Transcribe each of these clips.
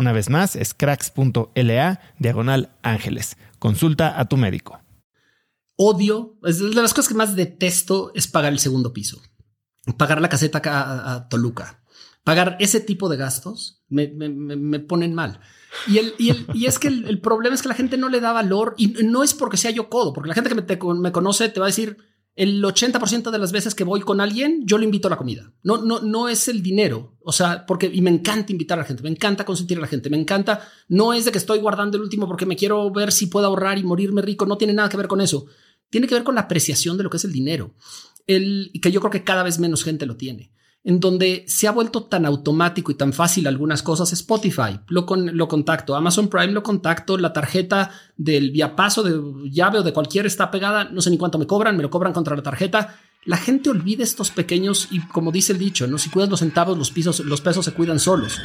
Una vez más, es cracks.la diagonal ángeles. Consulta a tu médico. Odio, es de las cosas que más detesto es pagar el segundo piso. Pagar la caseta a, Toluca. Pagar ese tipo de gastos me, ponen mal. Y, el, y, es que el, problema es que la gente no le da valor y no es porque sea yo codo, porque la gente que me, me conoce te va a decir, el 80% de las veces que voy con alguien, yo le invito a la comida. No, no, no es el dinero. O sea, porque, y me encanta invitar a la gente, me encanta consentir a la gente, me encanta, no es de que estoy guardando el último porque me quiero ver si puedo ahorrar y morirme rico, no tiene nada que ver con eso. Tiene que ver con la apreciación de lo que es el dinero. El, y que yo creo que cada vez menos gente lo tiene en donde se ha vuelto tan automático y tan fácil algunas cosas, Spotify lo, con, lo contacto, Amazon Prime lo contacto, la tarjeta del paso de llave o de cualquier está pegada, no sé ni cuánto me cobran, me lo cobran contra la tarjeta. La gente olvida estos pequeños y como dice el dicho, no si cuidas los centavos, los pisos, los pesos se cuidan solos.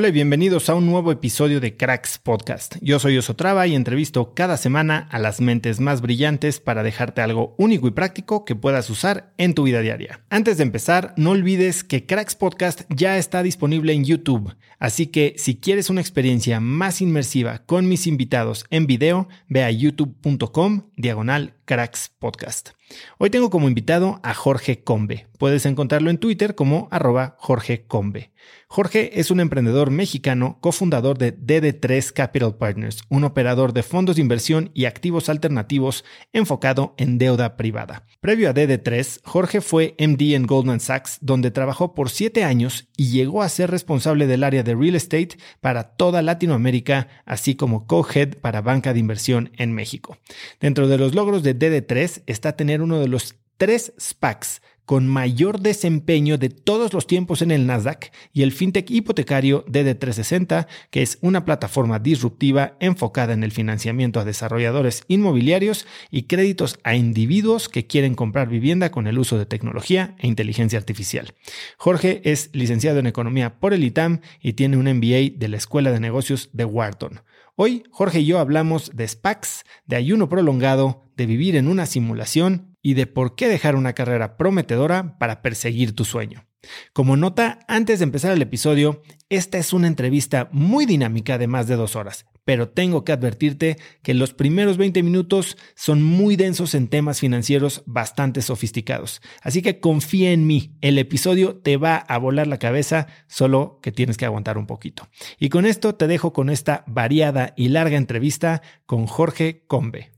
Hola y bienvenidos a un nuevo episodio de Cracks Podcast. Yo soy Osotrava y entrevisto cada semana a las mentes más brillantes para dejarte algo único y práctico que puedas usar en tu vida diaria. Antes de empezar, no olvides que Cracks Podcast ya está disponible en YouTube, así que si quieres una experiencia más inmersiva con mis invitados en video, ve a youtube.com diagonal Cracks Podcast. Hoy tengo como invitado a Jorge Combe. Puedes encontrarlo en Twitter como arroba Jorge Combe. Jorge es un emprendedor mexicano, cofundador de DD3 Capital Partners, un operador de fondos de inversión y activos alternativos enfocado en deuda privada. Previo a DD3, Jorge fue MD en Goldman Sachs, donde trabajó por siete años y llegó a ser responsable del área de real estate para toda Latinoamérica, así como co-head para banca de inversión en México. Dentro de los logros de DD3 está tener uno de los tres SPACs con mayor desempeño de todos los tiempos en el Nasdaq y el fintech hipotecario DD360, que es una plataforma disruptiva enfocada en el financiamiento a desarrolladores inmobiliarios y créditos a individuos que quieren comprar vivienda con el uso de tecnología e inteligencia artificial. Jorge es licenciado en economía por el ITAM y tiene un MBA de la Escuela de Negocios de Wharton. Hoy Jorge y yo hablamos de SPACs, de ayuno prolongado, de vivir en una simulación y de por qué dejar una carrera prometedora para perseguir tu sueño. Como nota, antes de empezar el episodio, esta es una entrevista muy dinámica de más de dos horas, pero tengo que advertirte que los primeros 20 minutos son muy densos en temas financieros bastante sofisticados. Así que confía en mí, el episodio te va a volar la cabeza, solo que tienes que aguantar un poquito. Y con esto te dejo con esta variada y larga entrevista con Jorge Combe.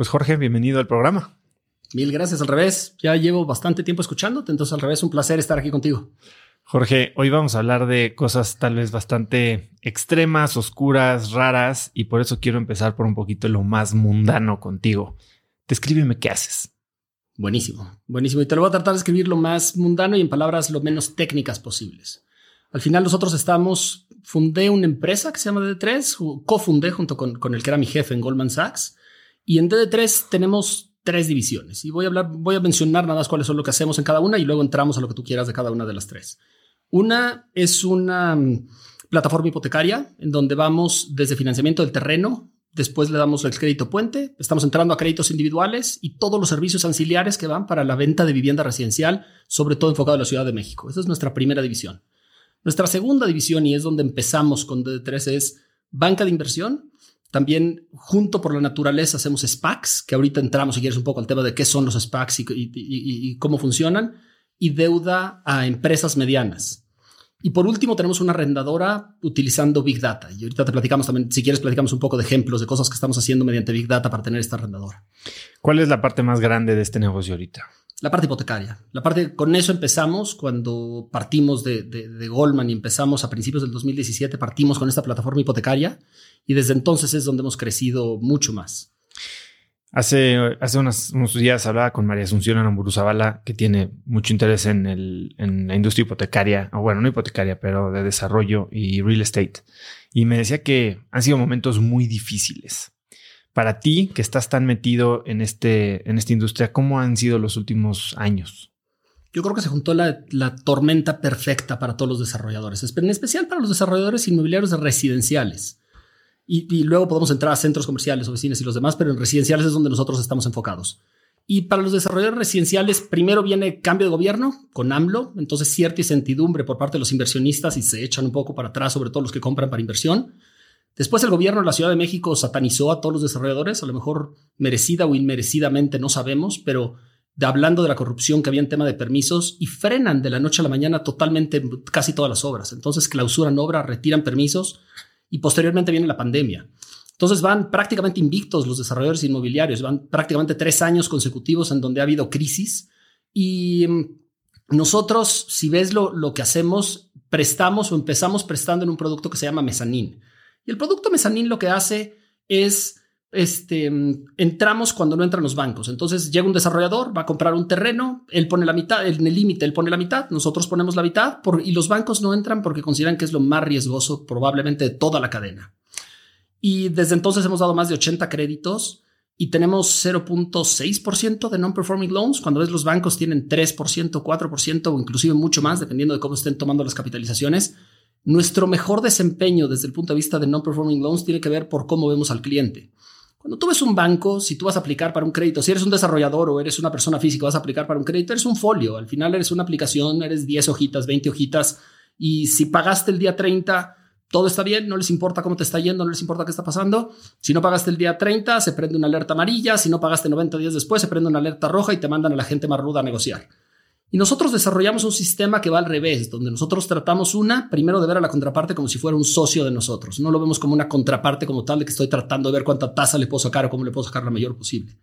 Pues Jorge, bienvenido al programa. Mil gracias, al revés. Ya llevo bastante tiempo escuchándote, entonces al revés, un placer estar aquí contigo. Jorge, hoy vamos a hablar de cosas tal vez bastante extremas, oscuras, raras, y por eso quiero empezar por un poquito lo más mundano contigo. Descríbeme qué haces. Buenísimo, buenísimo. Y te lo voy a tratar de escribir lo más mundano y en palabras lo menos técnicas posibles. Al final nosotros estamos, fundé una empresa que se llama DD3, cofundé junto con, con el que era mi jefe en Goldman Sachs, y en DD3 tenemos tres divisiones y voy a hablar, voy a mencionar nada más cuáles son lo que hacemos en cada una y luego entramos a lo que tú quieras de cada una de las tres. Una es una mm, plataforma hipotecaria en donde vamos desde financiamiento del terreno, después le damos el crédito puente, estamos entrando a créditos individuales y todos los servicios auxiliares que van para la venta de vivienda residencial, sobre todo enfocado en la Ciudad de México. Esa es nuestra primera división. Nuestra segunda división, y es donde empezamos con D3, es banca de inversión, también, junto por la naturaleza, hacemos SPACs, que ahorita entramos, si quieres, un poco al tema de qué son los SPACs y, cómo funcionan, y deuda a empresas medianas. Y por último, tenemos una arrendadora utilizando Big Data. Y ahorita te platicamos también, si quieres, platicamos un poco de ejemplos de cosas que estamos haciendo mediante Big Data para tener esta arrendadora. ¿Cuál es la parte más grande de este negocio ahorita? La parte hipotecaria. La parte, con eso empezamos cuando partimos de, de, Goldman y empezamos a principios del 2017, partimos con esta plataforma hipotecaria y desde entonces es donde hemos crecido mucho más. Hace, hace unos, días hablaba con María Asunción Anamburuzabala, que tiene mucho interés en, el, en la industria hipotecaria, o bueno, no hipotecaria, pero de desarrollo y real estate. Y me decía que han sido momentos muy difíciles para ti, que estás tan metido en, este, en esta industria, ¿cómo han sido los últimos años? Yo creo que se juntó la, tormenta perfecta para todos los desarrolladores, en especial para los desarrolladores inmobiliarios residenciales. Y, luego podemos entrar a centros comerciales, oficinas y los demás, pero en residenciales es donde nosotros estamos enfocados. Y para los desarrolladores residenciales, primero viene cambio de gobierno con AMLO, entonces cierta incertidumbre por parte de los inversionistas y se echan un poco para atrás, sobre todo los que compran para inversión. Después el gobierno de la Ciudad de México satanizó a todos los desarrolladores, a lo mejor merecida o inmerecidamente, no sabemos, pero de, hablando de la corrupción que había en tema de permisos y frenan de la noche a la mañana totalmente casi todas las obras. Entonces clausuran obras, retiran permisos y posteriormente viene la pandemia. Entonces van prácticamente invictos los desarrolladores inmobiliarios, van prácticamente tres años consecutivos en donde ha habido crisis y mm, nosotros, si ves lo, lo que hacemos, prestamos o empezamos prestando en un producto que se llama mezanín. El producto mezanín lo que hace es, este, entramos cuando no entran los bancos. Entonces llega un desarrollador, va a comprar un terreno, él pone la mitad, en el límite él pone la mitad, nosotros ponemos la mitad y los bancos no entran porque consideran que es lo más riesgoso probablemente de toda la cadena. Y desde entonces hemos dado más de 80 créditos y tenemos 0.6% de non-performing loans, cuando ves los bancos tienen 3%, 4% o inclusive mucho más, dependiendo de cómo estén tomando las capitalizaciones. Nuestro mejor desempeño desde el punto de vista de non-performing loans tiene que ver por cómo vemos al cliente. Cuando tú ves un banco, si tú vas a aplicar para un crédito, si eres un desarrollador o eres una persona física, vas a aplicar para un crédito, eres un folio. Al final eres una aplicación, eres 10 hojitas, 20 hojitas. Y si pagaste el día 30, todo está bien, no les importa cómo te está yendo, no les importa qué está pasando. Si no pagaste el día 30, se prende una alerta amarilla. Si no pagaste 90 días después, se prende una alerta roja y te mandan a la gente más ruda a negociar. Y nosotros desarrollamos un sistema que va al revés, donde nosotros tratamos una, primero de ver a la contraparte como si fuera un socio de nosotros. No lo vemos como una contraparte como tal de que estoy tratando de ver cuánta tasa le puedo sacar o cómo le puedo sacar la mayor posible.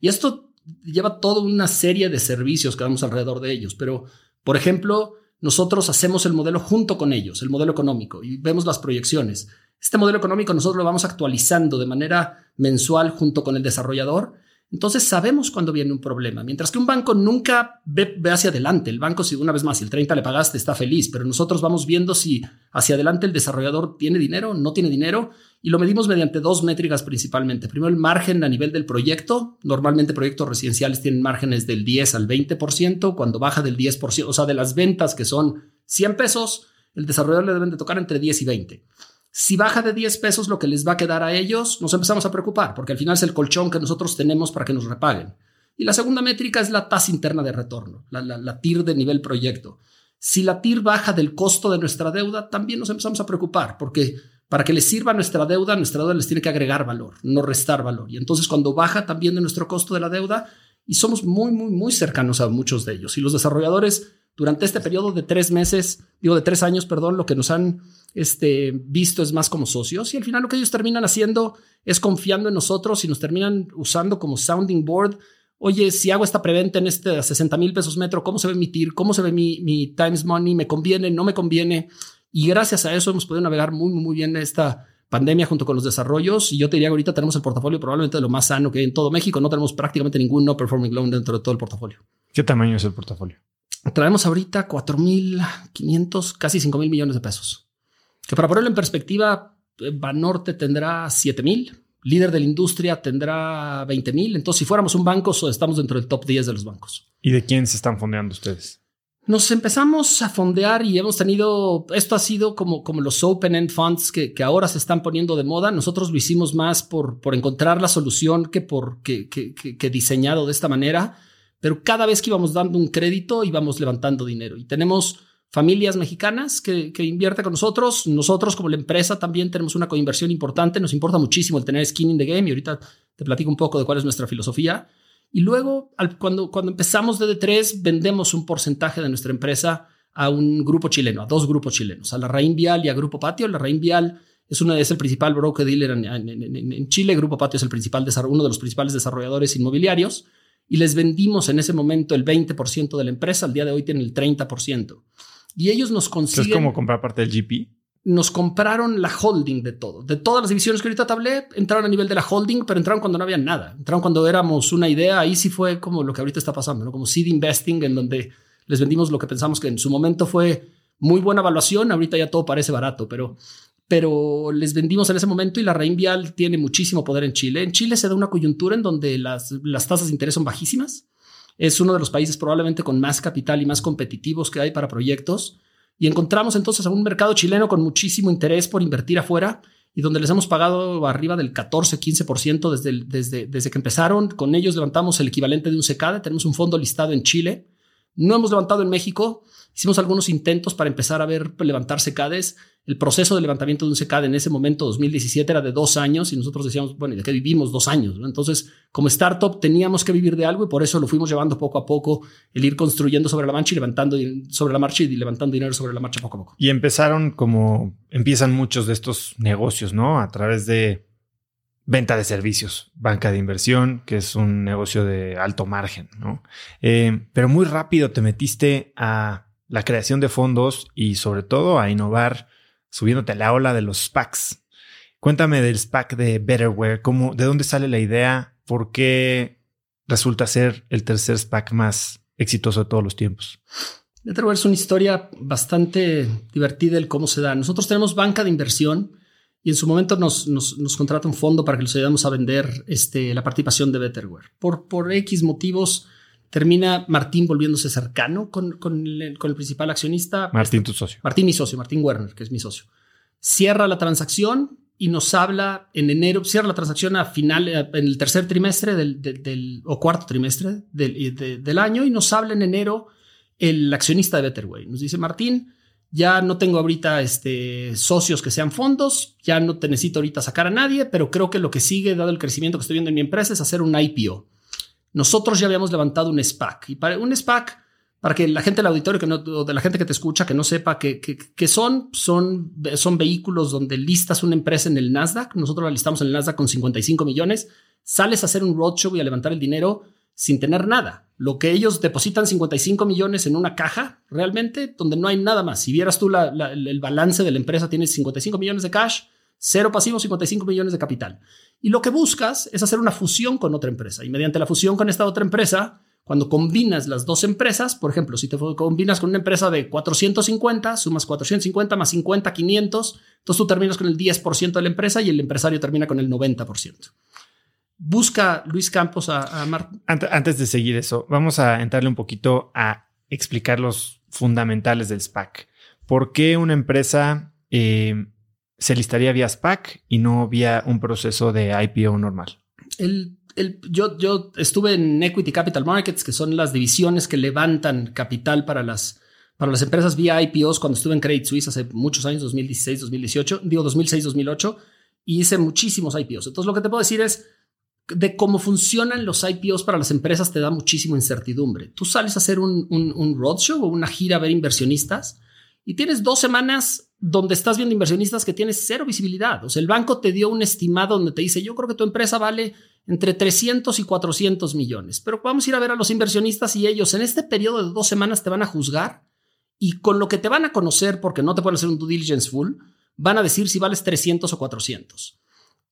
Y esto lleva toda una serie de servicios que damos alrededor de ellos. Pero, por ejemplo, nosotros hacemos el modelo junto con ellos, el modelo económico, y vemos las proyecciones. Este modelo económico nosotros lo vamos actualizando de manera mensual junto con el desarrollador entonces sabemos cuando viene un problema, mientras que un banco nunca ve, hacia adelante. El banco, si una vez más, si el 30 le pagaste, está feliz, pero nosotros vamos viendo si hacia adelante el desarrollador tiene dinero, no tiene dinero, y lo medimos mediante dos métricas principalmente. Primero, el margen a nivel del proyecto. Normalmente proyectos residenciales tienen márgenes del 10 al 20%, cuando baja del 10%, o sea, de las ventas que son 100 pesos, el desarrollador le deben de tocar entre 10 y 20. Si baja de 10 pesos lo que les va a quedar a ellos, nos empezamos a preocupar, porque al final es el colchón que nosotros tenemos para que nos repaguen. Y la segunda métrica es la tasa interna de retorno, la, TIR de nivel proyecto. Si la TIR baja del costo de nuestra deuda, también nos empezamos a preocupar, porque para que les sirva nuestra deuda, nuestra deuda les tiene que agregar valor, no restar valor. Y entonces cuando baja también de nuestro costo de la deuda, y somos muy, muy, muy cercanos a muchos de ellos. Y los desarrolladores, durante este periodo de tres meses, digo de tres años, perdón, lo que nos han este, visto es más como socios. Y al final lo que ellos terminan haciendo es confiando en nosotros y nos terminan usando como sounding board oye, si hago esta preventa en este a 60 mil pesos metro, ¿cómo se va a emitir? ¿Cómo se ve mi, mi Times Money? ¿Me conviene? ¿No me conviene? Y gracias a eso hemos podido navegar muy, muy bien esta pandemia junto con los desarrollos. Y yo te diría que ahorita tenemos el portafolio probablemente de lo más sano que hay en todo México. No tenemos prácticamente ningún no performing loan dentro de todo el portafolio. ¿Qué tamaño es el portafolio? Traemos ahorita 4.500, casi 5.000 millones de pesos. Que para ponerlo en perspectiva, eh, Banorte tendrá 7.000 líder de la industria tendrá 20 mil. Entonces, si fuéramos un banco, estamos dentro del top 10 de los bancos. ¿Y de quién se están fondeando ustedes? Nos empezamos a fondear y hemos tenido, esto ha sido como, como los open-end funds que, que, ahora se están poniendo de moda. Nosotros lo hicimos más por, por encontrar la solución que por que, que, que diseñado de esta manera. Pero cada vez que íbamos dando un crédito, íbamos levantando dinero. Y tenemos familias mexicanas que, que invierte con nosotros. Nosotros como la empresa también tenemos una coinversión importante. Nos importa muchísimo el tener skin in the game y ahorita te platico un poco de cuál es nuestra filosofía. Y luego, cuando, cuando empezamos DD3, vendemos un porcentaje de nuestra empresa a un grupo chileno, a dos grupos chilenos, a la Raín Vial y a Grupo Patio. La Raín Vial es, una, es el principal broker dealer en, Chile. Grupo Patio es el principal uno de los principales desarrolladores inmobiliarios. Y les vendimos en ese momento el 20% de la empresa. Al día de hoy tienen el 30%. Y ellos nos consiguen. ¿Es como comprar parte del GP? Nos compraron la holding de todo. De todas las divisiones que ahorita te hablé, entraron a nivel de la holding, pero entraron cuando no había nada. Entraron cuando éramos una idea. Ahí sí fue como lo que ahorita está pasando, ¿no? Como seed investing, en donde les vendimos lo que pensamos que en su momento fue muy buena evaluación. Ahorita ya todo parece barato, pero, pero les vendimos en ese momento y la Reinvial tiene muchísimo poder en Chile. En Chile se da una coyuntura en donde las, las tasas de interés son bajísimas es uno de los países probablemente con más capital y más competitivos que hay para proyectos. Y encontramos entonces a un mercado chileno con muchísimo interés por invertir afuera y donde les hemos pagado arriba del 14, 15% desde, desde, desde que empezaron. Con ellos levantamos el equivalente de un SECADE. Tenemos un fondo listado en Chile. No hemos levantado en México. Hicimos algunos intentos para empezar a ver levantar SECADES el proceso de levantamiento de un SECAD en ese momento, 2017, era de dos años y nosotros decíamos, bueno, ¿y de qué vivimos dos años? Entonces, como startup teníamos que vivir de algo y por eso lo fuimos llevando poco a poco, el ir construyendo sobre la marcha y levantando sobre la marcha y levantando dinero sobre la marcha poco a poco. Y empezaron como empiezan muchos de estos negocios, ¿no? A través de venta de servicios, banca de inversión, que es un negocio de alto margen, ¿no? Eh, pero muy rápido te metiste a la creación de fondos y sobre todo a innovar subiéndote a la ola de los SPACs. Cuéntame del SPAC de Betterware, cómo, de dónde sale la idea, por qué resulta ser el tercer SPAC más exitoso de todos los tiempos. Betterware es una historia bastante divertida el cómo se da. Nosotros tenemos banca de inversión y en su momento nos, nos, contrata un fondo para que les ayudemos a vender este, la participación de Betterware. Por, por X motivos, termina Martín volviéndose cercano con, con, el, principal accionista. Martín, tu socio. Martín, mi socio, Martín Werner, que es mi socio. Cierra la transacción y nos habla en enero, cierra la transacción a final, en el tercer trimestre del, o cuarto trimestre del, del, año y nos habla en enero el accionista de Betterway. Nos dice, Martín, ya no tengo ahorita este, socios que sean fondos, ya no te necesito ahorita sacar a nadie, pero creo que lo que sigue, dado el crecimiento que estoy viendo en mi empresa, es hacer un IPO. Nosotros ya habíamos levantado un SPAC y para un SPAC, para que la gente del auditorio que no, o de la gente que te escucha que no sepa qué que, son, son, son vehículos donde listas una empresa en el Nasdaq. Nosotros la listamos en el Nasdaq con 55 millones. Sales a hacer un roadshow y a levantar el dinero sin tener nada. Lo que ellos depositan 55 millones en una caja, realmente, donde no hay nada más. Si vieras tú el balance de la empresa, tienes 55 millones de cash, cero pasivos, 55 millones de capital. Y lo que buscas es hacer una fusión con otra empresa. Y mediante la fusión con esta otra empresa, cuando combinas las dos empresas, por ejemplo, si te combinas con una empresa de 450, sumas 450 más 50, 500, entonces tú terminas con el 10% de la empresa y el empresario termina con el 90%. Busca Luis Campos a, a Antes de seguir eso, vamos a entrarle un poquito a explicar los fundamentales del SPAC. ¿Por qué una empresa eh, se listaría vía SPAC y no vía un proceso de IPO normal. El, yo, yo estuve en Equity Capital Markets, que son las divisiones que levantan capital para las, para las empresas vía IPOs cuando estuve en Credit Suisse hace muchos años, 2016, 2018, digo 2006, 2008, y hice muchísimos IPOs. Entonces lo que te puedo decir es de cómo funcionan los IPOs para las empresas te da muchísima incertidumbre. Tú sales a hacer un, un, un roadshow o una gira a ver inversionistas y tienes dos semanas donde estás viendo inversionistas que tienes cero visibilidad. O sea, el banco te dio un estimado donde te dice, yo creo que tu empresa vale entre 300 y 400 millones, pero vamos a ir a ver a los inversionistas y ellos en este periodo de dos semanas te van a juzgar y con lo que te van a conocer, porque no te pueden hacer un due diligence full, van a decir si vales 300 o 400.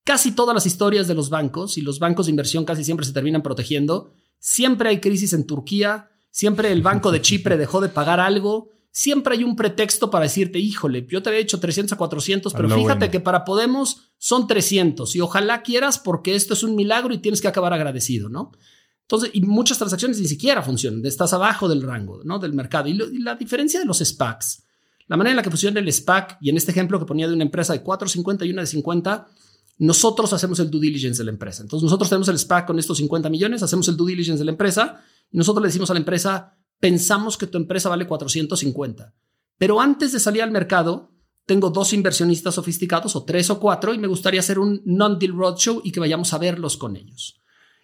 Casi todas las historias de los bancos, y los bancos de inversión casi siempre se terminan protegiendo, siempre hay crisis en Turquía, siempre el banco de Chipre dejó de pagar algo, siempre hay un pretexto para decirte, híjole, yo te había hecho 300 a 400, pero fíjate que para Podemos son 300 y ojalá quieras porque esto es un milagro y tienes que acabar agradecido, ¿no? Entonces, y muchas transacciones ni siquiera funcionan, estás abajo del rango, ¿no? Del mercado. Y, la diferencia de los SPACs, la manera en la que funciona el SPAC, y en este ejemplo que ponía de una empresa de 450 y una de 50, nosotros hacemos el due diligence de la empresa. Entonces, nosotros tenemos el SPAC con estos 50 millones, hacemos el due diligence de la empresa y nosotros le decimos a la empresa, pensamos que tu empresa vale 450. Pero antes de salir al mercado, tengo dos inversionistas sofisticados o tres o cuatro y me gustaría hacer un non-deal roadshow y que vayamos a verlos con ellos.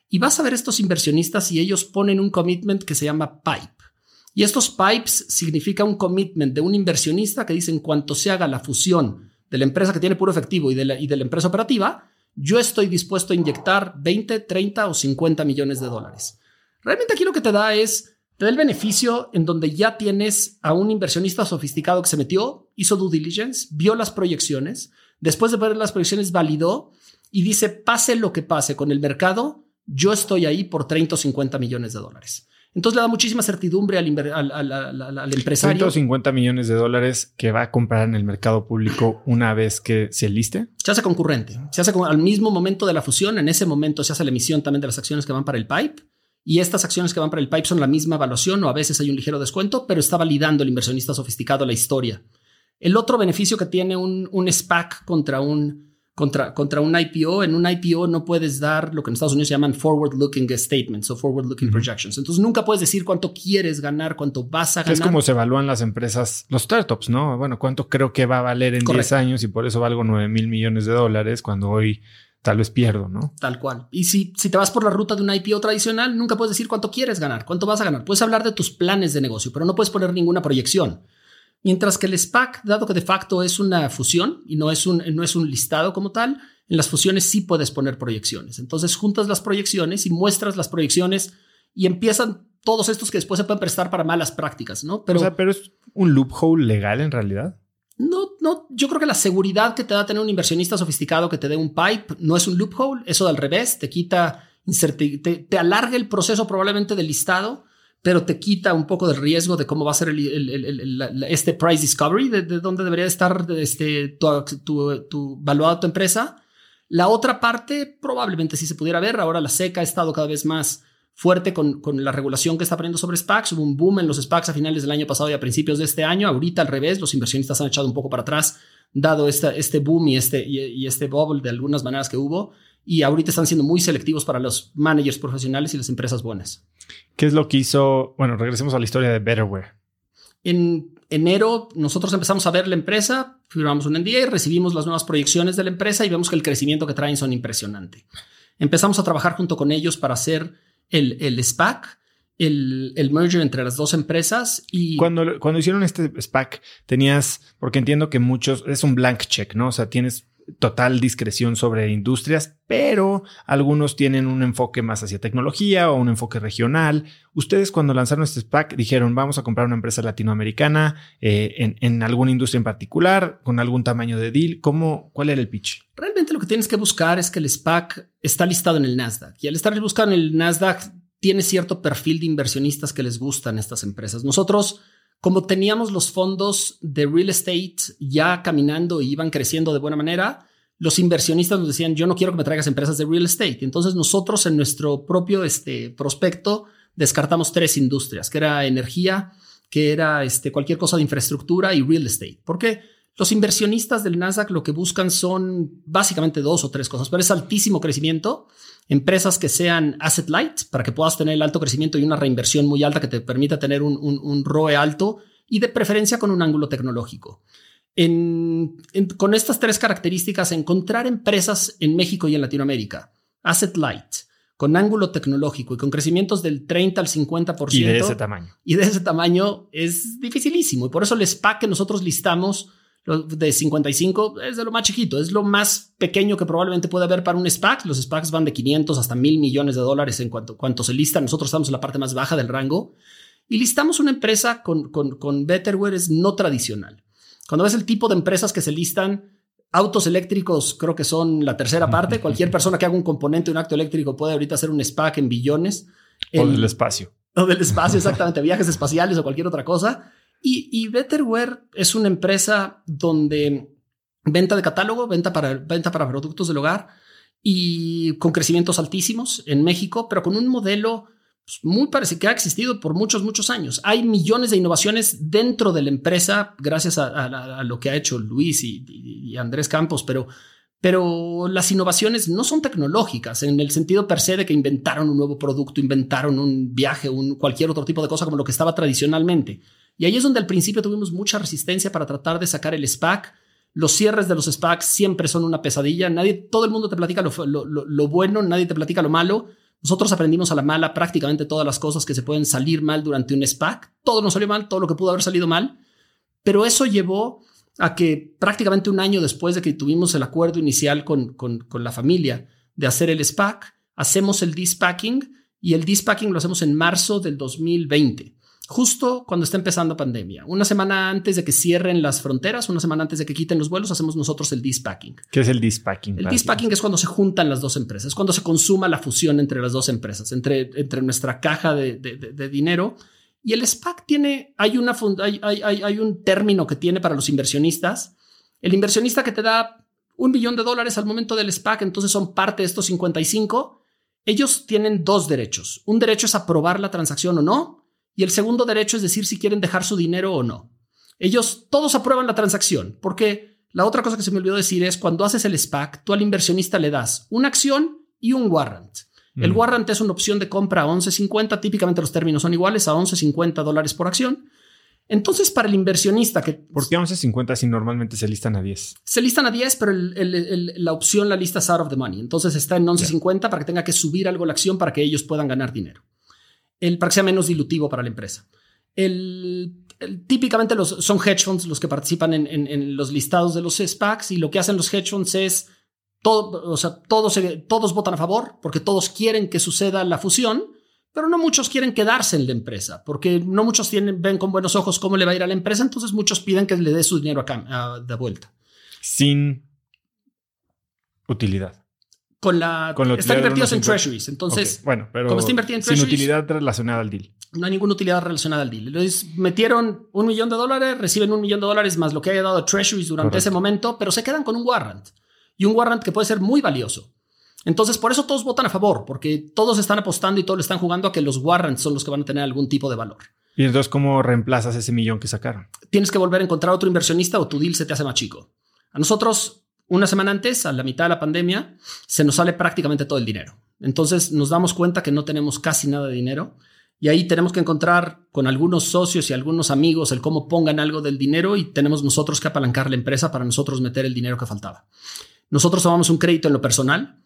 Y vas a ver estos inversionistas y ellos ponen un commitment que se llama PIPE. Y estos PIPEs significa un commitment de un inversionista que dice en cuanto se haga la fusión de la empresa que tiene puro efectivo y de la, y de la empresa operativa, yo estoy dispuesto a inyectar 20, 30 o 50 millones de dólares. Realmente aquí lo que te da es, el beneficio en donde ya tienes a un inversionista sofisticado que se metió, hizo due diligence, vio las proyecciones, después de ver las proyecciones validó y dice, pase lo que pase con el mercado, yo estoy ahí por 30 o 50 millones de dólares. Entonces le da muchísima certidumbre al, al, al, al, empresario. 150 millones de dólares que va a comprar en el mercado público una vez que se liste. Se hace concurrente. Se hace al mismo momento de la fusión. En ese momento se hace la emisión también de las acciones que van para el pipe. Y estas acciones que van para el pipe son la misma evaluación o a veces hay un ligero descuento, pero está validando el inversionista sofisticado la historia. El otro beneficio que tiene un, un SPAC contra un, contra, contra un IPO. En un IPO no puedes dar lo que en Estados Unidos llaman forward-looking statements o forward-looking projections. Entonces nunca puedes decir cuánto quieres ganar, cuánto vas a ganar. Es como se evalúan las empresas, los startups, ¿no? Bueno, cuánto creo que va a valer en 10 años y por eso valgo 9 mil millones de dólares cuando hoy tal vez pierdo, ¿no? Tal cual. Y si, si te vas por la ruta de un IPO tradicional, nunca puedes decir cuánto quieres ganar, cuánto vas a ganar. Puedes hablar de tus planes de negocio, pero no puedes poner ninguna proyección. Mientras que el SPAC, dado que de facto es una fusión y no es un, no es un listado como tal, en las fusiones sí puedes poner proyecciones. Entonces juntas las proyecciones y muestras las proyecciones y empiezan todos estos que después se pueden prestar para malas prácticas, ¿no? Pero, o sea, pero es un loophole legal en realidad. No, no, yo creo que la seguridad que te da tener un inversionista sofisticado que te dé un pipe no es un loophole, eso al revés, te quita, te, te alarga el proceso probablemente del listado pero te quita un poco del riesgo de cómo va a ser el, este price discovery, de, dónde debería estar este, tu, tu, tu, tu empresa. La otra parte probablemente sí se pudiera ver. Ahora la SECA ha estado cada vez más fuerte con, con, la regulación que está poniendo sobre SPACs. Hubo un boom en los SPACs a finales del año pasado y a principios de este año. Ahorita al revés, los inversionistas han echado un poco para atrás, dado esta, este boom y este, y este bubble de algunas maneras que hubo. Y ahorita están siendo muy selectivos para los managers profesionales y las empresas buenas. ¿Qué es lo que hizo? Bueno, regresemos a la historia de Betterware. En enero nosotros empezamos a ver la empresa, firmamos un NDA, recibimos las nuevas proyecciones de la empresa y vemos que el crecimiento que traen son impresionante. Empezamos a trabajar junto con ellos para hacer el, el SPAC, el, el, merger entre las dos empresas y... Cuando, cuando hicieron este SPAC, tenías, porque entiendo que muchos, es un blank check, ¿no? O sea, tienes total discreción sobre industrias, pero algunos tienen un enfoque más hacia tecnología o un enfoque regional. Ustedes cuando lanzaron este SPAC dijeron vamos a comprar una empresa latinoamericana eh, en, alguna industria en particular, con algún tamaño de deal. ¿Cómo, ¿Cuál era el pitch? Realmente lo que tienes que buscar es que el SPAC está listado en el Nasdaq y al estar buscando en el Nasdaq tiene cierto perfil de inversionistas que les gustan estas empresas. Nosotros como teníamos los fondos de real estate ya caminando y iban creciendo de buena manera, los inversionistas nos decían, yo no quiero que me traigas empresas de real estate. Entonces nosotros en nuestro propio este, prospecto descartamos tres industrias, que era energía, que era este, cualquier cosa de infraestructura y real estate. Porque los inversionistas del Nasdaq lo que buscan son básicamente dos o tres cosas, pero es altísimo crecimiento empresas que sean asset light para que puedas tener el alto crecimiento y una reinversión muy alta que te permita tener un, un, ROE alto y de preferencia con un ángulo tecnológico. con estas tres características, encontrar empresas en México y en Latinoamérica, asset light, con ángulo tecnológico y con crecimientos del 30 al 50%. Y de ese tamaño. Y de ese tamaño es dificilísimo. Y por eso el SPAC que nosotros listamos de 55 es de lo más chiquito, es lo más pequeño que probablemente puede haber para un SPAC. Los SPACs van de 500 hasta mil millones de dólares en cuanto, cuanto se listan. Nosotros estamos en la parte más baja del rango y listamos una empresa con, con, con Betterware es no tradicional. Cuando ves el tipo de empresas que se listan, autos eléctricos creo que son la tercera parte. Cualquier persona que haga un componente de un acto eléctrico puede ahorita hacer un SPAC en billones. O del espacio. O del espacio, exactamente. viajes espaciales o cualquier otra cosa. Y, Betterware es una empresa donde venta de catálogo, venta para, venta para productos del hogar y con crecimientos altísimos en México, pero con un modelo pues, muy parecido que ha existido por muchos, muchos años. Hay millones de innovaciones dentro de la empresa gracias a, lo que ha hecho Luis y, Andrés Campos, pero, pero las innovaciones no son tecnológicas en el sentido per se de que inventaron un nuevo producto, inventaron un viaje, un, cualquier otro tipo de cosa como lo que estaba tradicionalmente y ahí es donde al principio tuvimos mucha resistencia para tratar de sacar el SPAC. Los cierres de los SPACs siempre son una pesadilla. Nadie, todo el mundo te platica lo, bueno, nadie te platica lo malo. Nosotros aprendimos a la mala prácticamente todas las cosas que se pueden salir mal durante un SPAC. Todo nos salió mal, todo lo que pudo haber salido mal. Pero eso llevó a que prácticamente un año después de que tuvimos el acuerdo inicial con, con, con la familia de hacer el SPAC, hacemos el despacking y el despacking lo hacemos en marzo del 2020 justo cuando está empezando pandemia. Una semana antes de que cierren las fronteras, una semana antes de que quiten los vuelos, hacemos nosotros el despacking. ¿Qué es el despacking? El despacking es cuando se juntan las dos empresas, cuando se consuma la fusión entre las dos empresas, entre, entre nuestra caja de, dinero. Y el SPAC tiene, hay, una, hay, hay, hay un término que tiene para los inversionistas. El inversionista que te da un millón de dólares al momento del SPAC, entonces son parte de estos 55. Ellos tienen dos derechos. Un derecho es aprobar la transacción o no, y el segundo derecho es decir si quieren dejar su dinero o no. Ellos todos aprueban la transacción, porque la otra cosa que se me olvidó decir es cuando haces el SPAC, tú al inversionista le das una acción y un warrant. El mm. warrant es una opción de compra a 11.50, típicamente los términos son iguales, a 11.50 dólares por acción. Entonces, para el inversionista que... ¿Por qué 11.50 si normalmente se listan a 10? Se listan a 10, pero la opción la lista out of the money. Entonces está en 11.50 para que tenga que subir algo la acción para que ellos puedan ganar dinero el, para que sea menos dilutivo para la empresa. El, típicamente los, son hedge funds los que participan en, los listados de los SPACs y lo que hacen los hedge funds es, todo, o sea, todos, todos votan a favor porque todos quieren que suceda la fusión, pero no muchos quieren quedarse en la empresa porque no muchos tienen, ven con buenos ojos cómo le va a ir a la empresa, entonces muchos piden que le dé su dinero a, de vuelta. Sin utilidad con la están invertidos en treasuries. Entonces, bueno, pero como está invertido en treasuries, sin utilidad relacionada al deal. No hay ninguna utilidad relacionada al deal. Entonces, metieron un millón de dólares, reciben un millón de dólares más lo que haya dado treasuries durante ese momento, pero se quedan con un warrant y un warrant que puede ser muy valioso. Entonces, por eso todos votan a favor, porque todos están apostando y todos le están jugando a que los warrants son los que van a tener algún tipo de valor. ¿Y entonces cómo reemplazas ese millón que sacaron? Tienes que volver a encontrar otro inversionista o tu deal se te hace más chico. A nosotros una semana antes, a la mitad de la pandemia, se nos sale prácticamente todo el dinero. Entonces nos damos cuenta que no tenemos casi nada de dinero y ahí tenemos que encontrar con algunos socios y algunos amigos el cómo pongan algo del dinero y tenemos nosotros que apalancar la empresa para nosotros meter el dinero que faltaba. Nosotros tomamos un crédito en lo personal,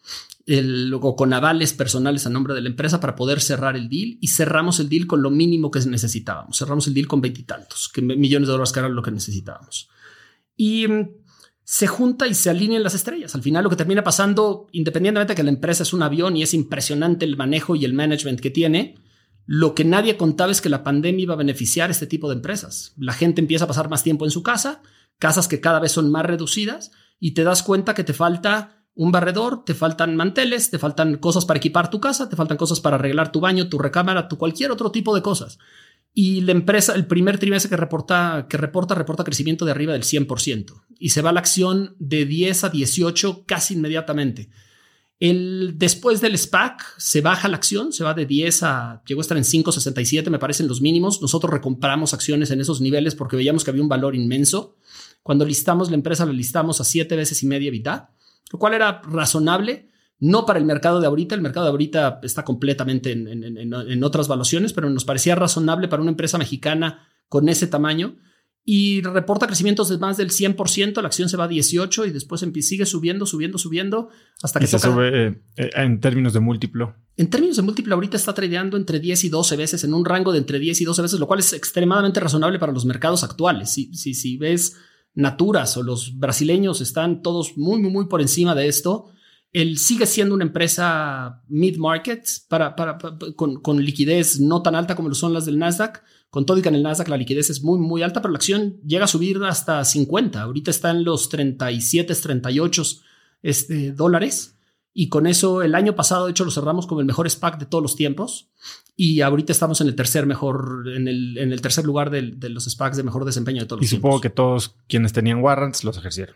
luego con avales personales a nombre de la empresa para poder cerrar el deal y cerramos el deal con lo mínimo que necesitábamos. Cerramos el deal con veintitantos, que millones de dólares que era lo que necesitábamos. Y mm, se junta y se alinean las estrellas. Al final lo que termina pasando, independientemente de que la empresa es un avión y es impresionante el manejo y el management que tiene, lo que nadie contaba es que la pandemia iba a beneficiar a este tipo de empresas. La gente empieza a pasar más tiempo en su casa, casas que cada vez son más reducidas y te das cuenta que te falta un barredor, te faltan manteles, te faltan cosas para equipar tu casa, te faltan cosas para arreglar tu baño, tu recámara, tu cualquier otro tipo de cosas y la empresa, el primer trimestre que reporta, que reporta, reporta crecimiento de arriba del 100% y se va la acción de 10 a 18 casi inmediatamente. El, después del SPAC se baja la acción, se va de 10 a, llegó a estar en 5.67, me parecen los mínimos. Nosotros recompramos acciones en esos niveles porque veíamos que había un valor inmenso. Cuando listamos la empresa, la listamos a 7 veces y media vida, lo cual era razonable, no para el mercado de ahorita, el mercado de ahorita está completamente en, en otras valuaciones, pero nos parecía razonable para una empresa mexicana con ese tamaño y reporta crecimientos de más del 100%, la acción se va a 18 y después sigue subiendo, subiendo, subiendo hasta que se sube eh, eh, en términos de múltiplo. En términos de múltiplo ahorita está tradeando entre 10 y 12 veces en un rango de entre 10 y 12 veces, lo cual es extremadamente razonable para los mercados actuales. Si, si, si ves Naturas o los brasileños están todos muy, muy, muy por encima de esto. Él sigue siendo una empresa mid-market para, para, con, con liquidez no tan alta como lo son las del Nasdaq con todo y que en el Nasdaq la liquidez es muy, muy alta, pero la acción llega a subir hasta 50. Ahorita está en los 37, 38 este, dólares. Y con eso, el año pasado, de hecho, lo cerramos como el mejor SPAC de todos los tiempos. Y ahorita estamos en el tercer mejor, en el, en el tercer lugar de, los SPACs de mejor desempeño de todos los tiempos. Y supongo que todos quienes tenían warrants los ejercieron.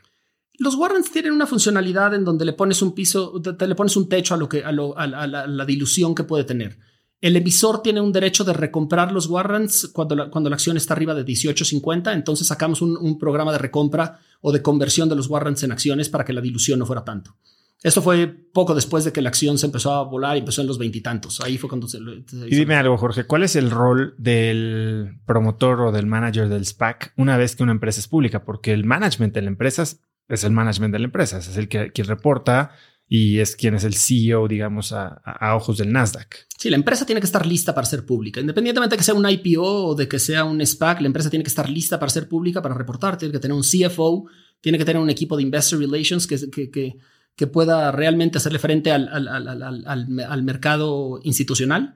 Los warrants tienen una funcionalidad en donde le pones un piso, te, le pones un techo a lo que a, a la dilución que puede tener. El emisor tiene un derecho de recomprar los warrants cuando la, cuando la acción está arriba de 18.50. Entonces sacamos un, programa de recompra o de conversión de los warrants en acciones para que la dilución no fuera tanto. Esto fue poco después de que la acción se empezó a volar y empezó en los veintitantos. Ahí fue cuando se, Y dime algo, Jorge, ¿cuál es el rol del promotor o del manager del SPAC una vez que una empresa es pública? Porque el management de la empresa es el management de la empresa, es el que quien reporta y es quien es el CEO, digamos, a, ojos del Nasdaq. Sí, la empresa tiene que estar lista para ser pública. Independientemente de que sea un IPO o de que sea un SPAC, la empresa tiene que estar lista para ser pública, para reportar, tiene que tener un CFO, tiene que tener un equipo de Investor Relations que, que, que, pueda realmente hacerle frente al, al, al, al mercado institucional.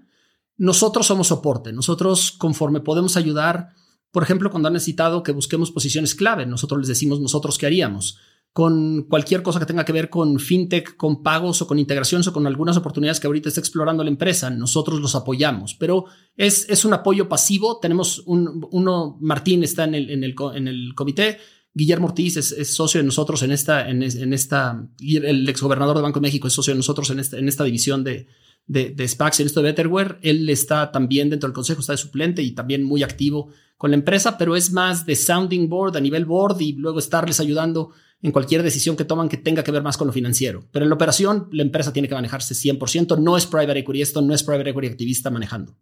Nosotros somos soporte. Nosotros, conforme podemos ayudar, por ejemplo, cuando han necesitado que busquemos posiciones clave, nosotros les decimos nosotros qué haríamos. Con cualquier cosa que tenga que ver con fintech, con pagos o con integraciones o con algunas oportunidades que ahorita está explorando la empresa, nosotros los apoyamos, pero es, es un apoyo pasivo. Tenemos un, uno, Martín está en el, en el, en el comité, Guillermo Ortiz es, socio de nosotros en esta, en, en esta, el exgobernador de Banco México es socio de nosotros en esta, en esta división de, de, de en esto de Betterware. Él está también dentro del consejo, está de suplente y también muy activo con la empresa, pero es más de sounding board a nivel board y luego estarles ayudando en cualquier decisión que toman que tenga que ver más con lo financiero. Pero en la operación, la empresa tiene que manejarse 100%. No es private equity, esto no es private equity activista manejando.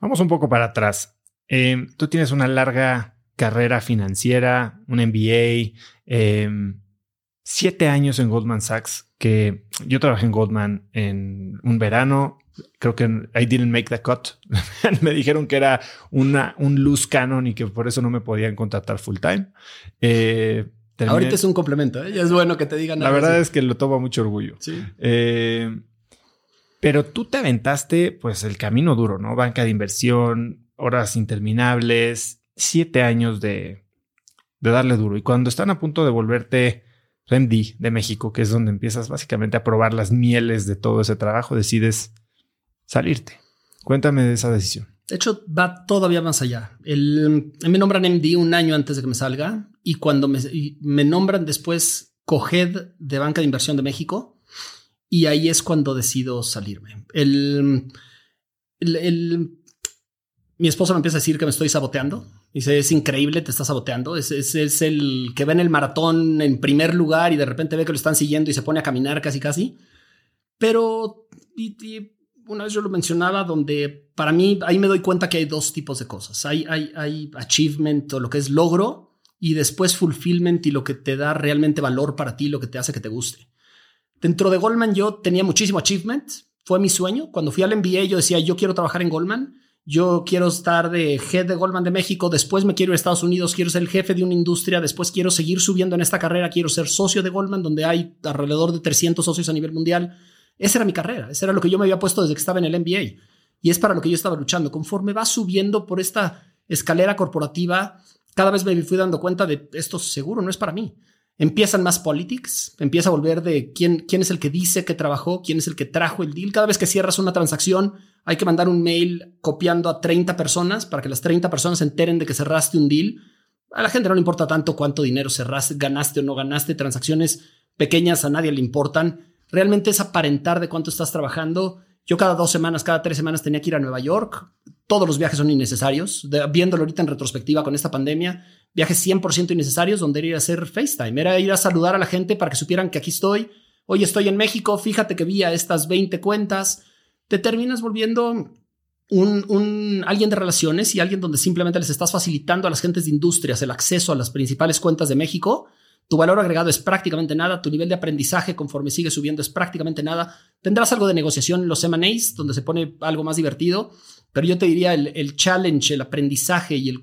Vamos un poco para atrás. Eh, tú tienes una larga carrera financiera, un MBA, em, siete años en Goldman Sachs, que yo trabajé en Goldman en un verano. Creo que I didn't make the cut. me dijeron que era una, un loose canon y que por eso no me podían contratar full time. Eh, Ahorita es un complemento, ¿eh? es bueno que te digan. La verdad es que lo tomo mucho orgullo. Sí. Eh, pero tú te aventaste, pues, el camino duro, ¿no? Banca de inversión, horas interminables, siete años de, de darle duro. Y cuando están a punto de volverte MD de México, que es donde empiezas básicamente a probar las mieles de todo ese trabajo, decides salirte. Cuéntame de esa decisión. De hecho, va todavía más allá. El, me nombran MD un año antes de que me salga y cuando me, nombran después COGED de Banca de Inversión de México y ahí es cuando decido salirme. El, mi esposa me empieza a decir que me estoy saboteando. Dice, es increíble, te está saboteando. Es, es, es, el que ve en el maratón en primer lugar y de repente ve que lo están siguiendo y se pone a caminar casi casi. Pero una vez yo lo mencionaba, donde para mí ahí me doy cuenta que hay dos tipos de cosas. Hay, hay, hay achievement o lo que es logro y después fulfillment y lo que te da realmente valor para ti, lo que te hace que te guste. Dentro de Goldman yo tenía muchísimo achievement, fue mi sueño. Cuando fui al MBA yo decía, yo quiero trabajar en Goldman, yo quiero estar de head de Goldman de México, después me quiero ir a Estados Unidos, quiero ser el jefe de una industria, después quiero seguir subiendo en esta carrera, quiero ser socio de Goldman, donde hay alrededor de 300 socios a nivel mundial esa era mi carrera, esa era lo que yo me había puesto desde que estaba en el MBA. Y es para lo que yo estaba luchando. Conforme va subiendo por esta escalera corporativa, cada vez me fui dando cuenta de esto seguro no es para mí. Empiezan más politics, empieza a volver de quién, quién es el que dice que trabajó, quién es el que trajo el deal. Cada vez que cierras una transacción, hay que mandar un mail copiando a 30 personas para que las 30 personas se enteren de que cerraste un deal. A la gente no le importa tanto cuánto dinero cerraste, ganaste o no ganaste. Transacciones pequeñas a nadie le importan realmente es aparentar de cuánto estás trabajando. Yo cada dos semanas, cada tres semanas tenía que ir a Nueva York. Todos los viajes son innecesarios. viéndolo ahorita en retrospectiva con esta pandemia, viajes 100% innecesarios donde era ir a hacer FaceTime. Era ir a saludar a la gente para que supieran que aquí estoy, Hoy estoy en México, fíjate que vi a estas 20 cuentas, te terminas volviendo un, alguien de relaciones y alguien donde simplemente les estás facilitando a las gentes de industrias el acceso a las principales cuentas de México tu valor agregado es prácticamente nada, tu nivel de aprendizaje conforme sigue subiendo es prácticamente nada. Tendrás algo de negociación en los M&As, donde se pone algo más divertido, pero yo te diría el, challenge, el aprendizaje y, el,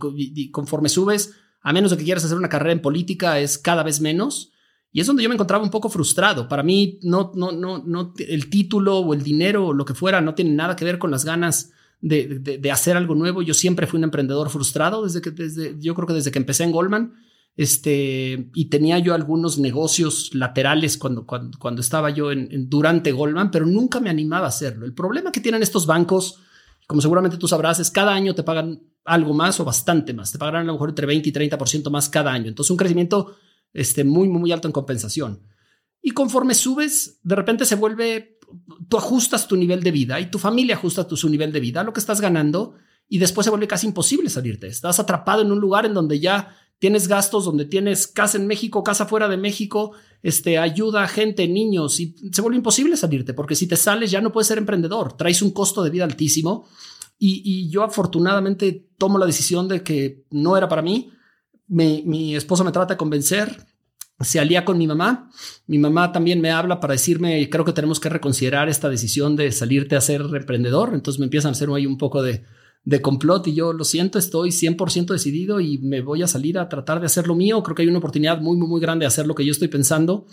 conforme subes, a menos de que quieras hacer una carrera en política, es cada vez menos. Y es donde yo me encontraba un poco frustrado. Para mí, no, no, no, no, el título o el dinero o lo que fuera no tiene nada que ver con las ganas de, de, hacer algo nuevo. Yo siempre fui un emprendedor frustrado desde que, desde, yo creo que desde que empecé en Goldman este, y tenía yo algunos negocios laterales cuando, cuando, estaba yo en, durante Goldman, pero nunca me animaba a hacerlo. El problema que tienen estos bancos, como seguramente tú sabrás, es cada año te pagan algo más o bastante más. Te pagarán a lo mejor entre 20 y 30% más cada año. Entonces, un crecimiento este, muy, muy alto en compensación. Y conforme subes, de repente se vuelve, tú ajustas tu nivel de vida y tu familia ajusta tu, su nivel de vida, lo que estás ganando, y después se vuelve casi imposible salirte. Estás atrapado en un lugar en donde ya tienes gastos donde tienes casa en México, casa fuera de México, este, ayuda a gente, niños, y se vuelve imposible salirte, porque si te sales ya no puedes ser emprendedor, traes un costo de vida altísimo. Y, yo afortunadamente tomo la decisión de que no era para mí. Mi, mi esposo me trata de convencer, se alía con mi mamá. Mi mamá también me habla para decirme, creo que tenemos que reconsiderar esta decisión de salirte a ser emprendedor. Entonces me empiezan a hacer ahí un poco de, de complot y yo lo siento, estoy 100% decidido y me voy a salir a tratar de hacer lo mío. Creo que hay una oportunidad muy, muy, muy grande de hacer lo que yo estoy pensando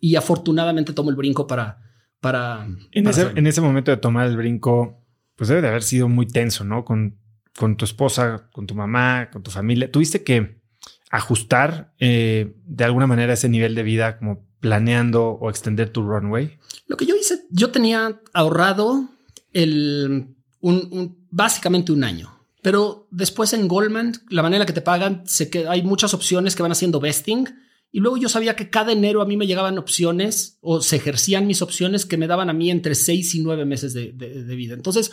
y afortunadamente tomo el brinco para... para, en, ese, en ese momento de tomar el brinco, pues debe de haber sido muy tenso, ¿no? Con, con tu esposa, con tu mamá, con tu familia. ¿Tuviste que ajustar eh, de alguna manera ese nivel de vida como planeando o extender tu runway? Lo que yo hice, yo tenía ahorrado el un, básicamente un año. Pero después en Goldman, la manera que te pagan, sé que hay muchas opciones que van haciendo vesting. Y luego yo sabía que cada enero a mí me llegaban opciones o se ejercían mis opciones que me daban a mí entre seis y nueve meses de, vida. Entonces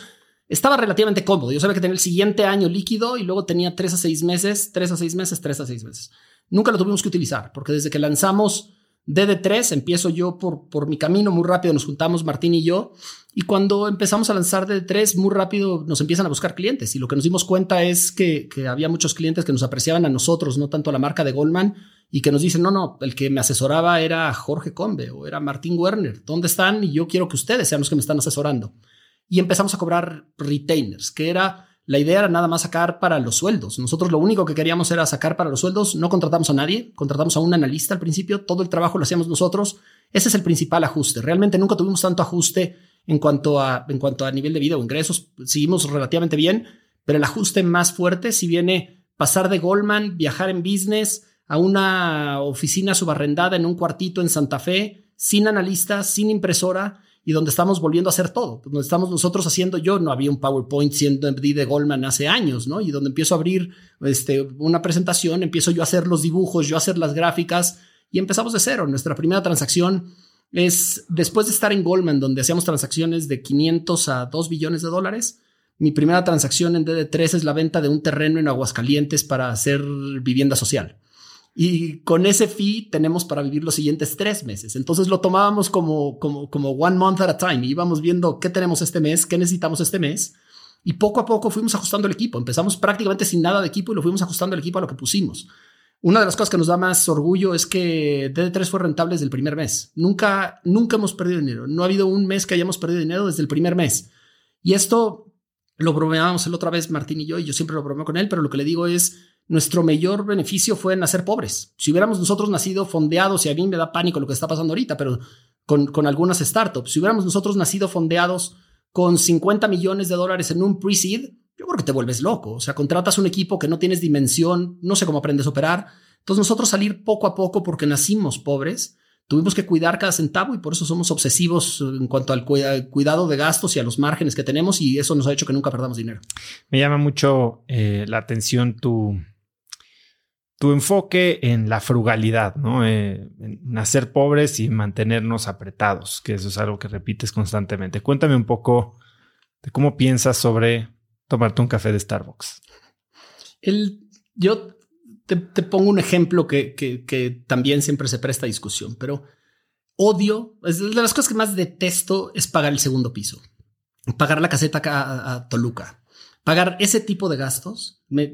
estaba relativamente cómodo. Yo sabía que tenía el siguiente año líquido y luego tenía tres a seis meses, tres a seis meses, tres a seis meses. Nunca lo tuvimos que utilizar porque desde que lanzamos DD3, empiezo yo por, por mi camino muy rápido, nos juntamos Martín y yo, y cuando empezamos a lanzar DD3, muy rápido nos empiezan a buscar clientes, y lo que nos dimos cuenta es que, que había muchos clientes que nos apreciaban a nosotros, no tanto a la marca de Goldman, y que nos dicen, no, no, el que me asesoraba era Jorge Combe o era Martín Werner, ¿dónde están? Y yo quiero que ustedes sean los que me están asesorando. Y empezamos a cobrar retainers, que era la idea era nada más sacar para los sueldos. Nosotros lo único que queríamos era sacar para los sueldos. No contratamos a nadie, contratamos a un analista al principio. Todo el trabajo lo hacíamos nosotros. Ese es el principal ajuste. Realmente nunca tuvimos tanto ajuste en cuanto a, en cuanto a nivel de vida o ingresos. Seguimos relativamente bien, pero el ajuste más fuerte si viene pasar de Goldman, viajar en business a una oficina subarrendada en un cuartito en Santa Fe, sin analista, sin impresora y donde estamos volviendo a hacer todo, donde estamos nosotros haciendo, yo no había un PowerPoint siendo MD de Goldman hace años, ¿no? Y donde empiezo a abrir este, una presentación, empiezo yo a hacer los dibujos, yo a hacer las gráficas y empezamos de cero. Nuestra primera transacción es después de estar en Goldman, donde hacíamos transacciones de 500 a 2 billones de dólares. Mi primera transacción en DD3 es la venta de un terreno en Aguascalientes para hacer vivienda social y con ese fee tenemos para vivir los siguientes tres meses. Entonces lo tomábamos como, como, como one month at a time íbamos viendo qué tenemos este mes, qué necesitamos este mes. Y poco a poco fuimos ajustando el equipo. Empezamos prácticamente sin nada de equipo y lo fuimos ajustando el equipo a lo que pusimos. Una de las cosas que nos da más orgullo es que DD3 fue rentable desde el primer mes. Nunca, nunca hemos perdido dinero. No ha habido un mes que hayamos perdido dinero desde el primer mes. Y esto lo bromeábamos el otra vez Martín y yo, y yo siempre lo bromeo con él, pero lo que le digo es, nuestro mayor beneficio fue nacer pobres. Si hubiéramos nosotros nacido fondeados, y a mí me da pánico lo que está pasando ahorita, pero con, con algunas startups, si hubiéramos nosotros nacido fondeados con 50 millones de dólares en un pre-seed, yo creo que te vuelves loco. O sea, contratas un equipo que no tienes dimensión, no sé cómo aprendes a operar. Entonces nosotros salir poco a poco porque nacimos pobres, tuvimos que cuidar cada centavo y por eso somos obsesivos en cuanto al cuidado de gastos y a los márgenes que tenemos y eso nos ha hecho que nunca perdamos dinero. Me llama mucho eh, la atención tu tu enfoque en la frugalidad, ¿no? Eh, en nacer pobres y mantenernos apretados, que eso es algo que repites constantemente. Cuéntame un poco de cómo piensas sobre tomarte un café de Starbucks. El, yo te, pongo un ejemplo que, que, también siempre se presta a discusión, pero odio, es de las cosas que más detesto es pagar el segundo piso, pagar la caseta a, Toluca, pagar ese tipo de gastos me,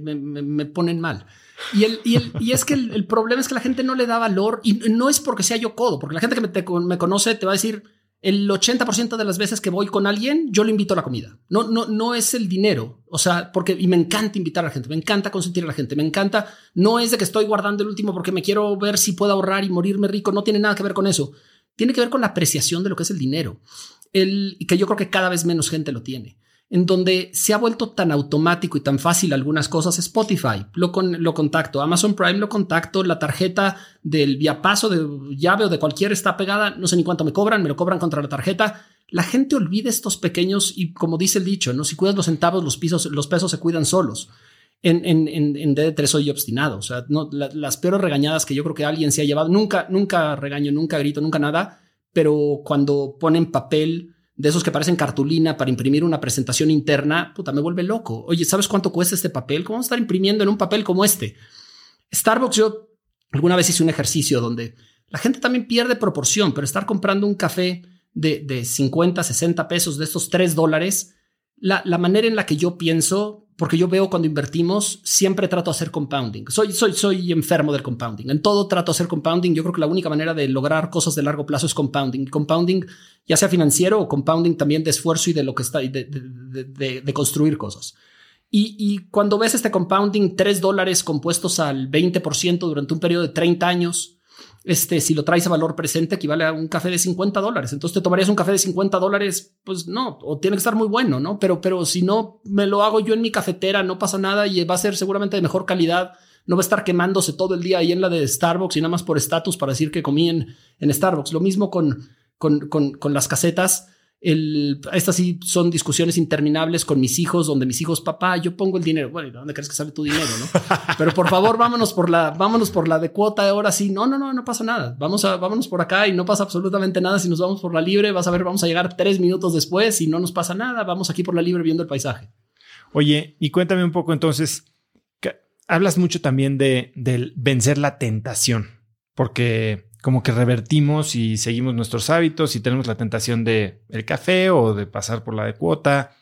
ponen mal. Y, el, y, es que el, problema es que la gente no le da valor y no es porque sea yo codo, porque la gente que me, me conoce te va a decir, el 80% de las veces que voy con alguien, yo le invito a la comida. No, no, no es el dinero. O sea, porque y me encanta invitar a la gente, me encanta consentir a la gente, me encanta. No es de que estoy guardando el último porque me quiero ver si puedo ahorrar y morirme rico. No tiene nada que ver con eso. Tiene que ver con la apreciación de lo que es el dinero. El que yo creo que cada vez menos gente lo tiene en donde se ha vuelto tan automático y tan fácil algunas cosas, Spotify, lo, con, lo contacto, Amazon Prime lo contacto, la tarjeta del paso de llave o de cualquier está pegada, no sé ni cuánto me cobran, me lo cobran contra la tarjeta. La gente olvida estos pequeños y como dice el dicho, ¿no? si cuidas los centavos, los, pisos, los pesos se cuidan solos. En, en, en, en D3 soy obstinado. O sea, las peores regañadas que yo creo que alguien se ha llevado, nunca, nunca regaño, nunca grito, nunca nada, pero cuando ponen papel de esos que parecen cartulina para imprimir una presentación interna, puta, me vuelve loco. Oye, ¿sabes cuánto cuesta este papel? ¿Cómo vamos a estar imprimiendo en un papel como este? Starbucks, yo alguna vez hice un ejercicio donde la gente también pierde proporción, pero estar comprando un café de, de 50, 60 pesos de estos 3 dólares, la, la manera en la que yo pienso porque yo veo cuando invertimos, siempre trato de hacer compounding. Soy, soy, soy enfermo del compounding. En todo trato de hacer compounding. Yo creo que la única manera de lograr cosas de largo plazo es compounding. Compounding, ya sea financiero o compounding también de esfuerzo y de lo que está, de, de, de, construir cosas. Y, y, cuando ves este compounding, tres dólares compuestos al 20% durante un periodo de 30 años, este, si lo traes a valor presente, equivale a un café de 50 dólares. Entonces te tomarías un café de 50 dólares, pues no, o tiene que estar muy bueno, ¿no? Pero, pero si no me lo hago yo en mi cafetera, no pasa nada y va a ser seguramente de mejor calidad. No va a estar quemándose todo el día ahí en la de Starbucks y nada más por estatus para decir que comí en, en Starbucks. Lo mismo con, con, con, con las casetas el, estas sí son discusiones interminables con mis hijos, donde mis hijos, papá, yo pongo el dinero. Bueno, ¿dónde crees que sale tu dinero? No? Pero por favor, vámonos por la, vámonos por la de cuota. Ahora sí, no, no, no, no pasa nada. Vamos a, vámonos por acá y no pasa absolutamente nada. Si nos vamos por la libre, vas a ver, vamos a llegar tres minutos después y no nos pasa nada. Vamos aquí por la libre viendo el paisaje. Oye, y cuéntame un poco entonces, hablas mucho también de, del vencer la tentación, porque como que revertimos y seguimos nuestros hábitos y tenemos la tentación de el café o de pasar por la de cuota.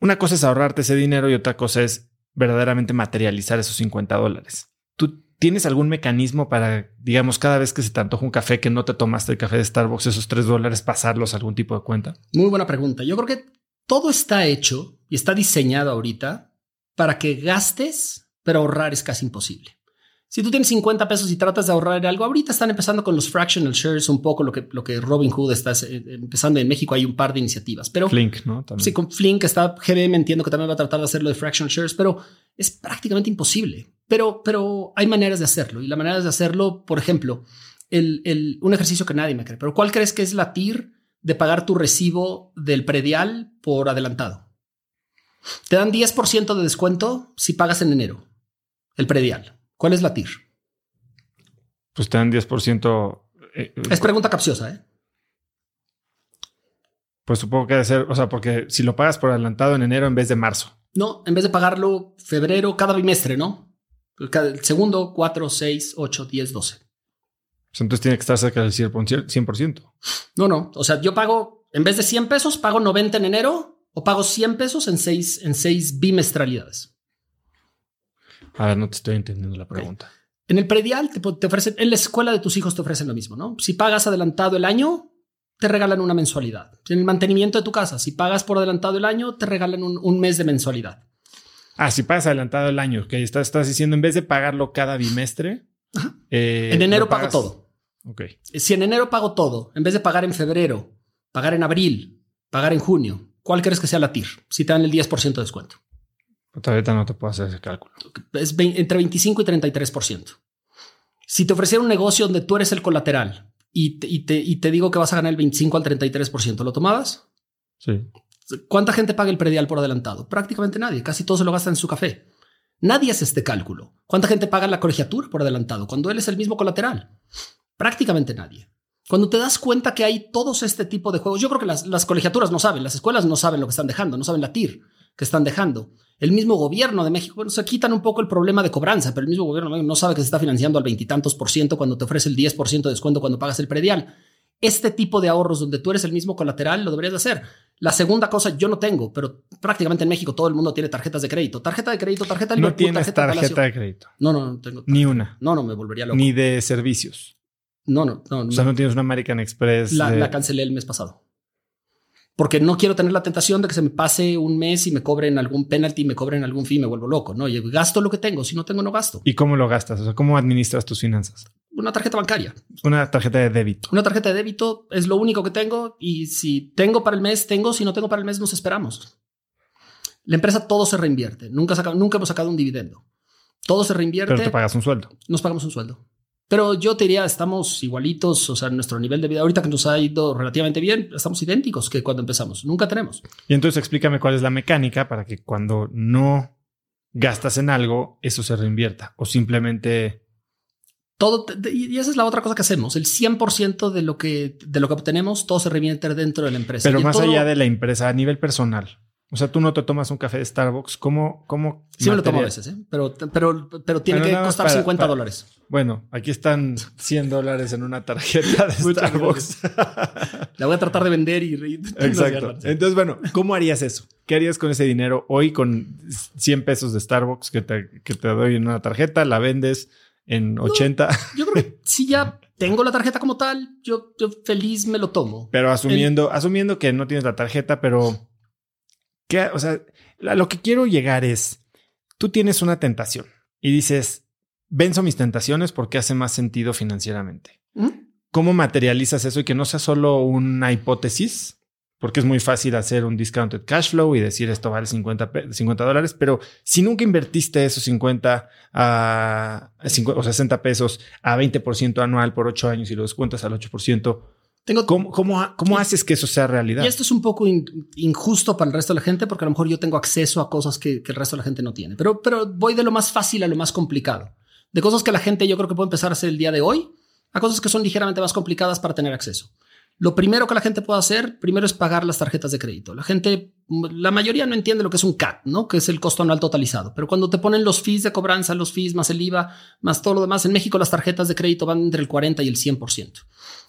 Una cosa es ahorrarte ese dinero y otra cosa es verdaderamente materializar esos 50 dólares. ¿Tú tienes algún mecanismo para, digamos, cada vez que se te antoja un café que no te tomaste el café de Starbucks, esos 3 dólares, pasarlos a algún tipo de cuenta? Muy buena pregunta. Yo creo que todo está hecho y está diseñado ahorita para que gastes, pero ahorrar es casi imposible. Si tú tienes 50 pesos y tratas de ahorrar algo, ahorita están empezando con los fractional shares, un poco lo que, lo que Robin Hood está eh, empezando en México. Hay un par de iniciativas, pero Flink, ¿no? Sí, con Flink está GBM, entiendo que también va a tratar de hacerlo de fractional shares, pero es prácticamente imposible. Pero, pero hay maneras de hacerlo y la manera de hacerlo, por ejemplo, el, el, un ejercicio que nadie me cree, pero ¿cuál crees que es la TIR de pagar tu recibo del predial por adelantado? Te dan 10% de descuento si pagas en enero el predial. ¿Cuál es la TIR? Pues te dan 10%. Eh, es pregunta capciosa, ¿eh? Pues supongo que debe ser, o sea, porque si lo pagas por adelantado en enero en vez de marzo. No, en vez de pagarlo febrero, cada bimestre, ¿no? El segundo, 4, 6, 8, 10, 12. entonces tiene que estar cerca del 100%. No, no. O sea, yo pago, en vez de 100 pesos, pago 90 en enero o pago 100 pesos en 6 en seis bimestralidades. A ver, no te estoy entendiendo la pregunta. En el predial te, ofrecen, en la escuela de tus hijos te ofrecen lo mismo, ¿no? Si pagas adelantado el año, te regalan una mensualidad. En el mantenimiento de tu casa, si pagas por adelantado el año, te regalan un, mes de mensualidad. Ah, si pagas adelantado el año, que estás, estás diciendo en vez de pagarlo cada bimestre. Eh, en enero pago todo. Ok. Si en enero pago todo, en vez de pagar en febrero, pagar en abril, pagar en junio, ¿cuál crees que sea la TIR? Si te dan el 10% de descuento. Todavía no te puedo hacer ese cálculo. Es entre 25 y 33%. Si te ofreciera un negocio donde tú eres el colateral y te, y te, digo que vas a ganar el 25 al 33%, ¿lo tomabas? Sí. ¿Cuánta gente paga el predial por adelantado? Prácticamente nadie. Casi todo se lo gasta en su café. Nadie hace este cálculo. ¿Cuánta gente paga la colegiatura por adelantado cuando él es el mismo colateral? Prácticamente nadie. Cuando te das cuenta que hay todos este tipo de juegos, yo creo que las, las colegiaturas no saben, las escuelas no saben lo que están dejando, no saben la TIR que están dejando. El mismo gobierno de México, bueno, se quitan un poco el problema de cobranza, pero el mismo gobierno no sabe que se está financiando al veintitantos por ciento cuando te ofrece el 10% de descuento cuando pagas el predial. Este tipo de ahorros donde tú eres el mismo colateral lo deberías de hacer. La segunda cosa yo no tengo, pero prácticamente en México todo el mundo tiene tarjetas de crédito. Tarjeta de crédito, tarjeta de No tienes tarjeta, de crédito. No, no, no tengo. Ni una. No, no, me volvería loco. Ni de servicios. No, no, no. O sea, no tienes una American Express. La, cancelé el mes pasado. Porque no quiero tener la tentación de que se me pase un mes y me cobren algún penalty, me cobren algún fee, me vuelvo loco. No, yo gasto lo que tengo. Si no tengo, no gasto. ¿Y cómo lo gastas? O sea, ¿cómo administras tus finanzas? Una tarjeta bancaria. Una tarjeta de débito. Una tarjeta de débito es lo único que tengo. Y si tengo para el mes, tengo. Si no tengo para el mes, nos esperamos. La empresa todo se reinvierte. Nunca, nunca hemos sacado un dividendo. Todo se reinvierte. Pero te pagas un sueldo. Nos pagamos un sueldo. Pero yo te diría, estamos igualitos, o sea, nuestro nivel de vida ahorita que nos ha ido relativamente bien, estamos idénticos que cuando empezamos. Nunca tenemos. Y entonces explícame cuál es la mecánica para que cuando no gastas en algo, eso se reinvierta o simplemente... Todo, y esa es la otra cosa que hacemos. El 100% de lo que, de lo que obtenemos, todo se reinvierte dentro de la empresa. Pero más allá de la empresa, a nivel personal. O sea, tú no te tomas un café de Starbucks. ¿Cómo? cómo sí, me lo tomo a veces, ¿eh? pero, pero, pero tiene que costar 50 dólares. Bueno, aquí están 100 dólares en una tarjeta de Starbucks. La voy a tratar de vender y. Exacto. Entonces, bueno, ¿cómo harías eso? ¿Qué harías con ese dinero hoy con 100 pesos de Starbucks que te, que te doy en una tarjeta? ¿La vendes en 80? yo creo que si ya tengo la tarjeta como tal, yo, yo feliz me lo tomo. Pero asumiendo, asumiendo que no tienes la tarjeta, pero o sea, lo que quiero llegar es, tú tienes una tentación y dices, venzo mis tentaciones porque hace más sentido financieramente. ¿Cómo materializas eso y que no sea solo una hipótesis? Porque es muy fácil hacer un discounted cash flow y decir esto vale 50, 50 dólares, pero si nunca invertiste esos 50 a, o 60 pesos a 20% anual por 8 años y lo descuentas al 8%, ¿Cómo, cómo, haces que eso sea realidad? Y esto es un poco injusto para el resto de la gente porque a lo mejor yo tengo acceso a cosas que, el resto de la gente no tiene. Pero, pero voy de lo más fácil a lo más complicado. De cosas que la gente yo creo que puede empezar a hacer el día de hoy a cosas que son ligeramente más complicadas para tener acceso. Lo primero que la gente puede hacer, primero es pagar las tarjetas de crédito. La gente, la mayoría no entiende lo que es un CAT, ¿no? Que es el costo anual totalizado. Pero cuando te ponen los fees de cobranza, los fees más el IVA, más todo lo demás, en México las tarjetas de crédito van entre el 40 y el 100%.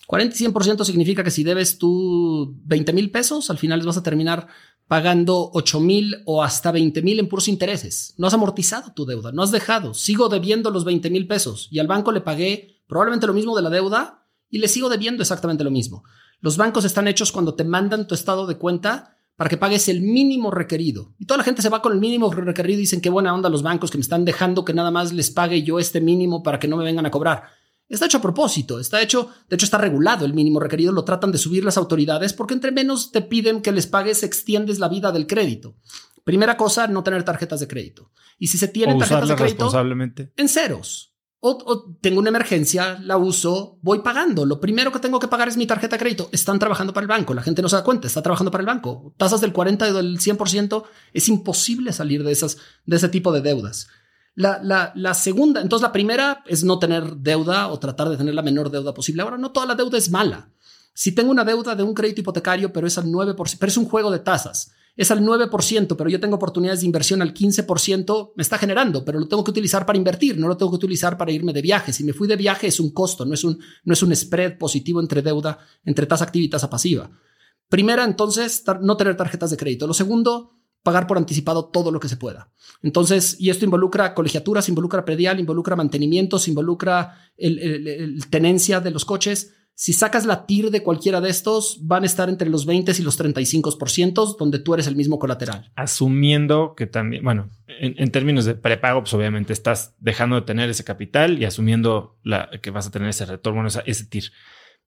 40 y 100% significa que si debes tú 20 mil pesos, al final vas a terminar pagando 8 mil o hasta 20 mil en puros intereses. No has amortizado tu deuda, no has dejado. Sigo debiendo los 20 mil pesos y al banco le pagué probablemente lo mismo de la deuda y le sigo debiendo exactamente lo mismo. Los bancos están hechos cuando te mandan tu estado de cuenta para que pagues el mínimo requerido. Y toda la gente se va con el mínimo requerido y dicen qué buena onda los bancos que me están dejando que nada más les pague yo este mínimo para que no me vengan a cobrar. Está hecho a propósito, está hecho, de hecho está regulado el mínimo requerido, lo tratan de subir las autoridades porque entre menos te piden que les pagues, extiendes la vida del crédito. Primera cosa, no tener tarjetas de crédito. Y si se tienen tarjetas de crédito, responsablemente. en ceros. O, tengo una emergencia, la uso, voy pagando. Lo primero que tengo que pagar es mi tarjeta de crédito. Están trabajando para el banco. La gente no se da cuenta, está trabajando para el banco. Tasas del 40 y del 100%. Es imposible salir de, esas, de ese tipo de deudas. La, la, segunda, entonces la primera es no tener deuda o tratar de tener la menor deuda posible. Ahora, no toda la deuda es mala. Si tengo una deuda de un crédito hipotecario, pero es al 9%, pero es un juego de tasas, es al 9%, pero yo tengo oportunidades de inversión al 15%, me está generando, pero lo tengo que utilizar para invertir, no lo tengo que utilizar para irme de viaje. Si me fui de viaje es un costo, no es un, no es un spread positivo entre deuda, entre tasa activa y tasa pasiva. Primera, entonces, no tener tarjetas de crédito. Lo segundo, pagar por anticipado todo lo que se pueda. Entonces, y esto involucra colegiaturas, involucra predial, involucra mantenimientos, involucra el, tenencia de los coches. Si sacas la TIR de cualquiera de estos, van a estar entre los 20 y los 35%, donde tú eres el mismo colateral. Asumiendo que también, bueno, en, términos de prepago, pues obviamente estás dejando de tener ese capital y asumiendo la, que vas a tener ese retorno, ese, ese TIR.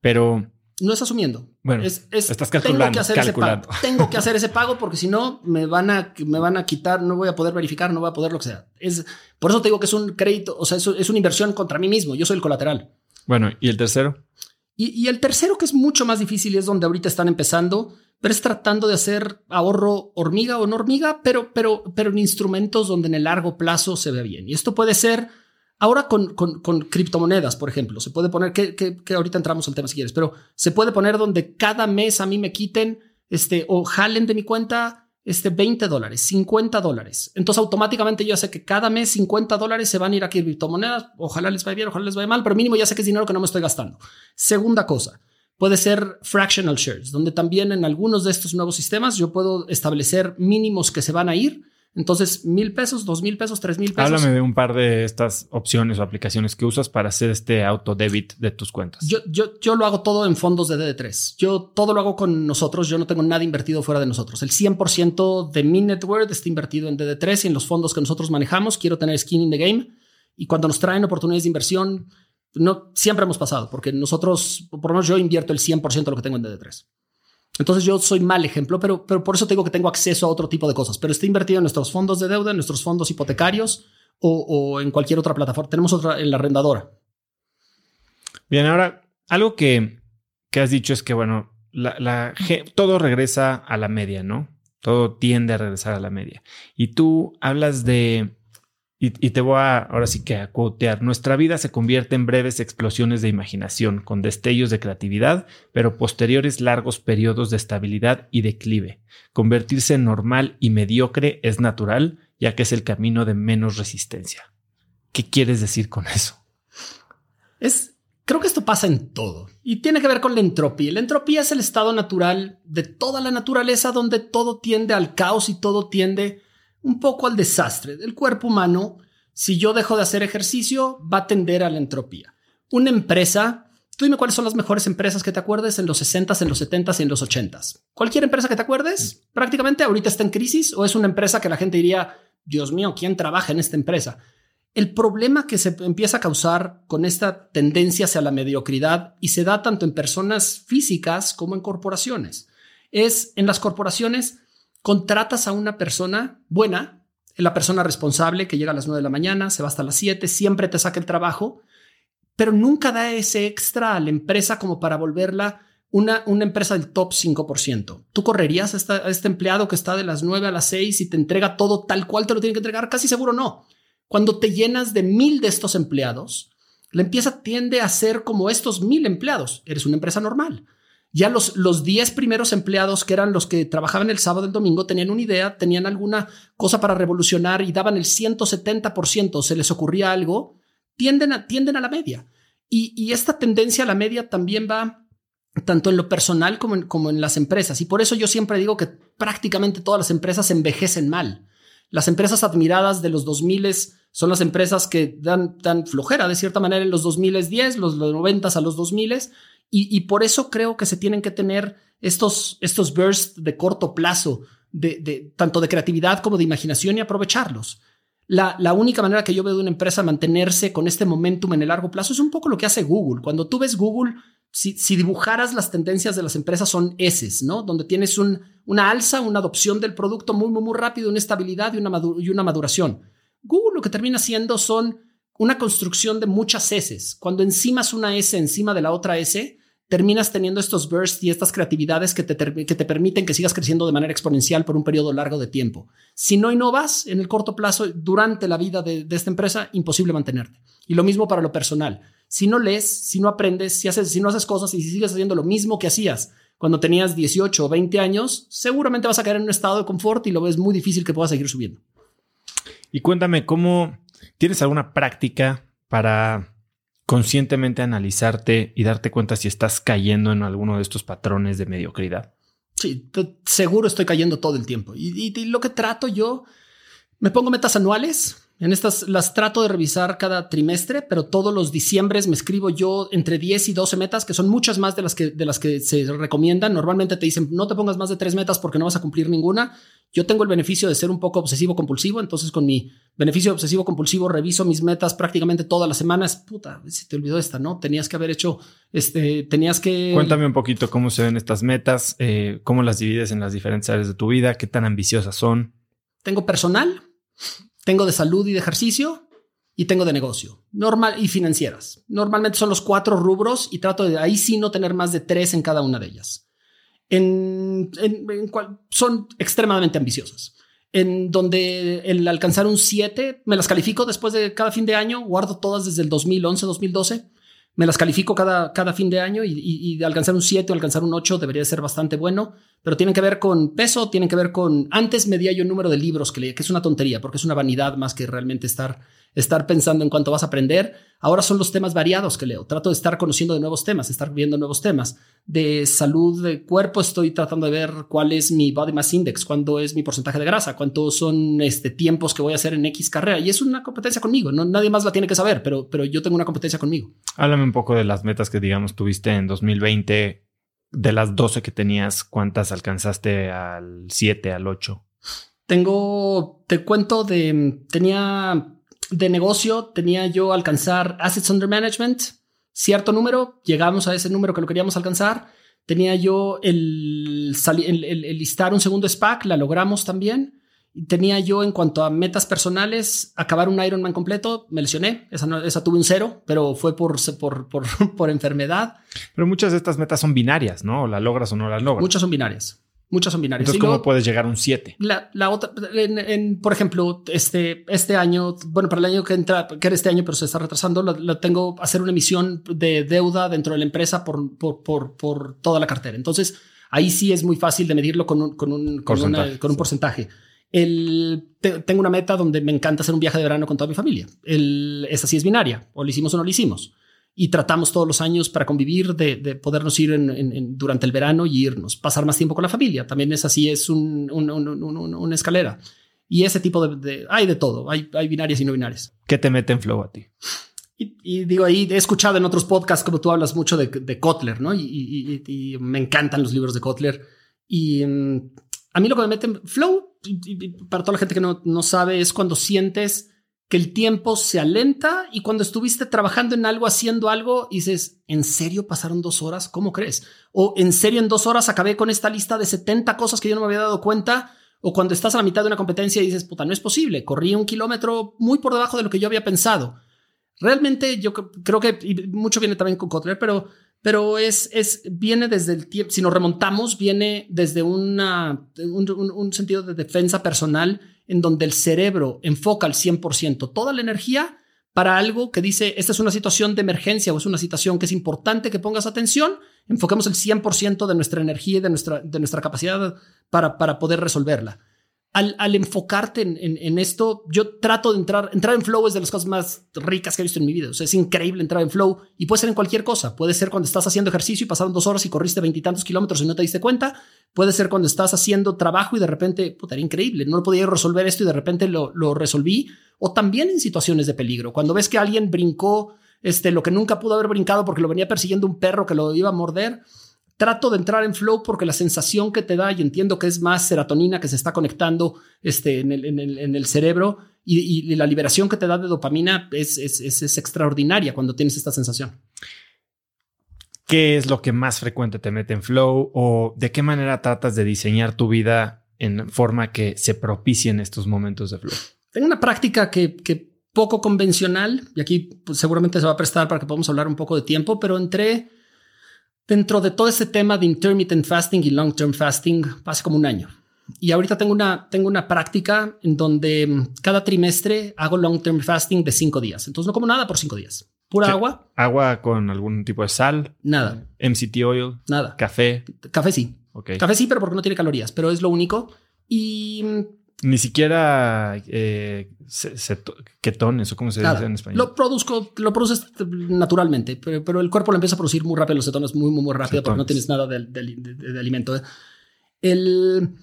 Pero no es asumiendo. Bueno, es, estás calculando. Tengo que hacer ese pago. Tengo que hacer ese pago porque si no me van a me van a quitar, no voy a poder verificar, no voy a poder lo que sea. Es por eso te digo que es un crédito, o sea, es, es una inversión contra mí mismo. Yo soy el colateral. Bueno, y el tercero. Y, y, el tercero que es mucho más difícil y es donde ahorita están empezando, pero es tratando de hacer ahorro hormiga o no hormiga, pero pero pero en instrumentos donde en el largo plazo se ve bien. Y esto puede ser Ahora con, criptomonedas, por ejemplo, se puede poner, que, que, ahorita entramos al tema si quieres, pero se puede poner donde cada mes a mí me quiten este, o jalen de mi cuenta este 20 dólares, 50 dólares. Entonces automáticamente yo sé que cada mes 50 dólares se van a ir a criptomonedas. Ojalá les vaya bien, ojalá les vaya mal, pero mínimo ya sé que es dinero que no me estoy gastando. Segunda cosa, puede ser fractional shares, donde también en algunos de estos nuevos sistemas yo puedo establecer mínimos que se van a ir entonces, mil pesos, dos mil pesos, tres mil pesos. Háblame de un par de estas opciones o aplicaciones que usas para hacer este autodebit de tus cuentas. Yo, yo, yo lo hago todo en fondos de DD3. Yo todo lo hago con nosotros. Yo no tengo nada invertido fuera de nosotros. El 100% de mi network está invertido en DD3 y en los fondos que nosotros manejamos. Quiero tener skin in the game. Y cuando nos traen oportunidades de inversión, no siempre hemos pasado, porque nosotros, por lo menos yo invierto el 100% de lo que tengo en DD3. Entonces yo soy mal ejemplo, pero, pero por eso tengo que tengo acceso a otro tipo de cosas. Pero estoy invertido en nuestros fondos de deuda, en nuestros fondos hipotecarios o, en cualquier otra plataforma. Tenemos otra en la arrendadora. Bien, ahora algo que, que has dicho es que, bueno, la, todo regresa a la media, ¿no? Todo tiende a regresar a la media. Y tú hablas de y, te voy a, ahora sí que a quotear, nuestra vida se convierte en breves explosiones de imaginación, con destellos de creatividad, pero posteriores largos periodos de estabilidad y declive. Convertirse en normal y mediocre es natural, ya que es el camino de menos resistencia. ¿Qué quieres decir con eso? Es, creo que esto pasa en todo y tiene que ver con la entropía. La entropía es el estado natural de toda la naturaleza donde todo tiende al caos y todo tiende un poco al desastre. del cuerpo humano, si yo dejo de hacer ejercicio, va a tender a la entropía. Una empresa, tú dime cuáles son las mejores empresas que te acuerdes en los 60 en los 70 y en los 80s. Cualquier empresa que te acuerdes, prácticamente ahorita está en crisis o es una empresa que la gente diría, Dios mío, ¿quién trabaja en esta empresa? El problema que se empieza a causar con esta tendencia hacia la mediocridad y se da tanto en personas físicas como en corporaciones es en las corporaciones contratas a una persona buena, la persona responsable que llega a las 9 de la mañana, se va hasta las 7, siempre te saca el trabajo, pero nunca da ese extra a la empresa como para volverla una, una empresa del top 5%. ¿Tú correrías a, este empleado que está de las 9 a las 6 y te entrega todo tal cual te lo tiene que entregar? Casi seguro no. Cuando te llenas de mil de estos empleados, la empresa tiende a ser como estos mil empleados. Eres una empresa normal. Ya los, los 10 primeros empleados, que eran los que trabajaban el sábado y el domingo, tenían una idea, tenían alguna cosa para revolucionar y daban el 170%, se les ocurría algo, tienden a, tienden a la media. Y, y esta tendencia a la media también va tanto en lo personal como en, como en las empresas. Y por eso yo siempre digo que prácticamente todas las empresas envejecen mal. Las empresas admiradas de los 2000 son las empresas que dan, dan flojera de cierta manera en los 2010, los 90 a los 2000 y, por eso creo que se tienen que tener estos, estos bursts de corto plazo, de, tanto de creatividad como de imaginación y aprovecharlos. La, la, única manera que yo veo de una empresa mantenerse con este momentum en el largo plazo es un poco lo que hace Google. Cuando tú ves Google, si, si dibujaras las tendencias de las empresas son S, ¿no? Donde tienes un, una alza, una adopción del producto muy, muy, muy rápido, una estabilidad y una, y una maduración. Google lo que termina siendo son una construcción de muchas S. Cuando encimas una S encima de la otra S, terminas teniendo estos bursts y estas creatividades que te, que te permiten que sigas creciendo de manera exponencial por un periodo largo de tiempo. Si no innovas en el corto plazo, durante la vida de, esta empresa, imposible mantenerte. Y lo mismo para lo personal. Si no lees, si no aprendes, si, haces, si no haces cosas y si sigues haciendo lo mismo que hacías cuando tenías 18 o 20 años, seguramente vas a caer en un estado de confort y lo ves muy difícil que puedas seguir subiendo. Y cuéntame, ¿cómo tienes alguna práctica para conscientemente analizarte y darte cuenta si estás cayendo en alguno de estos patrones de mediocridad. Sí, seguro estoy cayendo todo el tiempo. Y, lo que trato yo, me pongo metas anuales. En estas las trato de revisar cada trimestre, pero todos los diciembres me escribo yo entre 10 y 12 metas, que son muchas más de las que, de las que se recomiendan. Normalmente te dicen no te pongas más de tres metas porque no vas a cumplir ninguna. Yo tengo el beneficio de ser un poco obsesivo compulsivo, entonces con mi beneficio obsesivo compulsivo reviso mis metas prácticamente todas las semanas. Puta, si te olvidó esta, ¿no? Tenías que haber hecho, este, tenías que... Cuéntame un poquito cómo se ven estas metas, eh, cómo las divides en las diferentes áreas de tu vida, qué tan ambiciosas son. Tengo personal, tengo de salud y de ejercicio y tengo de negocio, normal y financieras. Normalmente son los cuatro rubros y trato de ahí sí no tener más de tres en cada una de ellas en, son extremadamente ambiciosas. En donde el alcanzar un 7 me las califico después de cada fin de año, guardo todas desde el 2011, 2012, me las califico cada, cada fin de año y, y, alcanzar un 7 o alcanzar un 8 debería ser bastante bueno. pero tienen que ver con peso, tienen que ver con... Antes medía yo el número de libros que leía, que es una tontería, porque es una vanidad más que realmente estar, estar pensando en cuánto vas a aprender. Ahora son los temas variados que leo. Trato de estar conociendo de nuevos temas, estar viendo nuevos temas. De salud de cuerpo estoy tratando de ver cuál es mi body mass index, cuándo es mi porcentaje de grasa, cuántos son este, tiempos que voy a hacer en X carrera. Y es una competencia conmigo. No, nadie más la tiene que saber, pero, pero yo tengo una competencia conmigo. Háblame un poco de las metas que, digamos, tuviste en 2020 de las 12 que tenías, ¿cuántas alcanzaste al 7, al 8? Tengo, te cuento de, tenía de negocio, tenía yo alcanzar assets under management, cierto número, llegamos a ese número que lo queríamos alcanzar. Tenía yo el, el, el listar un segundo SPAC, la logramos también tenía yo en cuanto a metas personales, acabar un Ironman completo, me lesioné, esa, no, esa tuve un cero, pero fue por, por, por, por, enfermedad. Pero muchas de estas metas son binarias, ¿no? O la logras o no la logras. Muchas son binarias. Muchas son binarias. Entonces, ¿cómo puedes llegar a un 7? La, la otra, en, por ejemplo, este, este año, bueno, para el año que entra, que era este año, pero se está retrasando, lo, tengo hacer una emisión de deuda dentro de la empresa por, por, por, por toda la cartera. Entonces, ahí sí es muy fácil de medirlo con un, con un, con, con un porcentaje. El, tengo una meta donde me encanta hacer un viaje de verano con toda mi familia. El, esa sí es binaria, o lo hicimos o no lo hicimos. Y tratamos todos los años para convivir, de, de podernos ir en, durante el verano y irnos, pasar más tiempo con la familia. También es así, es un, una escalera. Y ese tipo de, hay de todo, hay, hay binarias y no binarias. ¿Qué te mete en flow a ti? Y, digo, ahí he escuchado en otros podcasts como tú hablas mucho de, de Kotler, ¿no? Y, y, me encantan los libros de Kotler. Y mm, a mí lo que me mete en flow, para toda la gente que no, no sabe, es cuando sientes que el tiempo se alenta y cuando estuviste trabajando en algo, haciendo algo, dices, ¿en serio pasaron dos horas? ¿Cómo crees? O ¿en serio en dos horas acabé con esta lista de 70 cosas que yo no me había dado cuenta? O cuando estás a la mitad de una competencia y dices, puta, no es posible, corrí un kilómetro muy por debajo de lo que yo había pensado. Realmente yo creo que mucho viene también con Kotler, pero pero es, es, viene desde el tiempo, si nos remontamos, viene desde una, un, sentido de defensa personal en donde el cerebro enfoca al 100% toda la energía para algo que dice, esta es una situación de emergencia o es una situación que es importante que pongas atención, enfoquemos el 100% de nuestra energía y de nuestra, de nuestra capacidad para, para poder resolverla al, enfocarte en, esto, yo trato de entrar, entrar en flow es de las cosas más ricas que he visto en mi vida. O sea, es increíble entrar en flow y puede ser en cualquier cosa. Puede ser cuando estás haciendo ejercicio y pasaron dos horas y corriste veintitantos kilómetros y no te diste cuenta. Puede ser cuando estás haciendo trabajo y de repente, puta, era increíble. No podía resolver esto y de repente lo, lo resolví. O también en situaciones de peligro. Cuando ves que alguien brincó este, lo que nunca pudo haber brincado porque lo venía persiguiendo un perro que lo iba a morder trato de entrar en flow porque la sensación que te da, y entiendo que es más serotonina que se está conectando este, en, el, en, el, cerebro, y, la liberación que te da de dopamina es, es, es, extraordinaria cuando tienes esta sensación. ¿Qué es lo que más frecuente te mete en flow o de qué manera tratas de diseñar tu vida en forma que se propicien estos momentos de flow? Tengo una práctica que, que poco convencional, y aquí pues, seguramente se va a prestar para que podamos hablar un poco de tiempo, pero entré dentro de todo ese tema de intermittent fasting y long term fasting hace como un año. Y ahorita tengo una, tengo una práctica en donde mm, cada trimestre hago long term fasting de cinco días. Entonces no como nada por cinco días. Pura agua. Agua con algún tipo de sal. Nada. MCT oil. Nada. Café. Café sí. Okay. Café sí, pero porque no tiene calorías, pero es lo único. Y mm, ni siquiera eh, ketones o como se dice en español. Lo produzco, lo produces naturalmente, pero, el cuerpo lo empieza a producir muy rápido los cetones, muy, muy, muy rápido, porque no tienes nada de, alimento. El,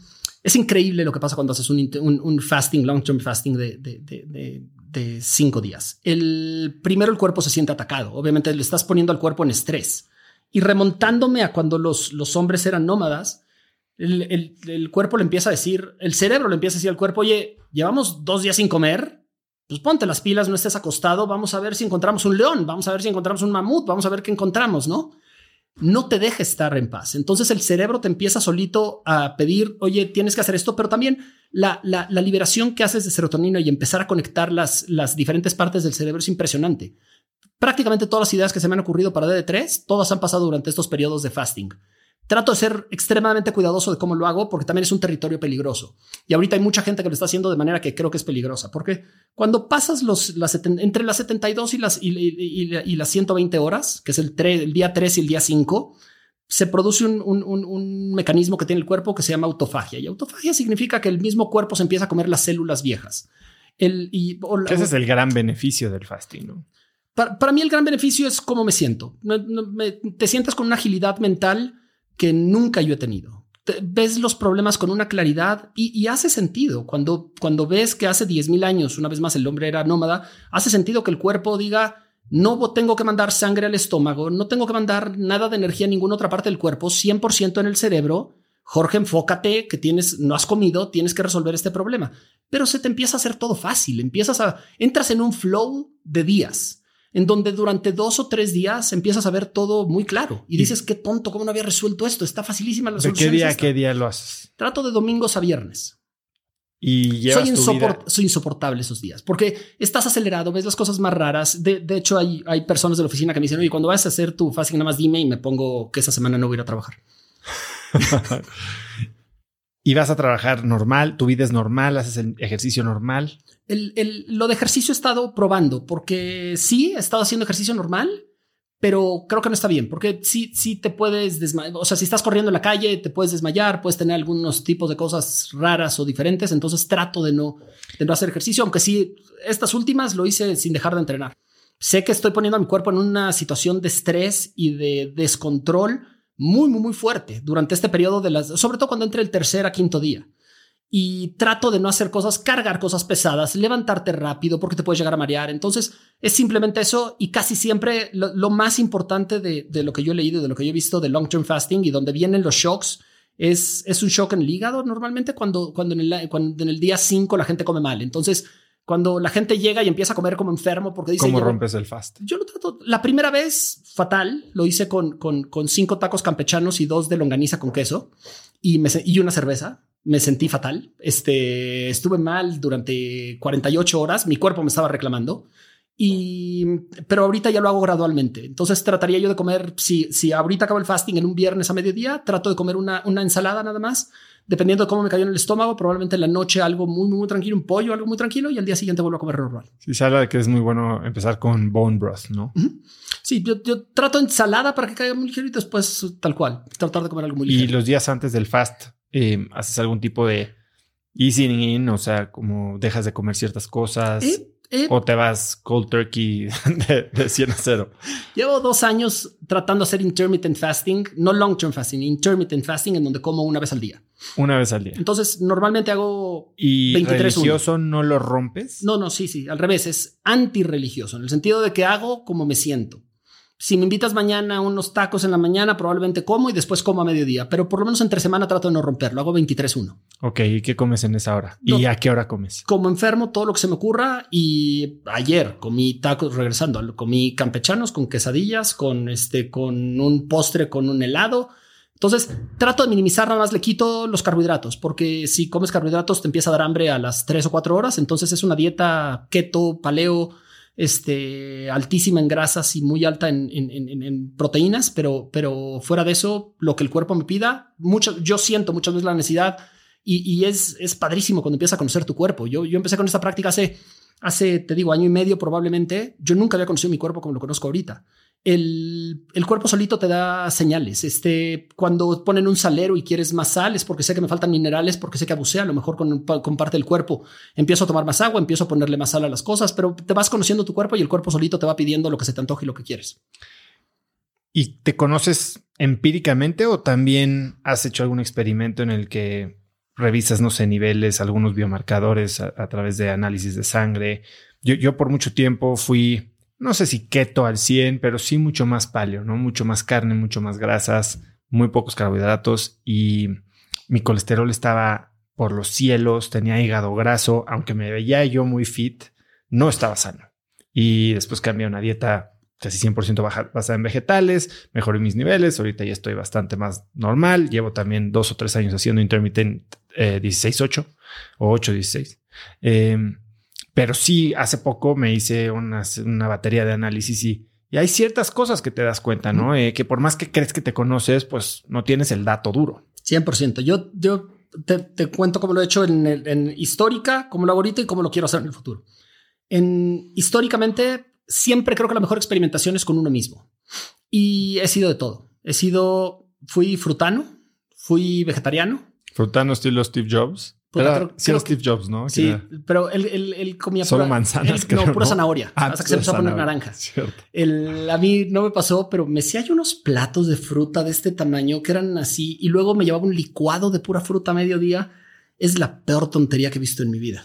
es increíble lo que pasa cuando haces un, un, fasting, long term fasting de, cinco días. El primero, el cuerpo se siente atacado. Obviamente, le estás poniendo al cuerpo en estrés. Y remontándome a cuando los, los hombres eran nómadas, el, cuerpo le empieza a decir, el cerebro le empieza a decir al cuerpo, oye, llevamos dos días sin comer, pues ponte las pilas, no estés acostado, vamos a ver si encontramos un león, vamos a ver si encontramos un mamut, vamos a ver qué encontramos, ¿no? No te dejes estar en paz. Entonces el cerebro te empieza solito a pedir, oye, tienes que hacer esto, pero también la, la, liberación que haces de serotonina y empezar a conectar las, las diferentes partes del cerebro es impresionante. Prácticamente todas las ideas que se me han ocurrido para DD3, todas han pasado durante estos periodos de fasting. Trato de ser extremadamente cuidadoso de cómo lo hago porque también es un territorio peligroso. Y ahorita hay mucha gente que lo está haciendo de manera que creo que es peligrosa. Porque cuando pasas los, las, entre las 72 y las, y, las 120 horas, que es el, el día 3 y el día 5, se produce un, un, un, mecanismo que tiene el cuerpo que se llama autofagia. Y autofagia significa que el mismo cuerpo se empieza a comer las células viejas. El, y, Ese es el gran beneficio del fasting, ¿no? Para, mí el gran beneficio es cómo me siento. te sientes con una agilidad mental que nunca yo he tenido. ves los problemas con una claridad y, hace sentido. Cuando, cuando ves que hace 10.000 años, una vez más, el hombre era nómada, hace sentido que el cuerpo diga, no tengo que mandar sangre al estómago, no tengo que mandar nada de energía a ninguna otra parte del cuerpo, 100% en el cerebro. Jorge, enfócate que tienes, no has comido, tienes que resolver este problema. Pero se te empieza a hacer todo fácil, empiezas a, entras en un flow de días en donde durante dos o tres días empiezas a ver todo muy claro y dices, qué tonto, ¿cómo no había resuelto esto? Está facilísima la solución. ¿De qué día qué día lo haces? Trato de domingos a viernes. Y soy, soy insoportable esos días porque estás acelerado, ves las cosas más raras. De, hecho, hay, hay personas de la oficina que me dicen, oye, cuando vas a hacer tu fasting, nada más dime y me pongo que esa semana no voy a ir a trabajar. y vas a trabajar normal, tu vida es normal, haces el ejercicio normal el, lo de ejercicio he estado probando porque sí, he estado haciendo ejercicio normal, pero creo que no está bien porque sí, sí te puedes desmayar. O sea, si estás corriendo en la calle, te puedes desmayar, puedes tener algunos tipos de cosas raras o diferentes. Entonces trato de no, de no hacer ejercicio, aunque sí, estas últimas lo hice sin dejar de entrenar. Sé que estoy poniendo a mi cuerpo en una situación de estrés y de descontrol muy, muy, muy fuerte durante este periodo de las, sobre todo cuando entre el tercer a quinto día y trato de no hacer cosas, cargar cosas pesadas, levantarte rápido porque te puedes llegar a marear. Entonces es simplemente eso y casi siempre lo, más importante de, de, lo que yo he leído, de lo que yo he visto de long term fasting y donde vienen los shocks es, es un shock en el hígado normalmente cuando, cuando, en, el, cuando en el día 5 la gente come mal. Entonces cuando la gente llega y empieza a comer como enfermo porque dice... ¿Cómo rompes el fast? Yo lo trato... La primera vez, fatal, lo hice con, con, con cinco tacos campechanos y dos de longaniza con queso y, me, y una cerveza me sentí fatal. Este, estuve mal durante 48 horas, mi cuerpo me estaba reclamando. Y, pero ahorita ya lo hago gradualmente. Entonces trataría yo de comer, si, si ahorita acabo el fasting en un viernes a mediodía, trato de comer una, una ensalada nada más. Dependiendo de cómo me cayó en el estómago, probablemente en la noche algo muy, muy, tranquilo, un pollo, algo muy tranquilo, y al día siguiente vuelvo a comer normal. Sí, se habla de que es muy bueno empezar con bone broth, ¿no? Sí, yo, yo, trato ensalada para que caiga muy ligero y después tal cual, tratar de comer algo muy ligero. Y los días antes del fast, eh, haces algún tipo de easing in, o sea, como dejas de comer ciertas cosas. Eh, eh. o te vas cold turkey de, de 100 a 0. Llevo dos años tratando de hacer intermittent fasting, no long term fasting, intermittent fasting, en donde como una vez al día. Una vez al día. Entonces, normalmente hago ¿Y 23 religioso no lo rompes? No, no, sí, sí, al revés, es antirreligioso, en el sentido de que hago como me siento. Si me invitas mañana a unos tacos en la mañana, probablemente como y después como a mediodía, pero por lo menos entre semana trato de no romperlo. Hago 23-1. Ok, ¿y qué comes en esa hora? ¿Y a qué hora comes? Como enfermo, todo lo que se me ocurra. Y ayer comí tacos, regresando, comí campechanos con quesadillas, con este, con un postre, con un helado. Entonces trato de minimizar, nada más le quito los carbohidratos, porque si comes carbohidratos te empieza a dar hambre a las 3 o 4 horas. Entonces es una dieta keto, paleo este, altísima en grasas y muy alta en, proteínas, pero, fuera de eso, lo que el cuerpo me pida, mucho, yo siento muchas veces la necesidad y, es, es padrísimo cuando empiezas a conocer tu cuerpo. Yo, yo empecé con esta práctica hace, hace, te digo, año y medio probablemente. Yo nunca había conocido mi cuerpo como lo conozco ahorita el, cuerpo solito te da señales. Este, cuando ponen un salero y quieres más sal, es porque sé que me faltan minerales, porque sé que abusé a lo mejor con, con, parte del cuerpo. Empiezo a tomar más agua, empiezo a ponerle más sal a las cosas, pero te vas conociendo tu cuerpo y el cuerpo solito te va pidiendo lo que se te antoje y lo que quieres. ¿Y te conoces empíricamente o también has hecho algún experimento en el que revisas, no sé, niveles, algunos biomarcadores a, través de análisis de sangre? Yo, yo por mucho tiempo fui no sé si keto al 100, pero sí mucho más paleo, ¿no? Mucho más carne, mucho más grasas, muy pocos carbohidratos y mi colesterol estaba por los cielos, tenía hígado graso, aunque me veía yo muy fit, no estaba sano. Y después cambié una dieta casi 100% basada en vegetales, mejoré mis niveles, ahorita ya estoy bastante más normal, llevo también dos o tres años haciendo intermittent 16-8 eh, o 8-16. Eh, pero sí, hace poco me hice una, batería de análisis y, y, hay ciertas cosas que te das cuenta, ¿no? Eh, que por más que crees que te conoces, pues no tienes el dato duro. 100%. Yo, yo te, cuento cómo lo he hecho en, en, histórica, cómo lo hago ahorita y cómo lo quiero hacer en el futuro. En históricamente, siempre creo que la mejor experimentación es con uno mismo. Y he sido de todo. He sido fui frutano, fui vegetariano. Frutano estilo Steve Jobs. Puta, Era- creo- sí era Steve Jobs, ¿no? Sí, pero él, él- él comía Solo pura- manzanas, él- creo, no, pura ¿no? zanahoria. Ah, hasta que se empezó a poner naranja. Cierto. El, a mí no me pasó, pero me sí hay unos platos de fruta de este tamaño que eran así y luego me llevaba un licuado de pura fruta a mediodía. Es la peor tontería que he visto en mi vida.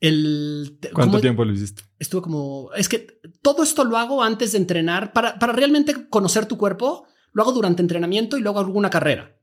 El, ¿Cuánto como- tiempo lo hiciste? Estuve como, es que todo esto lo hago antes de entrenar para, para realmente conocer tu cuerpo. Lo hago durante entrenamiento y luego hago una carrera.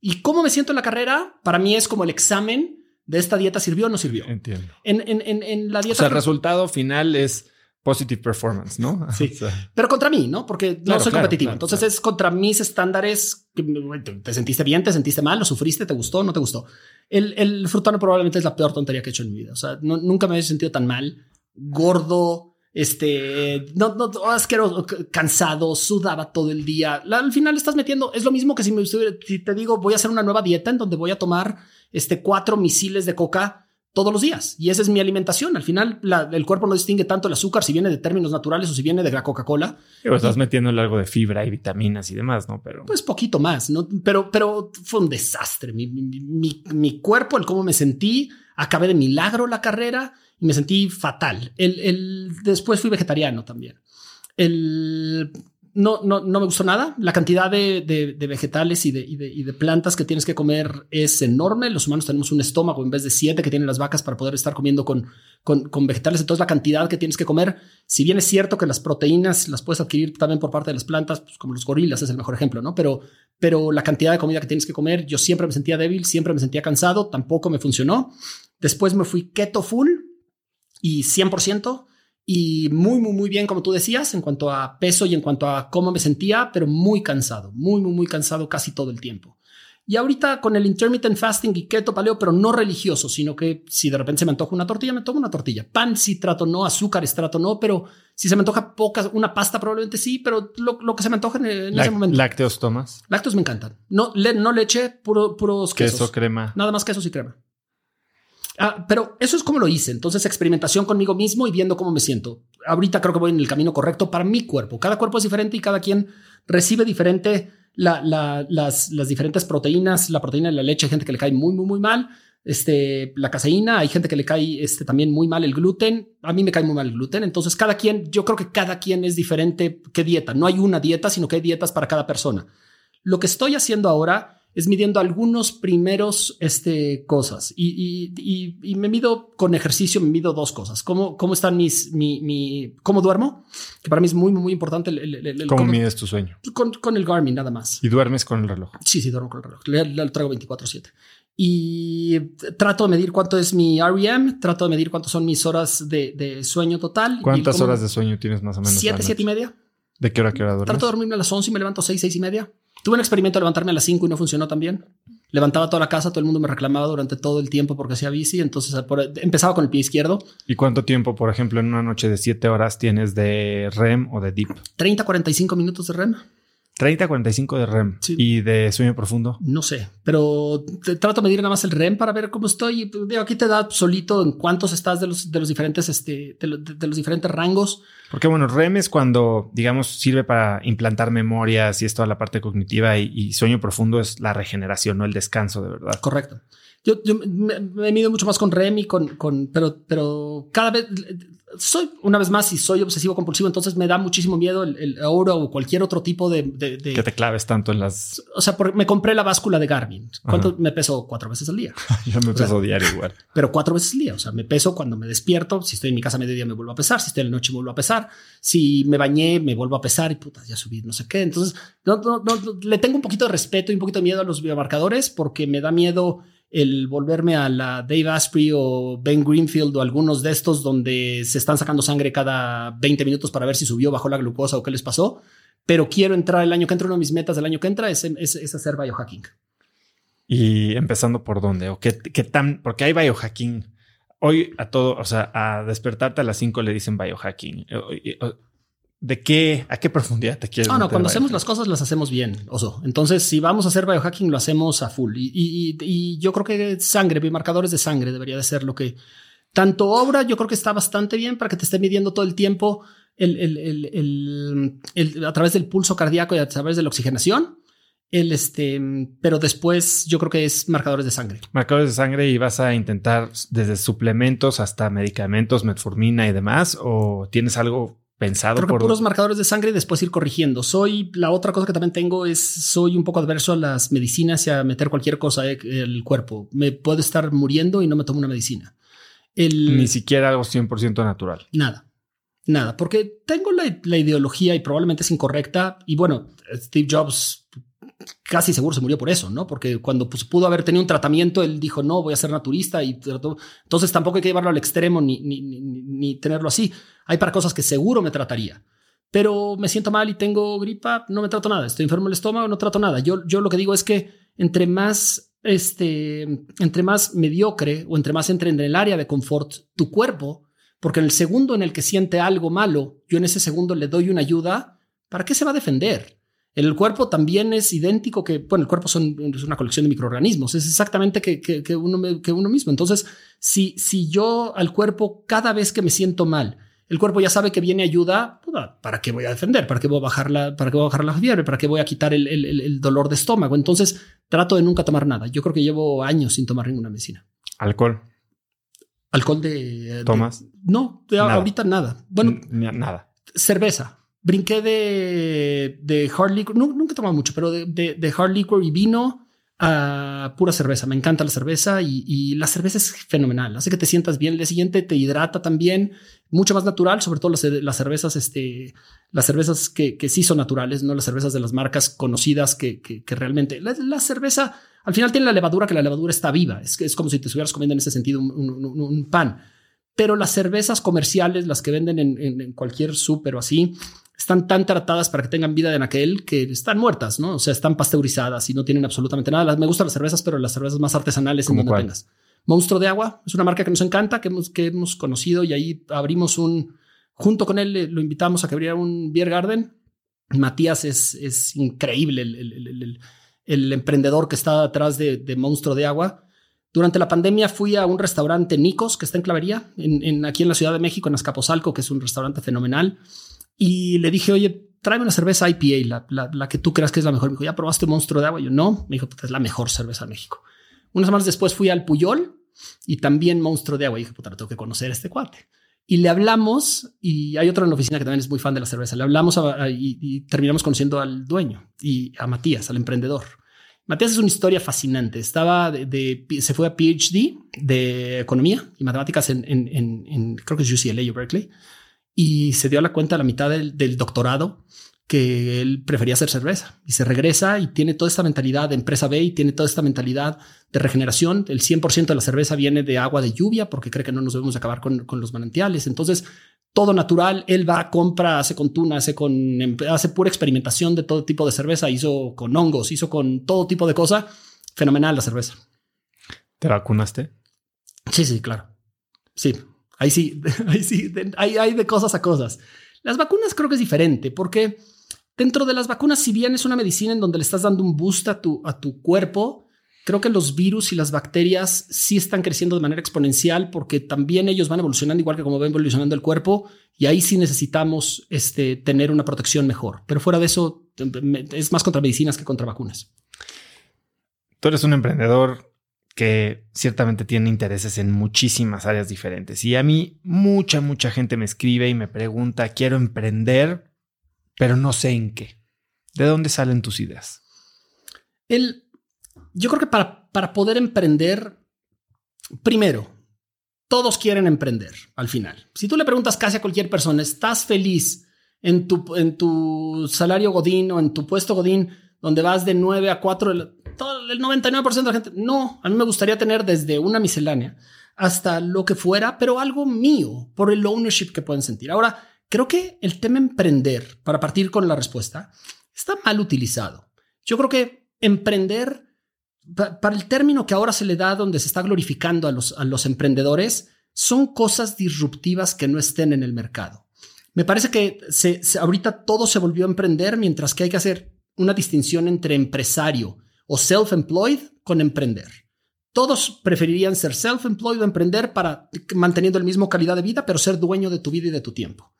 Y cómo me siento en la carrera, para mí es como el examen de esta dieta sirvió o no sirvió. Entiendo. En, en, en, en la O dieta... sea, el resultado final es positive performance, ¿no? Sí. O sea, Pero contra mí, ¿no? Porque Claro, no soy claro, competitivo. claro, Entonces es contra mis estándares. que, ¿Te te sentiste bien? ¿Te sentiste mal? ¿Lo sufriste? ¿Te gustó? ¿No te gustó? El, el frutano probablemente es la peor tontería que he hecho en mi vida. O sea, no- nunca me he sentido tan mal, gordo, este, no, no, asqueroso, c- cansado, sudaba todo el día. Al final estás metiendo, es lo mismo que si, me, si te digo, voy a hacer una nueva dieta en donde voy a tomar este, cuatro misiles de coca todos los días. Y esa es mi alimentación. Al final, la- el cuerpo no distingue tanto el azúcar si viene de términos naturales o si viene de la Coca-Cola. digo, estás metiéndole algo de fibra y vitaminas y demás, ¿no? Pero Pues poquito más, ¿no? Pero, pero fue un desastre. Mi- mi cuerpo, el cómo me sentí, acabé de milagro la carrera y me sentí fatal. El, el- después fui vegetariano también. El, no, no, no me gustó nada. La cantidad de, de- vegetales y de, y y de plantas que tienes que comer es enorme. Los humanos tenemos un estómago en vez de siete que tienen las vacas para poder estar comiendo con, con, con vegetales. Entonces la cantidad que tienes que comer, si bien es cierto que las proteínas las puedes adquirir también por parte de las plantas, pues como los gorilas es el mejor ejemplo, ¿no? Pero, pero la cantidad de comida que tienes que comer, yo siempre me sentía débil, siempre me sentía cansado, tampoco me funcionó. Después me fui keto full y 100% y muy, muy, muy bien, como tú decías, en cuanto a peso y en cuanto a cómo me sentía, pero muy cansado, muy, muy, muy cansado casi todo el tiempo. Y ahorita con el intermittent fasting y keto paleo, pero no religioso, sino que si de repente se me antoja una tortilla, me tomo una tortilla. Pan sí trato no, azúcares trato no, pero si se me antoja poca, una pasta probablemente sí, pero lo, lo que se me antoja en, en ese momento. lácteos tomas, Lácteos me encantan. No, le- no leche, puro, puros quesos. queso, crema. Nada más quesos y crema. Ah, pero eso es como lo hice. Entonces, experimentación conmigo mismo y viendo cómo me siento. Ahorita creo que voy en el camino correcto para mi cuerpo. Cada cuerpo es diferente y cada quien recibe diferente la- la- las, las diferentes proteínas. La proteína de la leche, hay gente que le cae muy, muy, muy mal. Este, la caseína, hay gente que le cae este, también muy mal el gluten. A mí me cae muy mal el gluten. Entonces, cada quien, yo creo que cada quien es diferente. ¿Qué dieta? No hay una dieta, sino que hay dietas para cada persona. Lo que estoy haciendo ahora es midiendo algunos primeros este, cosas y, y- y- y me mido con ejercicio, me mido dos cosas. ¿Cómo, cómo están mis, mi, mi, cómo duermo? Que para mí es muy, muy, muy importante. El, el- el- ¿Cómo cómo- mides tu sueño? con, con el Garmin nada más. Y duermes con el reloj. Sí, sí, duermo con el reloj. Le, le traigo 24/7. Y trato de medir cuánto es mi REM, trato de medir cuántas son mis horas de, de sueño total. ¿Cuántas horas de sueño tienes más o menos? Siete, siete y media. ¿De qué hora a qué hora duermes? Trato de dormirme a las 11 y me levanto a 6, 6 y media. Tuve un experimento de levantarme a las 5 y no funcionó tan bien. Levantaba toda la casa, todo el mundo me reclamaba durante todo el tiempo porque hacía bici. Entonces por- empezaba con el pie izquierdo. ¿Y cuánto tiempo, por ejemplo, en una noche de 7 horas tienes de REM o de DEEP? 30, 45 minutos de REM. 30 45 de REM. Sí. ¿Y de sueño profundo? No sé, pero te- trato de medir nada más el REM para ver cómo estoy. Pues, digo, aquí te da solito en cuántos estás de los, de los diferentes, este, de, lo- de- de los diferentes rangos. Porque bueno, REM es cuando, digamos, sirve para implantar memorias y es toda la parte cognitiva y, y sueño profundo es la regeneración, no el descanso de verdad. Correcto. Yo, yo me, me mido mucho más con REM y con, con pero, pero cada vez soy una vez más y soy obsesivo compulsivo, entonces me da muchísimo miedo el, el oro o cualquier otro tipo de, de- de- Que te claves tanto en las... o sea, porque me compré la báscula de Garmin. ¿Cuánto Ajá. me peso? Cuatro veces al día, Yo me peso diario igual. pero cuatro veces al día. O sea, me peso cuando me despierto. Si estoy en mi casa a mediodía, me vuelvo a pesar. Si estoy en la noche, me vuelvo a pesar. Si me bañé, me vuelvo a pesar y puta, ya subí no sé qué. Entonces, no, no, no, le tengo un poquito de respeto y un poquito de miedo a los biomarcadores porque me da miedo el volverme a la Dave Asprey o Ben Greenfield o algunos de estos donde se están sacando sangre cada 20 minutos para ver si subió, bajó la glucosa o qué les pasó. Pero quiero entrar el año que entra. Una de mis metas del año que entra es, es, hacer biohacking. Y empezando por dónde o qué, qué tan, porque hay biohacking. Hoy a todo, o sea, a despertarte a las 5 le dicen biohacking. ¿De qué, a qué profundidad te quieres No, no, meter cuando hacemos las cosas las hacemos bien, oso. Entonces, si vamos a hacer biohacking, lo hacemos a full. Y, y- y yo creo que sangre, biomarcadores de sangre debería de ser lo que... Tanto obra, yo creo que está bastante bien para que te esté midiendo todo el tiempo el- a través del pulso cardíaco y a través de la oxigenación. El este, pero después yo creo que es marcadores de sangre. Marcadores de sangre y vas a intentar desde suplementos hasta medicamentos, metformina y demás, o tienes algo pensado Creo que por puros marcadores de sangre y después ir corrigiendo. Soy la otra cosa que también tengo es soy un poco adverso a las medicinas y a meter cualquier cosa en el cuerpo. Me puedo estar muriendo y no me tomo una medicina. Ni siquiera algo 100% natural. Nada. Nada, porque tengo la, la, ideología y probablemente es incorrecta. Y bueno, Steve Jobs casi seguro se murió por eso, ¿no? Porque cuando pues, pudo haber tenido un tratamiento, él dijo, no, voy a ser naturista y entonces tampoco hay que llevarlo al extremo ni, ni, ni, tenerlo así. Hay para cosas que seguro me trataría. Pero me siento mal y tengo gripa, no me trato nada. Estoy enfermo del estómago, no trato nada. Yo, yo lo que digo es que entre más, este, entre más mediocre o entre más entre en el área de confort tu cuerpo, porque en el segundo en el que siente algo malo, yo en ese segundo le doy una ayuda, ¿para qué se va a defender? El cuerpo también es idéntico que, bueno, el cuerpo son, es una colección de microorganismos, es exactamente que, que, uno, que uno mismo. Entonces, si, si yo al cuerpo, cada vez que me siento mal, el cuerpo ya sabe que viene ayuda, pues, ¿para qué voy a defender? ¿Para qué voy a bajar la, para qué voy a bajar la fiebre? ¿Para qué voy a quitar el, el, dolor de estómago? Entonces, trato de nunca tomar nada. Yo creo que llevo años sin tomar ninguna medicina. ¿Alcohol? ¿Alcohol de...? ¿Tomas? no, ahorita nada. Bueno, nada. Cerveza brinqué de, de hard liquor, nunca he tomado mucho, pero de, de, hard liquor y vino a pura cerveza. Me encanta la cerveza y, la cerveza es fenomenal. Hace que te sientas bien. El siguiente te hidrata también, mucho más natural, sobre todo las, las cervezas, este, las cervezas que, que, sí son naturales, no las cervezas de las marcas conocidas que, que, realmente la, cerveza al final tiene la levadura, que la levadura está viva. Es, es como si te estuvieras comiendo en ese sentido un, pan. Pero las cervezas comerciales, las que venden en, en, en cualquier súper o así, están tan tratadas para que tengan vida en aquel que están muertas, ¿no? O sea, están pasteurizadas y no tienen absolutamente nada. Me gustan las cervezas, pero las cervezas más artesanales en donde tengas. Monstruo de Agua es una marca que nos encanta, que hemos, que hemos conocido y ahí abrimos un, junto con él lo invitamos a que abriera un beer garden. Matías es, es increíble, el, el, el, emprendedor que está detrás de, de, Monstruo de Agua. Durante la pandemia fui a un restaurante Nicos, que está en Clavería, en, en, aquí en la Ciudad de México, en Azcapotzalco, que es un restaurante fenomenal y le dije, oye, tráeme una cerveza IPA, la, la, que tú creas que es la mejor. Me dijo, ¿ya probaste Monstruo de Agua? Yo no. Me dijo, pues es la mejor cerveza de México. Unas semanas después fui al Puyol y también Monstruo de Agua. Y dije, puta, tengo que conocer este cuate. Y le hablamos, y hay otro en la oficina que también es muy fan de la cerveza. Le hablamos y, terminamos conociendo al dueño y a Matías, al emprendedor. Matías es una historia fascinante. Estaba de, se fue a PhD de economía y matemáticas en, en, en, en creo que es UCLA o Berkeley y se dio a la cuenta a la mitad del, doctorado que él prefería hacer cerveza y se regresa y tiene toda esta mentalidad de empresa B y tiene toda esta mentalidad de regeneración. El 100% de la cerveza viene de agua de lluvia porque cree que no nos debemos acabar con, con los manantiales. Entonces, todo natural. Él va, compra, hace con tuna, hace con, hace pura experimentación de todo tipo de cerveza. Hizo con hongos, hizo con todo tipo de cosa. Fenomenal la cerveza. ¿Te vacunaste? Sí, sí, claro. Sí, Ahí sí, ahí sí, hay, hay de cosas a cosas. Las vacunas creo que es diferente porque dentro de las vacunas, si bien es una medicina en donde le estás dando un boost a tu, a tu cuerpo, creo que los virus y las bacterias sí están creciendo de manera exponencial porque también ellos van evolucionando igual que como va evolucionando el cuerpo y ahí sí necesitamos este, tener una protección mejor. Pero fuera de eso, es más contra medicinas que contra vacunas. Tú eres un emprendedor que ciertamente tiene intereses en muchísimas áreas diferentes. Y a mí mucha, mucha gente me escribe y me pregunta, quiero emprender, pero no sé en qué. ¿De dónde salen tus ideas? El, yo creo que para, para poder emprender, primero, todos quieren emprender al final. Si tú le preguntas casi a cualquier persona, ¿estás feliz en tu, en tu salario Godín o en tu puesto Godín? Donde vas de 9 a 4, el, todo el 99% de la gente. No, a mí me gustaría tener desde una miscelánea hasta lo que fuera, pero algo mío por el ownership que pueden sentir. Ahora, creo que el tema emprender, para partir con la respuesta, está mal utilizado. Yo creo que emprender, para el término que ahora se le da donde se está glorificando a los, a los emprendedores, son cosas disruptivas que no estén en el mercado. Me parece que se, ahorita todo se volvió a emprender, mientras que hay que hacer una distinción entre empresario o self-employed con emprender. Todos preferirían ser self-employed o emprender para manteniendo el mismo calidad de vida, pero ser dueño de tu vida y de tu tiempo.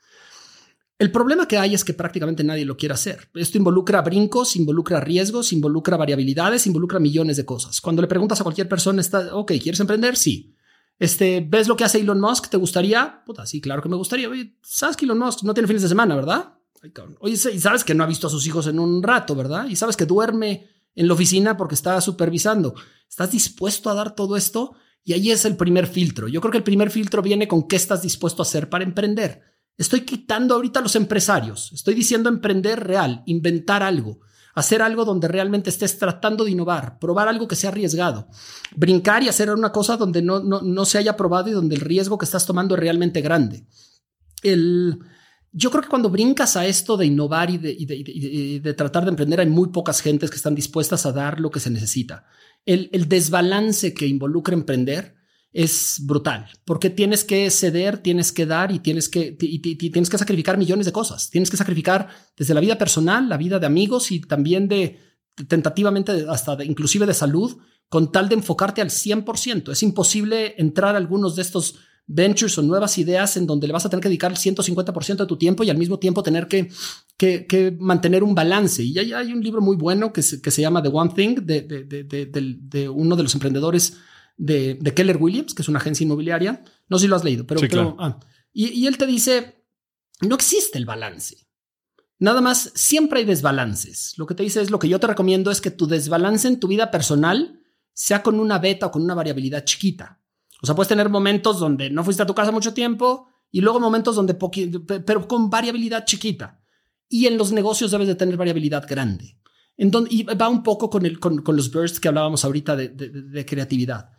El problema que hay es que prácticamente nadie lo quiere hacer. Esto involucra brincos, involucra riesgos, involucra variabilidades, involucra millones de cosas. Cuando le preguntas a cualquier persona, está, ok, ¿quieres emprender? Sí. Este, ¿ves lo que hace Elon Musk? ¿Te gustaría? Puta, sí, claro que me gustaría. Sabes que Elon Musk no tiene fines de semana, ¿verdad? Oye, y sabes que no ha visto a sus hijos en un rato, ¿verdad? Y sabes que duerme en la oficina porque está supervisando. ¿Estás dispuesto a dar todo esto? Y ahí es el primer filtro. Yo creo que el primer filtro viene con qué estás dispuesto a hacer para emprender. Estoy quitando ahorita a los empresarios. Estoy diciendo emprender real, inventar algo, hacer algo donde realmente estés tratando de innovar, probar algo que sea arriesgado, brincar y hacer una cosa donde no, no, se haya probado y donde el riesgo que estás tomando es realmente grande. El, yo creo que cuando brincas a esto de innovar y de, tratar de emprender, hay muy pocas gentes que están dispuestas a dar lo que se necesita. El, el desbalance que involucra emprender es brutal, porque tienes que ceder, tienes que dar y tienes que, tienes que sacrificar millones de cosas. Tienes que sacrificar desde la vida personal, la vida de amigos y también de tentativamente hasta inclusive de salud, con tal de enfocarte al 100%. Es imposible entrar a algunos de estos ventures o nuevas ideas en donde le vas a tener que dedicar el 150% de tu tiempo y al mismo tiempo tener que, que, mantener un balance. Y hay, hay, un libro muy bueno que se, que se llama The One Thing de, de, de uno de los emprendedores de, Keller Williams, que es una agencia inmobiliaria. No sé si lo has leído, pero... Ah, y, él te dice, no existe el balance. Nada más, siempre hay desbalances. Lo que te dice es, lo que yo te recomiendo es que tu desbalance en tu vida personal sea con una beta o con una variabilidad chiquita. O sea, puedes tener momentos donde no fuiste a tu casa mucho tiempo y luego momentos donde, pero con variabilidad chiquita. Y en los negocios debes de tener variabilidad grande. En donde, y va un poco con, el, con, los bursts que hablábamos ahorita de creatividad.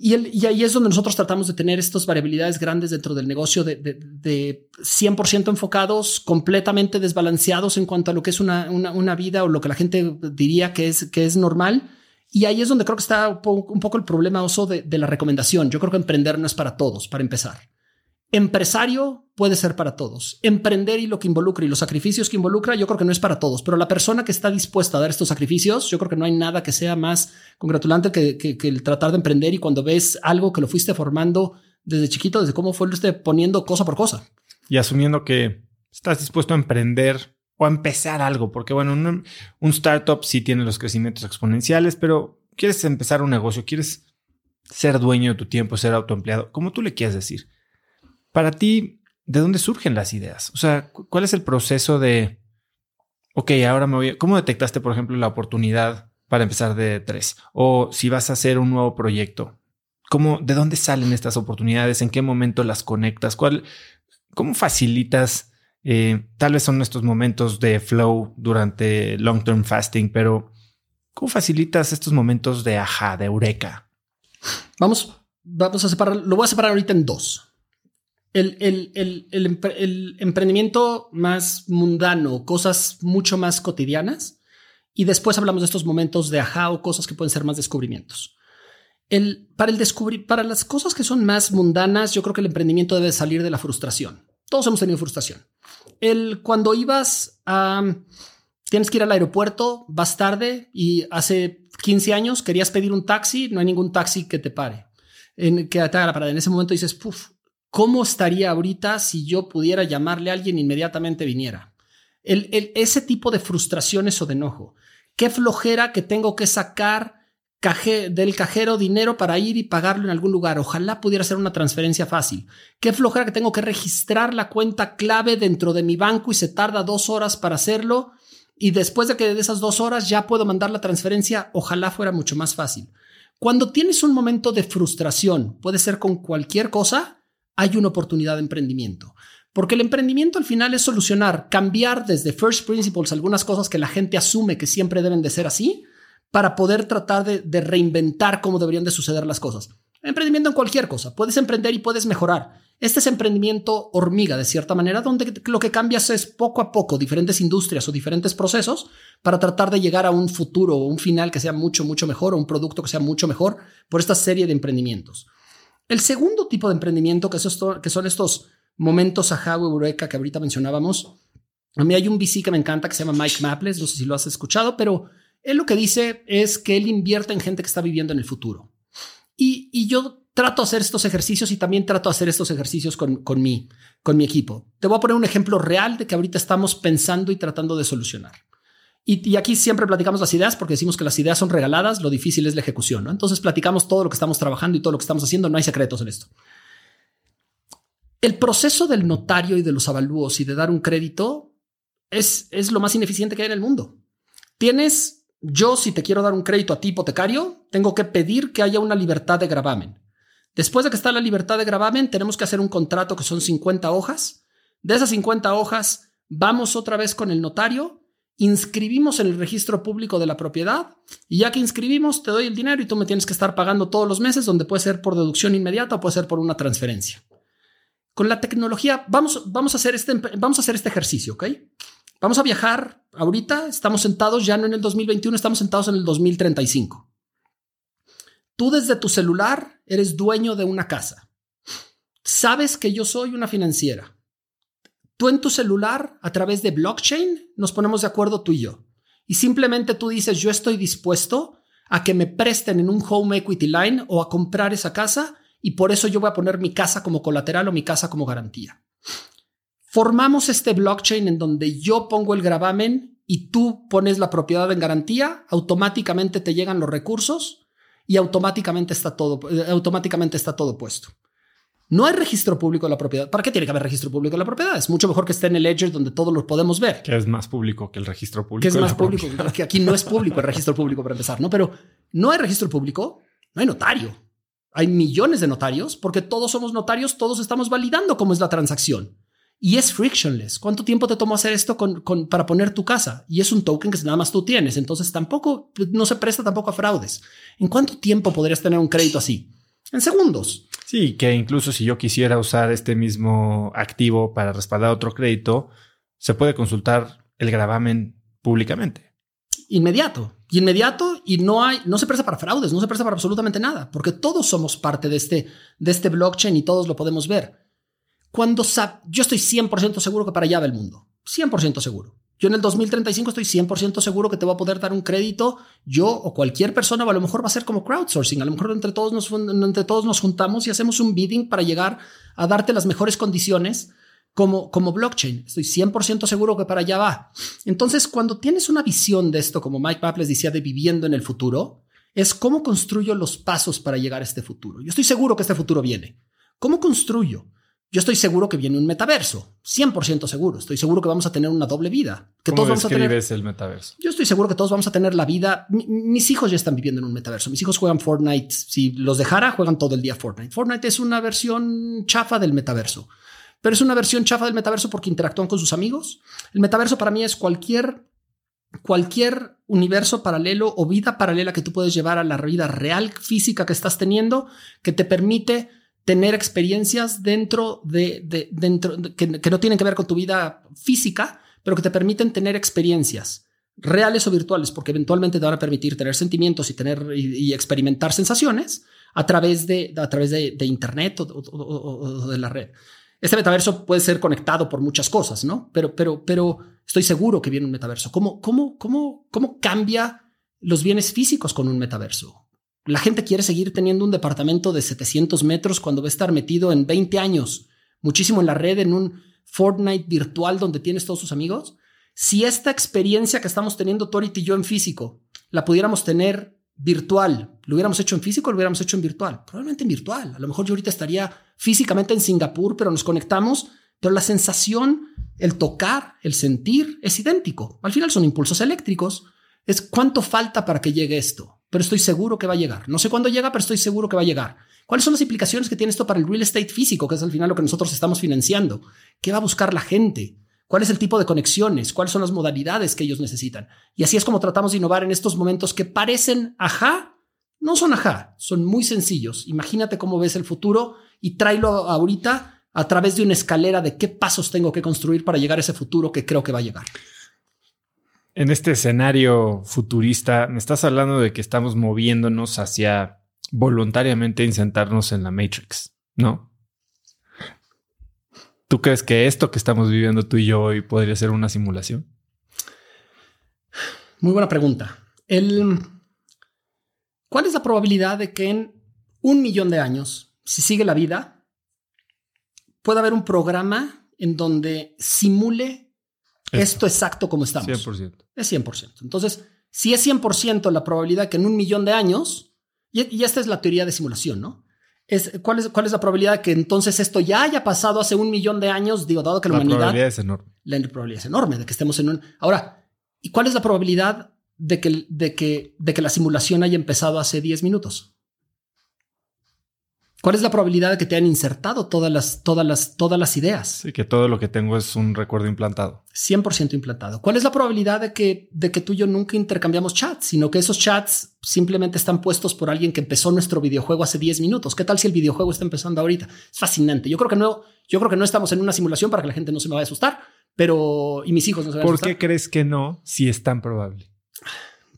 Y, ahí es donde nosotros tratamos de tener estas variabilidades grandes dentro del negocio de, de, 100% enfocados, completamente desbalanceados en cuanto a lo que es una, una, vida o lo que la gente diría que es, que es normal. Y ahí es donde creo que está un poco el problema de, la recomendación. Yo creo que emprender no es para todos, para empezar. Empresario puede ser para todos. Emprender y lo que involucra y los sacrificios que involucra, yo creo que no es para todos, pero la persona que está dispuesta a dar estos sacrificios, yo creo que no hay nada que sea más congratulante que, el tratar de emprender y cuando ves algo que lo fuiste formando desde chiquito, desde cómo fue usted poniendo cosa por cosa. Y asumiendo que estás dispuesto a emprender o a empezar algo, porque bueno, un, startup sí tiene los crecimientos exponenciales, pero quieres empezar un negocio, quieres ser dueño de tu tiempo, ser autoempleado, como tú le quieras decir para ti, ¿de dónde surgen las ideas? O sea, ¿cuál es el proceso de, ok, ahora me voy, ¿cómo detectaste, por ejemplo, la oportunidad para empezar de tres? O si vas a hacer un nuevo proyecto, ¿cómo, de dónde salen estas oportunidades? ¿En qué momento las conectas? ¿Cuál, ¿Cómo facilitas? Eh, tal vez son estos momentos de flow durante long term fasting, pero ¿cómo facilitas estos momentos de ajá, de eureka? Vamos, vamos a separar, lo voy a separar ahorita en dos el, emprendimiento más mundano, cosas mucho más cotidianas. Y después hablamos de estos momentos de ajá o cosas que pueden ser más descubrimientos. El, para, el descubrir, para las cosas que son más mundanas, yo creo que el emprendimiento debe salir de la frustración. Todos hemos tenido frustración. El, cuando ibas a... Tienes que ir al aeropuerto, vas tarde y hace 15 años querías pedir un taxi, no hay ningún taxi que te pare, en, que te haga la parada. En ese momento dices, puff, ¿Cómo estaría ahorita si yo pudiera llamarle a alguien e inmediatamente viniera? El, ese tipo de frustraciones o de enojo. Qué flojera que tengo que sacar del cajero dinero para ir y pagarlo en algún lugar. Ojalá pudiera ser una transferencia fácil. Qué flojera que tengo que registrar la cuenta clave dentro de mi banco y se tarda dos horas para hacerlo. Y después de que de esas dos horas ya puedo mandar la transferencia, ojalá fuera mucho más fácil. Cuando tienes un momento de frustración, puede ser con cualquier cosa, hay una oportunidad de emprendimiento. Porque el emprendimiento al final es solucionar, cambiar desde first principles algunas cosas que la gente asume que siempre deben de ser así, para poder tratar de, reinventar cómo deberían de suceder las cosas. Emprendimiento en cualquier cosa, puedes emprender y puedes mejorar. Este es emprendimiento hormiga, de cierta manera, donde lo que cambias es poco a poco diferentes industrias o diferentes procesos para tratar de llegar a un futuro o un final que sea mucho, mucho mejor o un producto que sea mucho mejor por esta serie de emprendimientos. El segundo tipo de emprendimiento, que, que son estos momentos a o eureka que ahorita mencionábamos, a mí hay un VC que me encanta que se llama Mike Maples, no sé si lo has escuchado, pero él lo que dice es que él invierte en gente que está viviendo en el futuro. Y, yo trato de hacer estos ejercicios y también trato de hacer estos ejercicios con, con, mi, con mi equipo. Te voy a poner un ejemplo real de que ahorita estamos pensando y tratando de solucionar. Y, aquí siempre platicamos las ideas porque decimos que las ideas son regaladas, lo difícil es la ejecución. ¿no? Entonces platicamos todo lo que estamos trabajando y todo lo que estamos haciendo, no hay secretos en esto. El proceso del notario y de los avalúos y de dar un crédito es, es lo más ineficiente que hay en el mundo. Tienes, yo si te quiero dar un crédito a ti hipotecario, tengo que pedir que haya una libertad de gravamen. Después de que está la libertad de gravamen, tenemos que hacer un contrato que son 50 hojas. De esas 50 hojas, vamos otra vez con el notario, inscribimos en el registro público de la propiedad y ya que inscribimos, te doy el dinero y tú me tienes que estar pagando todos los meses, donde puede ser por deducción inmediata o puede ser por una transferencia. Con la tecnología, vamos, vamos, a, hacer este, vamos a hacer este ejercicio, ¿ok? Vamos a viajar ahorita, estamos sentados ya no en el 2021, estamos sentados en el 2035. Tú desde tu celular eres dueño de una casa. Sabes que yo soy una financiera. Tú en tu celular, a través de blockchain, nos ponemos de acuerdo tú y yo. Y simplemente tú dices, yo estoy dispuesto a que me presten en un home equity line o a comprar esa casa y por eso yo voy a poner mi casa como colateral o mi casa como garantía. Formamos este blockchain en donde yo pongo el gravamen y tú pones la propiedad en garantía, automáticamente te llegan los recursos y automáticamente está todo, eh, automáticamente está todo puesto. No hay registro público de la propiedad. ¿Para qué tiene que haber registro público de la propiedad? Es mucho mejor que esté en el Ledger donde todos lo podemos ver. Que es más público que el registro público. Que es más público. Que aquí no es público el registro público para empezar, ¿no? Pero no hay registro público, no hay notario. Hay millones de notarios porque todos somos notarios, todos estamos validando cómo es la transacción. Y es frictionless. ¿Cuánto tiempo te tomó hacer esto con, para poner tu casa? Y es un token que nada más tú tienes. Entonces tampoco, no se presta tampoco a fraudes. ¿En cuánto tiempo podrías tener un crédito así? En segundos. Sí, que incluso si yo quisiera usar este mismo activo para respaldar otro crédito, se puede consultar el gravamen públicamente. Inmediato. Y inmediato y no hay, no se presta para fraudes, no se presta para absolutamente nada, porque todos somos parte de este, de este blockchain y todos lo podemos ver. Cuando yo estoy 100% seguro que para allá va el mundo. 100% seguro. Yo en el 2035 estoy 100% seguro que te voy a poder dar un crédito, yo o cualquier persona, o a lo mejor va a ser como crowdsourcing, a lo mejor entre todos nos, entre todos nos juntamos y hacemos un bidding para llegar a darte las mejores condiciones como, como blockchain. Estoy 100% seguro que para allá va. Entonces, cuando tienes una visión de esto, como Mike Papp les decía, de viviendo en el futuro, es cómo construyo los pasos para llegar a este futuro. Yo estoy seguro que este futuro viene. ¿Cómo construyo? Yo estoy seguro que viene un metaverso, 100% seguro. Estoy seguro que vamos a tener una doble vida. Que ¿Cómo todos vamos a tener. el metaverso? Yo estoy seguro que todos vamos a tener la vida. mis hijos ya están viviendo en un metaverso. Mis hijos juegan Fortnite. Si los dejara, juegan todo el día Fortnite. Fortnite es una versión chafa del metaverso, pero es una versión chafa del metaverso porque interactúan con sus amigos. El metaverso para mí es cualquier cualquier universo paralelo o vida paralela que tú puedes llevar a la vida real física que estás teniendo que te permite tener experiencias dentro de, dentro que, no tienen que ver con tu vida física, pero que te permiten tener experiencias reales o virtuales, porque eventualmente te van a permitir tener sentimientos y tener y, experimentar sensaciones a través de, a través de, internet o, de la red. Este metaverso puede ser conectado por muchas cosas, ¿no? Pero, pero, pero estoy seguro que viene un metaverso. ¿Cómo, cómo, cómo, cómo cambia los bienes físicos con un metaverso? La gente quiere seguir teniendo un departamento de 700 metros cuando va a estar metido en 20 años, muchísimo en la red, en un Fortnite virtual donde tienes todos tus amigos. Si esta experiencia que estamos teniendo Tori y yo en físico la pudiéramos tener virtual, lo hubiéramos hecho en físico, lo hubiéramos hecho en virtual, probablemente en virtual. A lo mejor yo ahorita estaría físicamente en Singapur, pero nos conectamos, pero la sensación, el tocar, el sentir es idéntico. Al final son impulsos eléctricos. Es cuánto falta para que llegue esto pero estoy seguro que va a llegar. No sé cuándo llega, pero estoy seguro que va a llegar. ¿Cuáles son las implicaciones que tiene esto para el real estate físico, que es al final lo que nosotros estamos financiando? ¿Qué va a buscar la gente? ¿Cuál es el tipo de conexiones? ¿Cuáles son las modalidades que ellos necesitan? Y así es como tratamos de innovar en estos momentos que parecen ajá, no son ajá, son muy sencillos. Imagínate cómo ves el futuro y tráelo ahorita a través de una escalera de qué pasos tengo que construir para llegar a ese futuro que creo que va a llegar en este escenario futurista, me estás hablando de que estamos moviéndonos hacia voluntariamente insentarnos en la Matrix, ¿no? ¿Tú crees que esto que estamos viviendo tú y yo hoy podría ser una simulación? Muy buena pregunta. El, ¿Cuál es la probabilidad de que en un millón de años si sigue la vida, puede haber un programa en donde simule esto, exacto como estamos. 100%. Es 100%. Entonces, si es 100% la probabilidad que en un millón de años, y, y esta es la teoría de simulación, ¿no? Es, ¿cuál, es, ¿Cuál es la probabilidad que entonces esto ya haya pasado hace un millón de años? Digo, dado que la, La humanidad... probabilidad es enorme. La probabilidad es enorme de que estemos en un... Ahora, ¿y cuál es la probabilidad de que, de que, de que la simulación haya empezado hace 10 minutos? ¿Cuál es la probabilidad de que te hayan insertado todas las, todas las, todas las ideas? Sí, que todo lo que tengo es un recuerdo implantado. 100% implantado. ¿Cuál es la probabilidad de que, de que tú y yo nunca intercambiamos chats, sino que esos chats simplemente están puestos por alguien que empezó nuestro videojuego hace 10 minutos? ¿Qué tal si el videojuego está empezando ahorita? Es fascinante. Yo creo que no, yo creo que no estamos en una simulación para que la gente no se me vaya a asustar, pero y mis hijos no se van a ¿Por asustar. qué crees que no si es tan probable?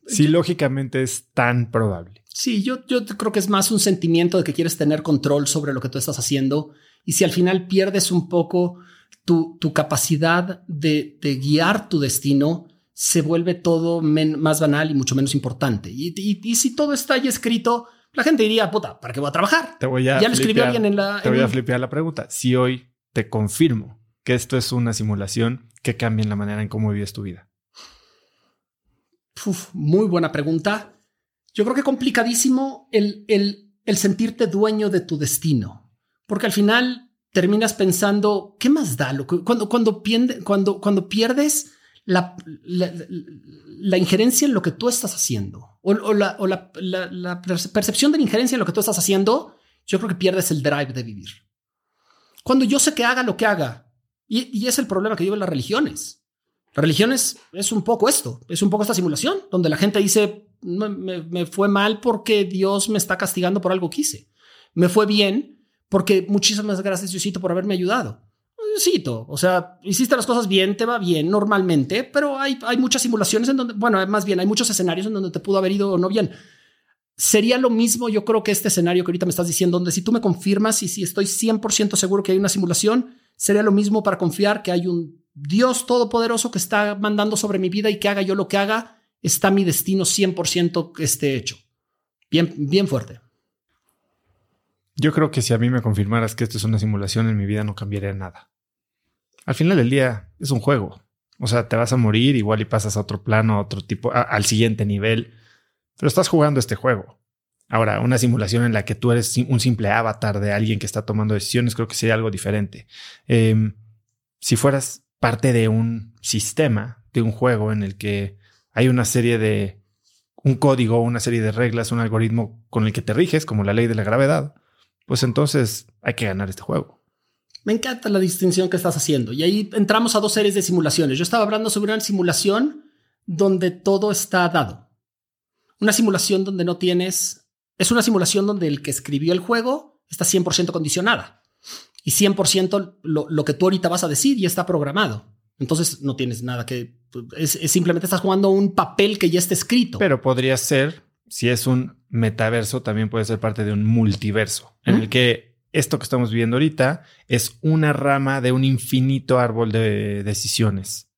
Si lógicamente es tan probable. Sí, yo, yo creo que es más un sentimiento de que quieres tener control sobre lo que tú estás haciendo. Y si al final pierdes un poco tu, tu capacidad de, de, guiar tu destino, se vuelve todo men, más banal y mucho menos importante. Y, y, y, si todo está ahí escrito, la gente diría, puta, ¿para qué voy a trabajar? Te voy a ya lo escribió alguien en la... Te en voy a flipear la pregunta. Si hoy te confirmo que esto es una simulación, que cambia en la manera en cómo vives tu vida. Uf, muy buena pregunta. Yo creo que complicadísimo el, el, sentirte dueño de tu destino, porque al final terminas pensando, ¿qué más da? Cuando, cuando, pierde, cuando, cuando pierdes la, la, injerencia en lo que tú estás haciendo o, la, o la, percepción de la injerencia en lo que tú estás haciendo, yo creo que pierdes el drive de vivir. Cuando yo sé que haga lo que haga, y, y es el problema que llevan las religiones. La religión es, es, un poco esto, es un poco esta simulación, donde la gente dice, me, fue mal porque Dios me está castigando por algo que hice. Me fue bien porque muchísimas gracias, Diosito, por haberme ayudado. Diosito, o sea, hiciste las cosas bien, te va bien normalmente, pero hay, hay muchas simulaciones en donde, bueno, más bien, hay muchos escenarios en donde te pudo haber ido o no bien. Sería lo mismo, yo creo que este escenario que ahorita me estás diciendo, donde si tú me confirmas y si estoy 100% seguro que hay una simulación, sería lo mismo para confiar que hay un Dios todopoderoso que está mandando sobre mi vida y que haga yo lo que haga, está mi destino 100% que esté hecho. Bien, bien fuerte. Yo creo que si a mí me confirmaras que esto es una simulación en mi vida no cambiaría nada. Al final del día es un juego. O sea, te vas a morir igual y pasas a otro plano, a otro tipo, al siguiente nivel. Pero estás jugando este juego. Ahora, una simulación en la que tú eres un simple avatar de alguien que está tomando decisiones, creo que sería algo diferente. Eh, si fueras parte de un sistema, de un juego en el que hay una serie de un código, una serie de reglas, un algoritmo con el que te riges, como la ley de la gravedad, pues entonces hay que ganar este juego. Me encanta la distinción que estás haciendo. Y ahí entramos a dos series de simulaciones. Yo estaba hablando sobre una simulación donde todo está dado. Una simulación donde no tienes... Es una simulación donde el que escribió el juego está 100% condicionada. Y 100% lo, lo, que tú ahorita vas a decir ya está programado. Entonces no tienes nada que... Es, es simplemente estás jugando un papel que ya está escrito. Pero podría ser, si es un metaverso, también puede ser parte de un multiverso, ¿Mm? en el que esto que estamos viviendo ahorita es una rama de un infinito árbol de decisiones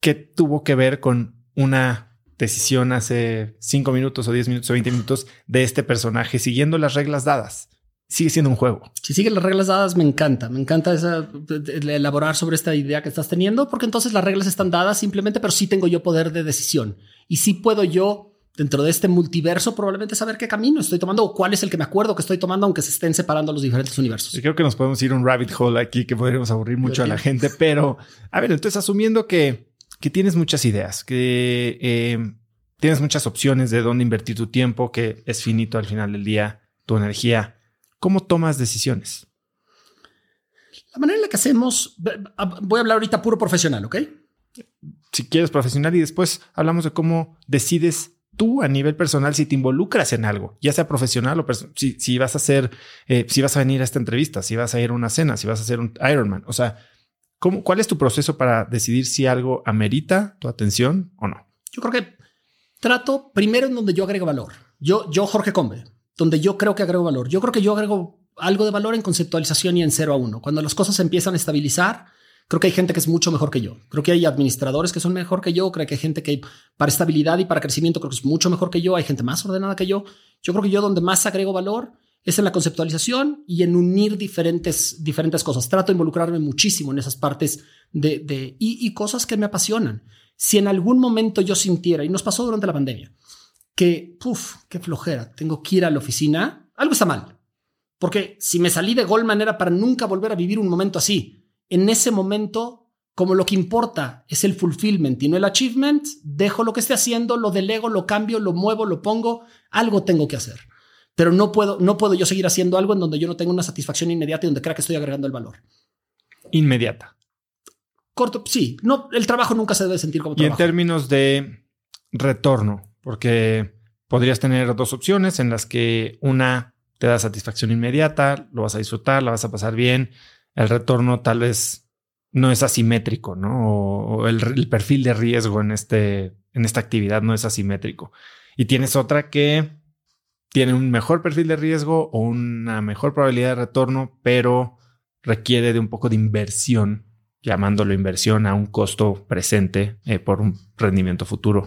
que tuvo que ver con una decisión hace 5 minutos o 10 minutos o 20 minutos de este personaje siguiendo las reglas dadas. Sigue siendo un juego. Si siguen las reglas dadas, me encanta. Me encanta esa, elaborar sobre esta idea que estás teniendo, porque entonces las reglas están dadas simplemente, pero sí tengo yo poder de decisión. Y sí puedo yo, dentro de este multiverso, probablemente saber qué camino estoy tomando o cuál es el que me acuerdo que estoy tomando, aunque se estén separando los diferentes universos. Yo creo que nos podemos ir a un rabbit hole aquí que podríamos aburrir mucho a la gente, pero a ver, entonces asumiendo que, que tienes muchas ideas, que eh, tienes muchas opciones de dónde invertir tu tiempo, que es finito al final del día, tu energía. ¿Cómo tomas decisiones? La manera en la que hacemos, voy a hablar ahorita puro profesional, ¿ok? Si quieres profesional y después hablamos de cómo decides tú a nivel personal si te involucras en algo, ya sea profesional o si, si, vas a hacer, eh, si vas a venir a esta entrevista, si vas a ir a una cena, si vas a hacer un Ironman. O sea, ¿cómo, ¿cuál es tu proceso para decidir si algo amerita tu atención o no? Yo creo que trato primero en donde yo agrego valor. Yo, yo Jorge Combe, donde yo creo que agrego valor. Yo creo que yo agrego algo de valor en conceptualización y en 0 a 1. Cuando las cosas se empiezan a estabilizar, creo que hay gente que es mucho mejor que yo. Creo que hay administradores que son mejor que yo. Creo que hay gente que para estabilidad y para crecimiento creo que es mucho mejor que yo. Hay gente más ordenada que yo. Yo creo que yo donde más agrego valor es en la conceptualización y en unir diferentes, diferentes cosas. Trato de involucrarme muchísimo en esas partes de, de y, y cosas que me apasionan. Si en algún momento yo sintiera, y nos pasó durante la pandemia, que, puff, qué flojera, tengo que ir a la oficina, algo está mal. Porque si me salí de Goldman era para nunca volver a vivir un momento así. En ese momento, como lo que importa es el fulfillment y no el achievement, dejo lo que esté haciendo, lo delego, lo cambio, lo muevo, lo pongo, algo tengo que hacer. Pero no puedo, no puedo yo seguir haciendo algo en donde yo no tengo una satisfacción inmediata y donde crea que estoy agregando el valor. Inmediata. Corto, sí, no, el trabajo nunca se debe sentir como Y trabajo. en términos de retorno, porque podrías tener dos opciones en las que una te da satisfacción inmediata, lo vas a disfrutar, la vas a pasar bien. El retorno tal vez no es asimétrico, ¿no? O, el perfil de riesgo en, este, en esta actividad no es asimétrico. Y tienes otra que tiene un mejor perfil de riesgo o una mejor probabilidad de retorno, pero requiere de un poco de inversión, llamándolo inversión a un costo presente eh, por un rendimiento futuro.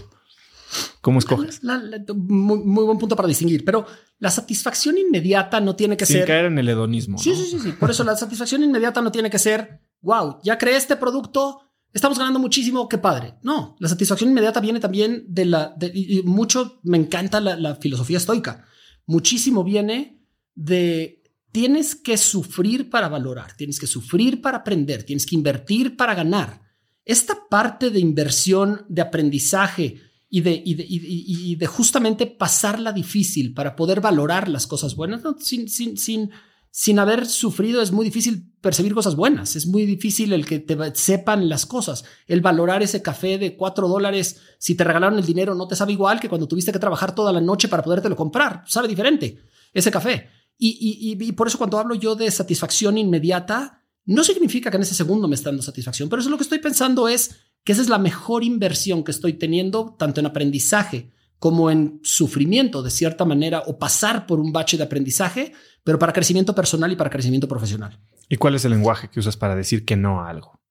¿Cómo escoges? La- la- la- muy, muy buen punto para distinguir, pero la satisfacción inmediata no tiene que Sin ser. caer en el hedonismo. Sí, ¿no? sí, sí, sí. Por eso la satisfacción inmediata no tiene que ser, wow, ya creé este producto, estamos ganando muchísimo, qué padre. No, la satisfacción inmediata viene también de la, de- y mucho, me encanta la, la filosofía estoica. Muchísimo viene de tienes que sufrir para valorar, tienes que sufrir para aprender, tienes que invertir para ganar. Esta parte de inversión, de aprendizaje y de, justamente pasarla difícil para poder valorar las cosas buenas, sin, sin, sin, sin haber sufrido es muy difícil percibir cosas buenas. Es muy difícil el que te sepan las cosas. El valorar ese café de cuatro dólares, si te regalaron el dinero, no te sabe igual que cuando tuviste que trabajar toda la noche para podértelo comprar. Sabe diferente ese café. Y por eso cuando hablo yo de satisfacción inmediata, no significa que en ese segundo me está dando satisfacción, pero eso lo que estoy pensando es que esa es la mejor inversión que estoy teniendo, tanto en aprendizaje como en sufrimiento de cierta manera o pasar por un bache de aprendizaje, pero para crecimiento personal y para crecimiento profesional. ¿Y cuál es el lenguaje que usas para decir que no a algo?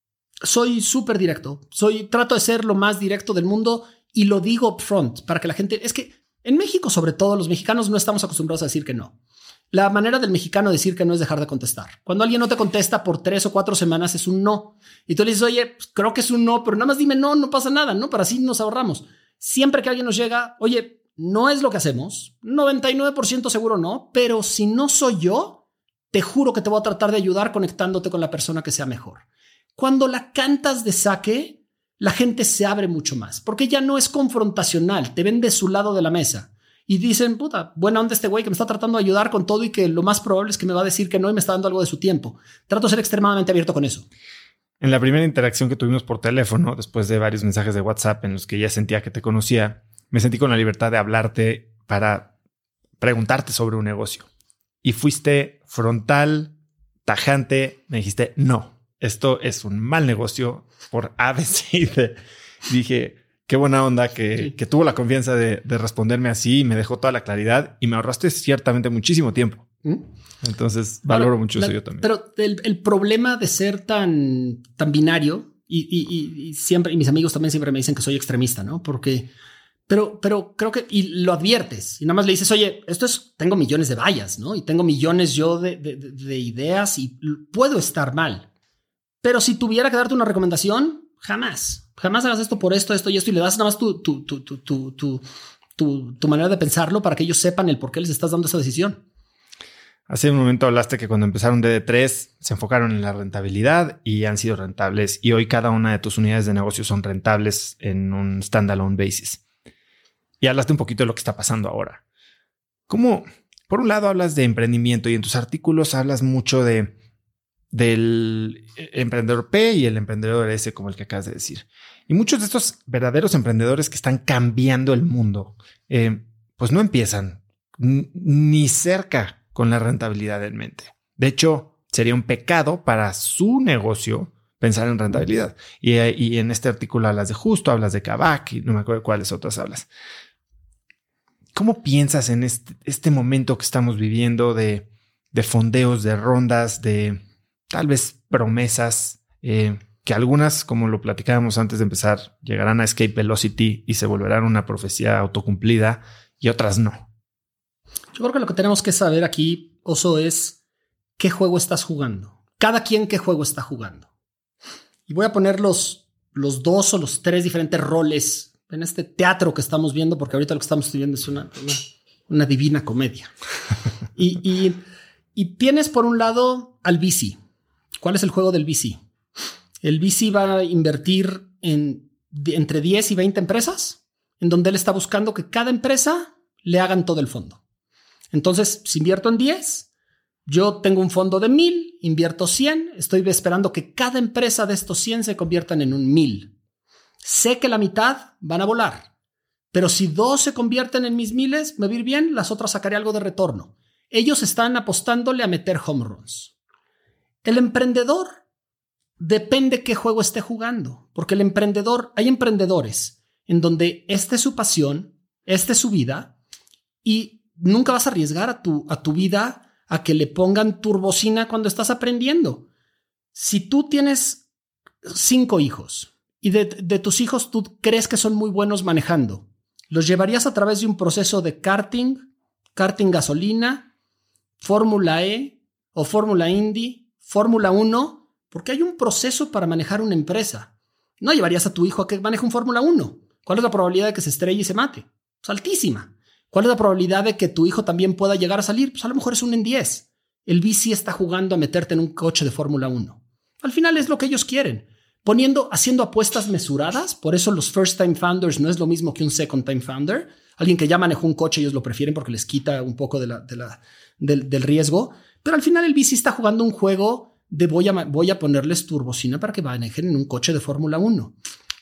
Soy súper directo, soy trato de ser lo más directo del mundo y lo digo upfront para que la gente es que en México sobre todo los mexicanos no estamos acostumbrados a decir que no. La manera del mexicano de decir que no es dejar de contestar. Cuando alguien no te contesta por tres o cuatro semanas es un no. Y tú le dices, oye, pues, creo que es un no, pero nada más dime no, no pasa nada, ¿no? Para así nos ahorramos. Siempre que alguien nos llega, oye, no es lo que hacemos, 99% seguro no, pero si no soy yo, te juro que te voy a tratar de ayudar conectándote con la persona que sea mejor. Cuando la cantas de saque, la gente se abre mucho más, porque ya no es confrontacional, te ven de su lado de la mesa y dicen, puta, buena onda este güey que me está tratando de ayudar con todo y que lo más probable es que me va a decir que no y me está dando algo de su tiempo. Trato de ser extremadamente abierto con eso. En la primera interacción que tuvimos por teléfono, después de varios mensajes de WhatsApp en los que ya sentía que te conocía, me sentí con la libertad de hablarte para preguntarte sobre un negocio. Y fuiste frontal, tajante, me dijiste, no, esto es un mal negocio por A, B, C y D. Dije, qué buena onda que, Sí. que tuvo la confianza de, de responderme así y me dejó toda la claridad y me ahorraste ciertamente muchísimo tiempo. ¿Mm? Entonces valoro mucho la- eso yo también. Pero el, el problema de ser tan, tan binario y, y- y- y siempre, y mis amigos también siempre me dicen que soy extremista, ¿no? Porque, pero, pero creo que, y lo adviertes y nada más le dices, oye, esto es, tengo millones de vallas, ¿no? Y tengo millones yo de, de- de- de ideas y puedo estar mal. Pero si tuviera que darte una recomendación, jamás, jamás hagas esto por esto, esto y esto y le das nada más tu, tu, tu, tu, tu, manera de pensarlo para que ellos sepan el por qué les estás dando esa decisión. Hace un momento hablaste que cuando empezaron DD3 se enfocaron en la rentabilidad y han sido rentables y hoy cada una de tus unidades de negocio son rentables en un standalone basis. Y hablaste un poquito de lo que está pasando ahora. ¿Cómo? Por un lado hablas de emprendimiento y en tus artículos hablas mucho de del emprendedor P y el emprendedor S como el que acabas de decir. Y muchos de estos verdaderos emprendedores que están cambiando el mundo, eh, pues no empiezan ni cerca con la rentabilidad en mente. De hecho, sería un pecado para su negocio pensar en rentabilidad. Y, eh, y en este artículo hablas de Justo, hablas de Kavak y no me acuerdo cuáles otras hablas. ¿Cómo piensas en este, este momento que estamos viviendo de, de fondeos, de rondas, de tal vez promesas, eh, que algunas, como lo platicábamos antes de empezar, llegarán a Escape Velocity y se volverán una profecía autocumplida y otras no? Yo creo que lo que tenemos que saber aquí Oso, es qué juego estás jugando. Cada quien qué juego está jugando. Y voy a poner los, los dos o los tres diferentes roles en este teatro que estamos viendo, porque ahorita lo que estamos viendo es una, una, divina comedia. y, y, tienes por un lado al VC. ¿Cuál es el juego del VC? El VC va a invertir en entre 10 y 20 empresas, en donde él está buscando que cada empresa le hagan todo el fondo. Entonces, si invierto en 10, yo tengo un fondo de 1000, invierto 100, estoy esperando que cada empresa de estos 100 se conviertan en un 1000. Sé que la mitad van a volar, pero si dos se convierten en mis miles, me va a ir bien, las otras sacaré algo de retorno. Ellos están apostándole a meter home runs. El emprendedor depende qué juego esté jugando, porque el emprendedor, hay emprendedores en donde esta es su pasión, esta es su vida, y nunca vas a arriesgar a tu, a tu vida a que le pongan turbocina cuando estás aprendiendo. Si tú tienes cinco hijos y de, tus hijos tú crees que son muy buenos manejando, los llevarías a través de un proceso de karting, karting gasolina, Fórmula E o Fórmula Indy, Fórmula 1, porque hay un proceso para manejar una empresa. No llevarías a tu hijo a que maneje un Fórmula 1. ¿Cuál es la probabilidad de que se estrelle y se mate? Es altísima. ¿Cuál es la probabilidad de que tu hijo también pueda llegar a salir? Pues a lo mejor es un en 10. El VC está jugando a meterte en un coche de Fórmula 1. Al final es lo que ellos quieren poniendo, haciendo apuestas mesuradas. Por eso los first time founders no es lo mismo que un second time founder. Alguien que ya manejó un coche, ellos lo prefieren porque les quita un poco del, del, riesgo. Pero al final el VC está jugando un juego de voy a, voy a ponerles turbocina para que manejen en un coche de Fórmula 1.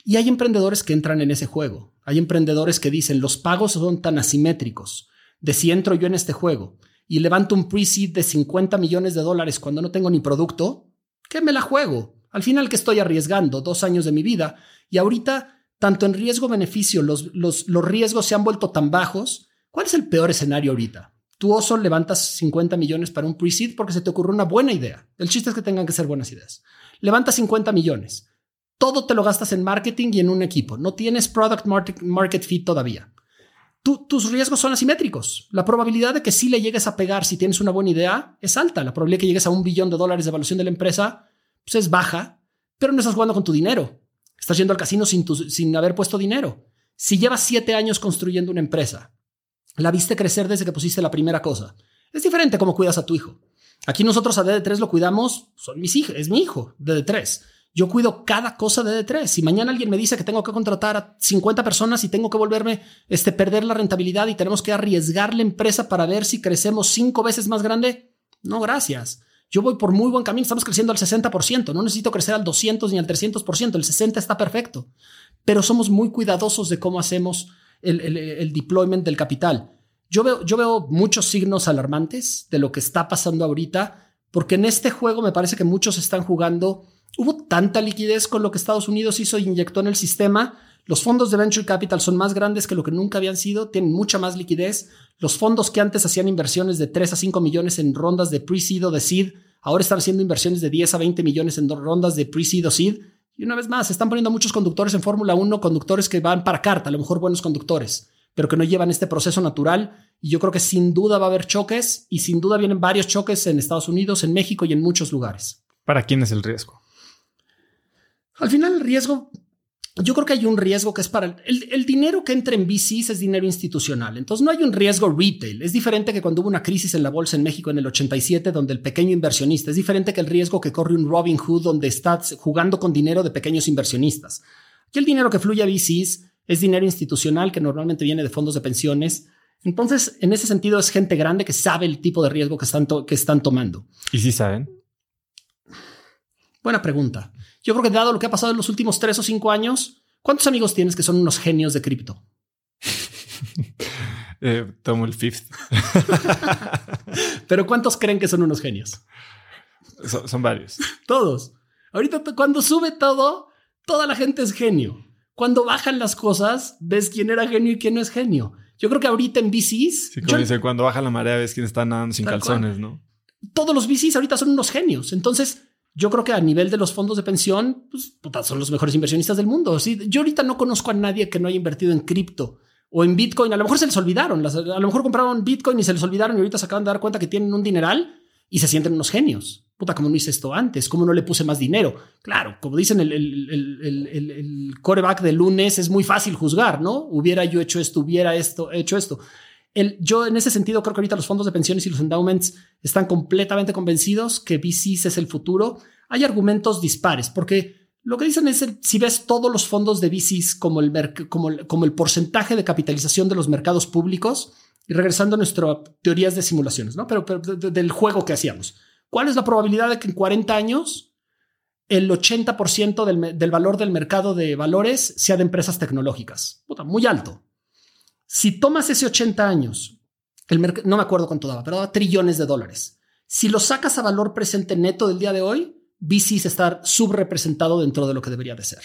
Y hay emprendedores que entran en ese juego. Hay emprendedores que dicen los pagos son tan asimétricos. De si entro yo en este juego y levanto un pre-seed de 50 millones de dólares cuando no tengo ni producto, ¿qué me la juego? Al final, que estoy arriesgando? Dos años de mi vida. Y ahorita, tanto en riesgo-beneficio, los, los, los riesgos se han vuelto tan bajos. ¿Cuál es el peor escenario ahorita? Tú, Oso, levantas 50 millones para un pre-seed porque se te ocurrió una buena idea. El chiste es que tengan que ser buenas ideas. Levantas 50 millones. Todo te lo gastas en marketing y en un equipo. No tienes product market, fit todavía. tus riesgos son asimétricos. La probabilidad de que sí le llegues a pegar si tienes una buena idea es alta. La probabilidad de que llegues a un billón de dólares de evaluación de la empresa pues es baja, pero no estás jugando con tu dinero. Estás yendo al casino sin, sin haber puesto dinero. Si llevas siete años construyendo una empresa, la viste crecer desde que pusiste la primera cosa. Es diferente cómo cuidas a tu hijo. Aquí nosotros a DD3 lo cuidamos, son mis hijos, es mi hijo, DD3. Yo cuido cada cosa de D3. Si mañana alguien me dice que tengo que contratar a 50 personas y tengo que volverme, este, perder la rentabilidad y tenemos que arriesgar la empresa para ver si crecemos cinco veces más grande, no, gracias. Yo voy por muy buen camino, estamos creciendo al 60%, no necesito crecer al 200 ni al 300%, el 60 está perfecto, pero somos muy cuidadosos de cómo hacemos el, deployment del capital. Yo veo, yo veo muchos signos alarmantes de lo que está pasando ahorita, porque en este juego me parece que muchos están jugando. Hubo tanta liquidez con lo que Estados Unidos hizo e inyectó en el sistema. Los fondos de venture capital son más grandes que lo que nunca habían sido, tienen mucha más liquidez. Los fondos que antes hacían inversiones de 3 a 5 millones en rondas de pre-seed o de seed, ahora están haciendo inversiones de 10 a 20 millones en rondas de pre-seed o seed. Y una vez más, se están poniendo muchos conductores en Fórmula 1, conductores que van para carta, a lo mejor buenos conductores, pero que no llevan este proceso natural. Y yo creo que sin duda va a haber choques y sin duda vienen varios choques en Estados Unidos, en México y en muchos lugares. ¿Para quién es el riesgo? Al final el riesgo yo creo que hay un riesgo que es para el, dinero que entra en VCs es dinero institucional. Entonces no hay un riesgo retail. Es diferente que cuando hubo una crisis en la bolsa en México en el 87, donde el pequeño inversionista es diferente que el riesgo que corre un Robin Hood, donde estás jugando con dinero de pequeños inversionistas. Aquí el dinero que fluye a VCs es dinero institucional que normalmente viene de fondos de pensiones. Entonces, en ese sentido, es gente grande que sabe el tipo de riesgo que están, que están tomando. ¿Y si saben? Buena pregunta. Yo creo que dado lo que ha pasado en los últimos tres o cinco años, ¿cuántos amigos tienes que son unos genios de cripto? Eh, tomo el fifth. Pero ¿cuántos creen que son unos genios? son varios. Todos. Ahorita cuando sube todo, toda la gente es genio. Cuando bajan las cosas, ves quién era genio y quién no es genio. Yo creo que ahorita en VCs... Sí, como dice, cuando baja la marea ves quién está nadando sin calzones, ¿no? Todos los VCs ahorita son unos genios. Entonces, yo creo que a nivel de los fondos de pensión, pues, son los mejores inversionistas del mundo. ¿sí? Yo ahorita no conozco a nadie que no haya invertido en cripto o en Bitcoin, a lo mejor se les olvidaron, a lo mejor compraron Bitcoin y se les olvidaron y ahorita se acaban de dar cuenta que tienen un dineral y se sienten unos genios. Puta, ¿cómo no hice esto antes? ¿Cómo no le puse más dinero? Claro, como dicen el, el, coreback de lunes, es muy fácil juzgar, ¿no? Hubiera yo hecho esto, hubiera esto, hecho esto. El, yo en ese sentido creo que ahorita los fondos de pensiones y los endowments están completamente convencidos que VCs es el futuro. Hay argumentos dispares, porque lo que dicen es, si ves todos los fondos de VCs como el, el porcentaje de capitalización de los mercados públicos, y regresando a nuestras teorías de simulaciones, ¿no? Pero, del juego que hacíamos. ¿Cuál es la probabilidad de que en 40 años el 80% del, del, valor del mercado de valores sea de empresas tecnológicas? Puta, muy alto. Si tomas ese 80 años, el no me acuerdo cuánto daba, pero daba trillones de dólares. Si lo sacas a valor presente neto del día de hoy, VCs estar subrepresentado dentro de lo que debería de ser.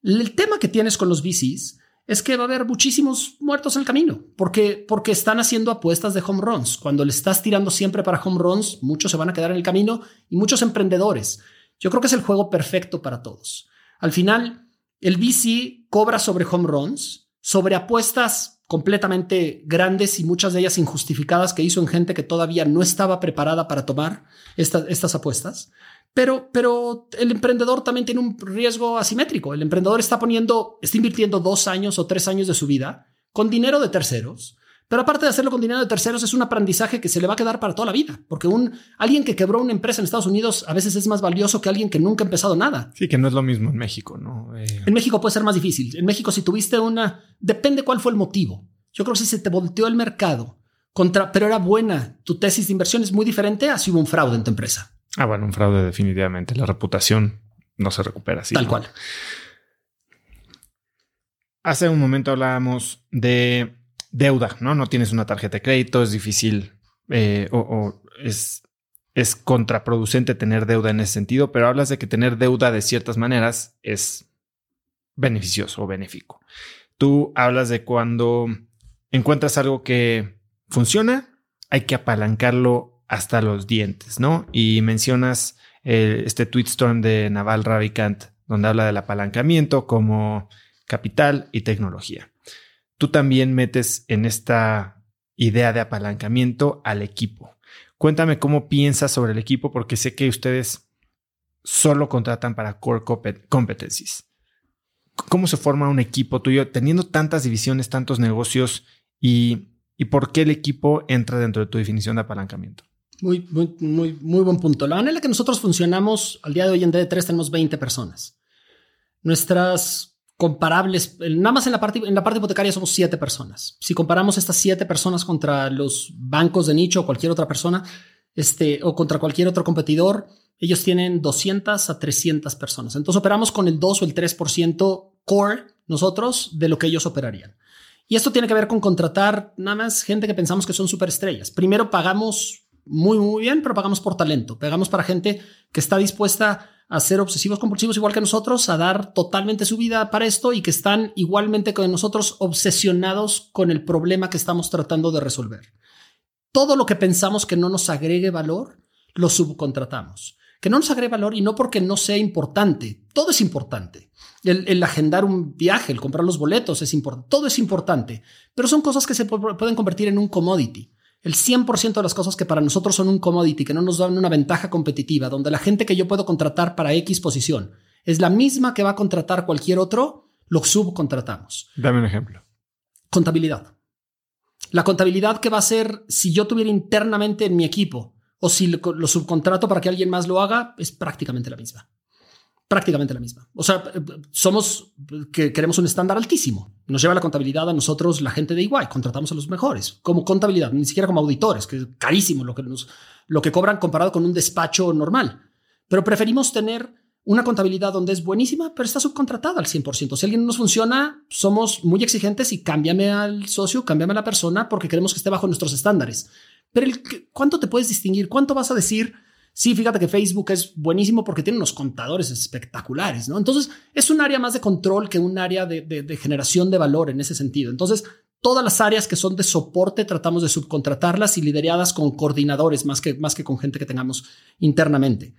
El tema que tienes con los VCs es que va a haber muchísimos muertos en el camino, porque, porque están haciendo apuestas de home runs. Cuando le estás tirando siempre para home runs, muchos se van a quedar en el camino y muchos emprendedores. Yo creo que es el juego perfecto para todos. Al final, el VC cobra sobre home runs, sobre apuestas completamente grandes y muchas de ellas injustificadas que hizo en gente que todavía no estaba preparada para tomar estas apuestas. Pero, pero el emprendedor también tiene un riesgo asimétrico. El emprendedor está poniendo, está invirtiendo dos años o tres años de su vida con dinero de terceros. Pero aparte de hacerlo con dinero de terceros, es un aprendizaje que se le va a quedar para toda la vida. Porque un, alguien que quebró una empresa en Estados Unidos a veces es más valioso que alguien que nunca ha empezado nada. Sí, que no es lo mismo en México, ¿no? Eh, en México puede ser más difícil. En México, si tuviste una, depende cuál fue el motivo. Yo creo que si se te volteó el mercado contra, pero era buena, tu tesis de inversión es muy diferente a si hubo un fraude en tu empresa. Ah, bueno, un fraude definitivamente. La reputación no se recupera así. Tal cual. Hace un momento hablábamos de deuda, ¿no? No tienes una tarjeta de crédito, es difícil eh, o, es, es contraproducente tener deuda en ese sentido, pero hablas de que tener deuda de ciertas maneras es beneficioso o benéfico. Tú hablas de cuando encuentras algo que funciona, hay que apalancarlo hasta los dientes, ¿no? Y mencionas eh, este tweetstorm de Naval Ravikant, donde habla del apalancamiento como capital y tecnología. Tú también metes en esta idea de apalancamiento al equipo. Cuéntame cómo piensas sobre el equipo, porque sé que ustedes solo contratan para core competencies. ¿Cómo se forma un equipo tuyo teniendo tantas divisiones, tantos negocios y, y por qué el equipo entra dentro de tu definición de apalancamiento? Muy, muy, muy, muy buen punto. La manera en la que nosotros funcionamos al día de hoy en D3 tenemos 20 personas. Nuestras comparables, nada más en la parte, en la parte hipotecaria somos 7 personas. Si comparamos estas 7 personas contra los bancos de nicho o cualquier otra persona, este, o contra cualquier otro competidor, ellos tienen 200 a 300 personas. Entonces operamos con el 2 o el 3% core nosotros de lo que ellos operarían. Y esto tiene que ver con contratar nada más gente que pensamos que son superestrellas. Primero pagamos muy, muy bien, pero pagamos por talento. Pagamos para gente que está dispuesta a ser obsesivos compulsivos igual que nosotros, a dar totalmente su vida para esto y que están igualmente con nosotros obsesionados con el problema que estamos tratando de resolver. Todo lo que pensamos que no nos agregue valor, lo subcontratamos. Que no nos agregue valor y no porque no sea importante. Todo es importante. El, el, agendar un viaje, el comprar los boletos es importante. Todo es importante. Pero son cosas que se pueden convertir en un commodity el 100% de las cosas que para nosotros son un commodity, que no nos dan una ventaja competitiva, donde la gente que yo puedo contratar para X posición es la misma que va a contratar cualquier otro, lo subcontratamos. Dame un ejemplo. Contabilidad. La contabilidad que va a ser si yo tuviera internamente en mi equipo o si lo subcontrato para que alguien más lo haga, es prácticamente la misma prácticamente la misma. O sea, somos que queremos un estándar altísimo. Nos lleva la contabilidad a nosotros, la gente de igual, contratamos a los mejores, como contabilidad, ni siquiera como auditores, que es carísimo lo que, nos, lo que cobran comparado con un despacho normal. Pero preferimos tener una contabilidad donde es buenísima, pero está subcontratada al 100%. Si alguien no nos funciona, somos muy exigentes y cámbiame al socio, cámbiame a la persona porque queremos que esté bajo nuestros estándares. Pero ¿cuánto te puedes distinguir? ¿Cuánto vas a decir? Sí, fíjate que Facebook es buenísimo porque tiene unos contadores espectaculares, ¿no? Entonces, es un área más de control que un área de, generación de valor en ese sentido. Entonces, todas las áreas que son de soporte tratamos de subcontratarlas y lideradas con coordinadores más que, más que con gente que tengamos internamente.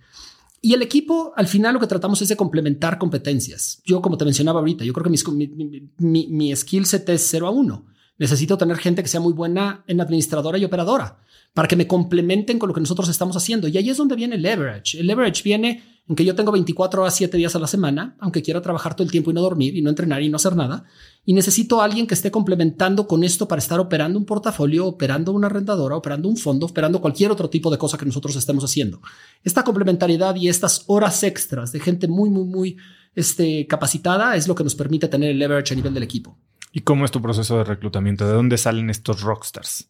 Y el equipo, al final, lo que tratamos es de complementar competencias. Yo, como te mencionaba ahorita, yo creo que mi, mi, mi skill set es 0 a 1. Necesito tener gente que sea muy buena en administradora y operadora para que me complementen con lo que nosotros estamos haciendo. Y ahí es donde viene el leverage. El leverage viene en que yo tengo 24 horas, 7 días a la semana, aunque quiera trabajar todo el tiempo y no dormir y no entrenar y no hacer nada. Y necesito a alguien que esté complementando con esto para estar operando un portafolio, operando una arrendadora, operando un fondo, operando cualquier otro tipo de cosa que nosotros estemos haciendo. Esta complementariedad y estas horas extras de gente muy, muy, muy este, capacitada es lo que nos permite tener el leverage a nivel del equipo. ¿Y cómo es tu proceso de reclutamiento? ¿De dónde salen estos rockstars?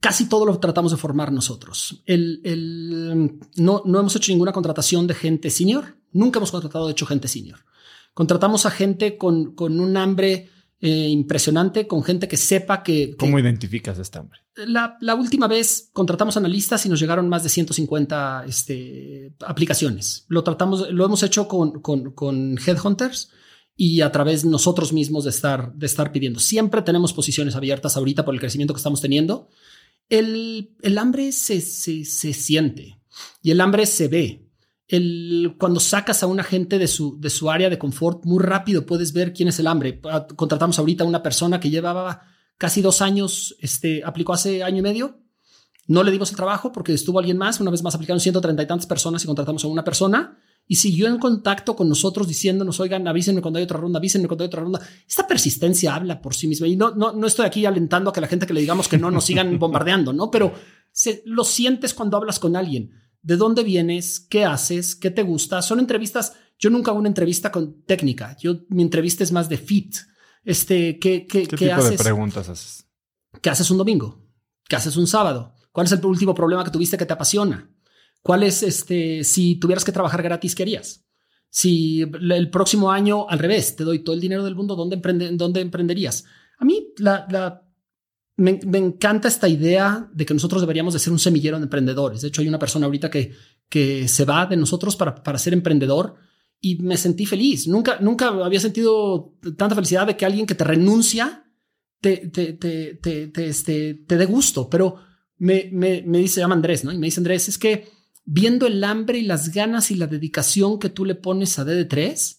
Casi todo lo tratamos de formar nosotros. El, no, no hemos hecho ninguna contratación de gente senior. Nunca hemos contratado, de hecho, gente senior. Contratamos a gente con, con un hambre eh, impresionante, con gente que sepa que... ¿Cómo identificas este hambre? La, la, última vez contratamos analistas y nos llegaron más de 150 este, aplicaciones. Lo tratamos, lo hemos hecho con, con, con headhunters y a través nosotros mismos de estar, de estar pidiendo. Siempre tenemos posiciones abiertas ahorita por el crecimiento que estamos teniendo el, el hambre se, se, se, siente y el hambre se ve. El, cuando sacas a una gente de su, de su área de confort, muy rápido puedes ver quién es el hambre. Ah, contratamos ahorita a una persona que llevaba casi dos años, este, aplicó hace año y medio. No le dimos el trabajo porque estuvo alguien más. Una vez más aplicaron 130 y tantas personas y contratamos a una persona y siguió en contacto con nosotros diciéndonos, oigan, avísenme cuando hay otra ronda, avísenme cuando hay otra ronda. Esta persistencia habla por sí misma y no, no, no estoy aquí alentando a que la gente que le digamos que no nos sigan bombardeando, ¿no? Pero se, lo sientes cuando hablas con alguien. ¿De dónde vienes? ¿Qué haces? ¿Qué te gusta? Son entrevistas. Yo nunca hago una entrevista con técnica. Yo, mi entrevista es más de fit. Este, ¿qué, qué, ¿Qué, tipo haces? de preguntas haces? ¿Qué haces un domingo? ¿Qué haces un sábado? ¿Cuál es el último problema que tuviste que te apasiona? ¿Cuál es este, si tuvieras que trabajar gratis, qué harías? Si el próximo año, al revés, te doy todo el dinero del mundo, ¿dónde, emprende, dónde emprenderías? A mí la, la me, me, encanta esta idea de que nosotros deberíamos de ser un semillero de emprendedores. De hecho, hay una persona ahorita que, que se va de nosotros para, para ser emprendedor y me sentí feliz. Nunca, nunca había sentido tanta felicidad de que alguien que te renuncia te, te, te, te, te, este, te dé gusto. Pero me, me, me dice, llama Andrés, ¿no? Y me dice Andrés, es que viendo el hambre y las ganas y la dedicación que tú le pones a DD3,